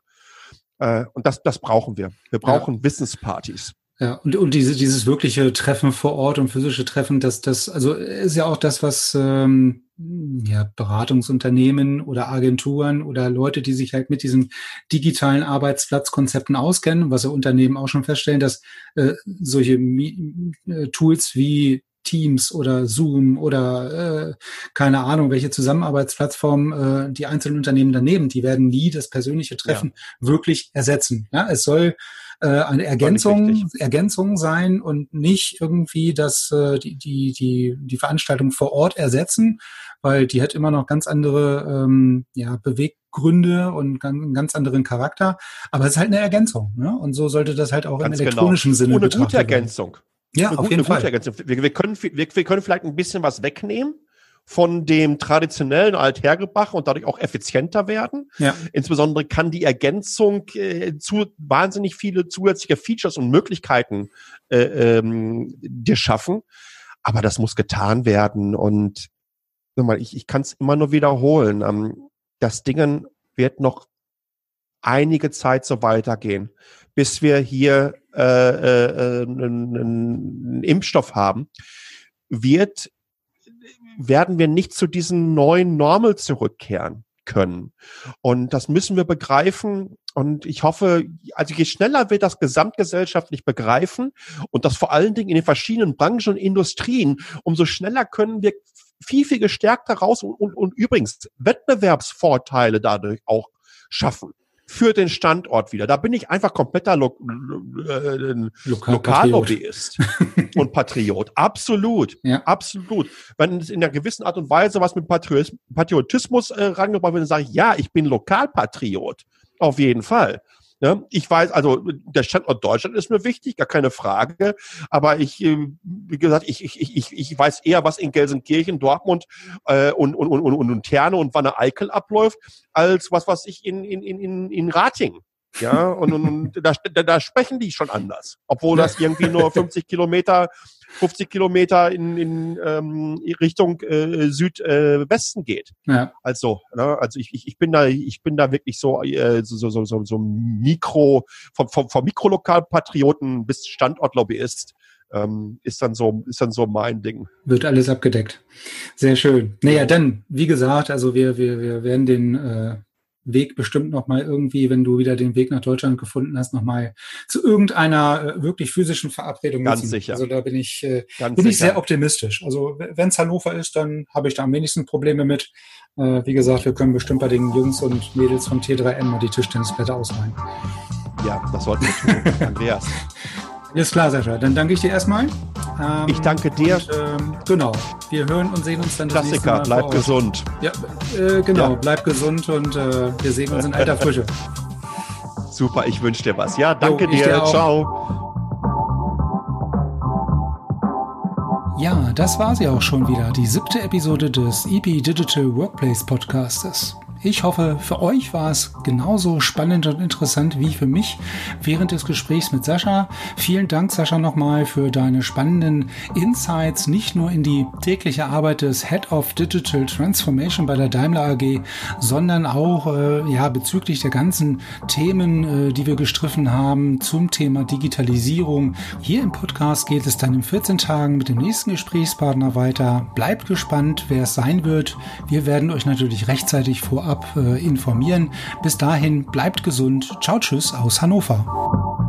Speaker 2: Äh, und das, das brauchen wir. Wir brauchen ja. Wissenspartys.
Speaker 1: Ja, und, und diese, dieses wirkliche Treffen vor Ort und physische Treffen, das, das, also ist ja auch das, was ähm, ja, Beratungsunternehmen oder Agenturen oder Leute, die sich halt mit diesen digitalen Arbeitsplatzkonzepten auskennen, was ja Unternehmen auch schon feststellen, dass äh, solche Mi äh, Tools wie Teams oder Zoom oder äh, keine Ahnung, welche Zusammenarbeitsplattform äh, die einzelnen Unternehmen daneben, die werden nie das persönliche Treffen ja. wirklich ersetzen. Ja, es soll äh, eine Ergänzung, Ergänzung sein und nicht irgendwie das, äh, die, die, die, die Veranstaltung vor Ort ersetzen, weil die hat immer noch ganz andere ähm, ja, Beweggründe und ganz, einen ganz anderen Charakter. Aber es ist halt eine Ergänzung. Ne? Und so sollte das halt auch ganz im genau. elektronischen genau. Sinne
Speaker 2: eine gute Ergänzung.
Speaker 1: Werden. Ja, auf jeden Fall.
Speaker 2: Wir, wir, können, wir, wir können vielleicht ein bisschen was wegnehmen von dem traditionellen Althergebracht und dadurch auch effizienter werden. Ja. Insbesondere kann die Ergänzung äh, zu wahnsinnig viele zusätzliche Features und Möglichkeiten äh, ähm, dir schaffen. Aber das muss getan werden und mal, ich, ich kann es immer nur wiederholen. Ähm, das Dingen wird noch einige Zeit so weitergehen, bis wir hier äh, äh, einen, einen Impfstoff haben, wird, werden wir nicht zu diesem neuen Normal zurückkehren können. Und das müssen wir begreifen. Und ich hoffe, also je schneller wir das gesamtgesellschaftlich begreifen und das vor allen Dingen in den verschiedenen Branchen und Industrien, umso schneller können wir viel, viel gestärkter raus und, und, und übrigens Wettbewerbsvorteile dadurch auch schaffen für den Standort wieder. Da bin ich einfach kompletter Lo äh, Lokal Lokallobbyist und Patriot. Absolut, ja. absolut. Wenn es in einer gewissen Art und Weise was mit Patriotismus äh, rangebracht wird, dann sage ich, ja, ich bin Lokalpatriot. Auf jeden Fall. Ne? Ich weiß, also der Standort Deutschland ist mir wichtig, gar keine Frage. Aber ich, äh, wie gesagt, ich, ich, ich, ich weiß eher, was in Gelsenkirchen, Dortmund äh, und, und, und, und, und Terne und Wanne Eickel abläuft, als was, was ich in, in, in, in Rating ja, und, und, und da, da, da sprechen die schon anders. Obwohl das irgendwie nur 50 Kilometer, 50 Kilometer in, in ähm, Richtung äh, Südwesten äh, geht. Ja. Also, ne, also ich, ich, ich bin da, ich bin da wirklich so, äh, so, so, so, so Mikro, vom, vom, vom Mikrolokalpatrioten bis Standortlobbyist. Ähm, ist dann so, ist dann so mein Ding.
Speaker 1: Wird alles abgedeckt. Sehr schön. Naja, dann, wie gesagt, also wir, wir, wir werden den äh, Weg bestimmt noch mal irgendwie, wenn du wieder den Weg nach Deutschland gefunden hast, noch mal zu irgendeiner äh, wirklich physischen Verabredung.
Speaker 2: Ganz nutzen. sicher.
Speaker 1: Also da bin ich äh, bin sicher. ich sehr optimistisch. Also wenn es Hannover ist, dann habe ich da am wenigsten Probleme mit. Äh, wie gesagt, wir können bestimmt bei den Jungs und Mädels von T3N mal die Tischtennisblätter ausleihen.
Speaker 2: Ja, das sollten wir tun. Andreas.
Speaker 1: Ist klar, Sascha. Dann danke ich dir erstmal.
Speaker 2: Ähm, ich danke dir.
Speaker 1: Und, ähm, genau. Wir hören und sehen uns dann
Speaker 2: das Klassiker, nächste Mal bleib gesund.
Speaker 1: Ja, äh, genau, ja. bleib gesund und äh, wir sehen uns in alter Frische.
Speaker 2: Super, ich wünsche dir was. Ja, danke jo, dir. dir Ciao.
Speaker 1: Ja, das war sie auch schon wieder, die siebte Episode des EP Digital Workplace Podcastes. Ich hoffe, für euch war es genauso spannend und interessant wie für mich während des Gesprächs mit Sascha. Vielen Dank, Sascha, nochmal für deine spannenden Insights, nicht nur in die tägliche Arbeit des Head of Digital Transformation bei der Daimler AG, sondern auch äh, ja, bezüglich der ganzen Themen, äh, die wir gestriffen haben zum Thema Digitalisierung. Hier im Podcast geht es dann in 14 Tagen mit dem nächsten Gesprächspartner weiter. Bleibt gespannt, wer es sein wird. Wir werden euch natürlich rechtzeitig vorab vorab äh, informieren. Bis dahin bleibt gesund. Ciao, tschüss aus Hannover.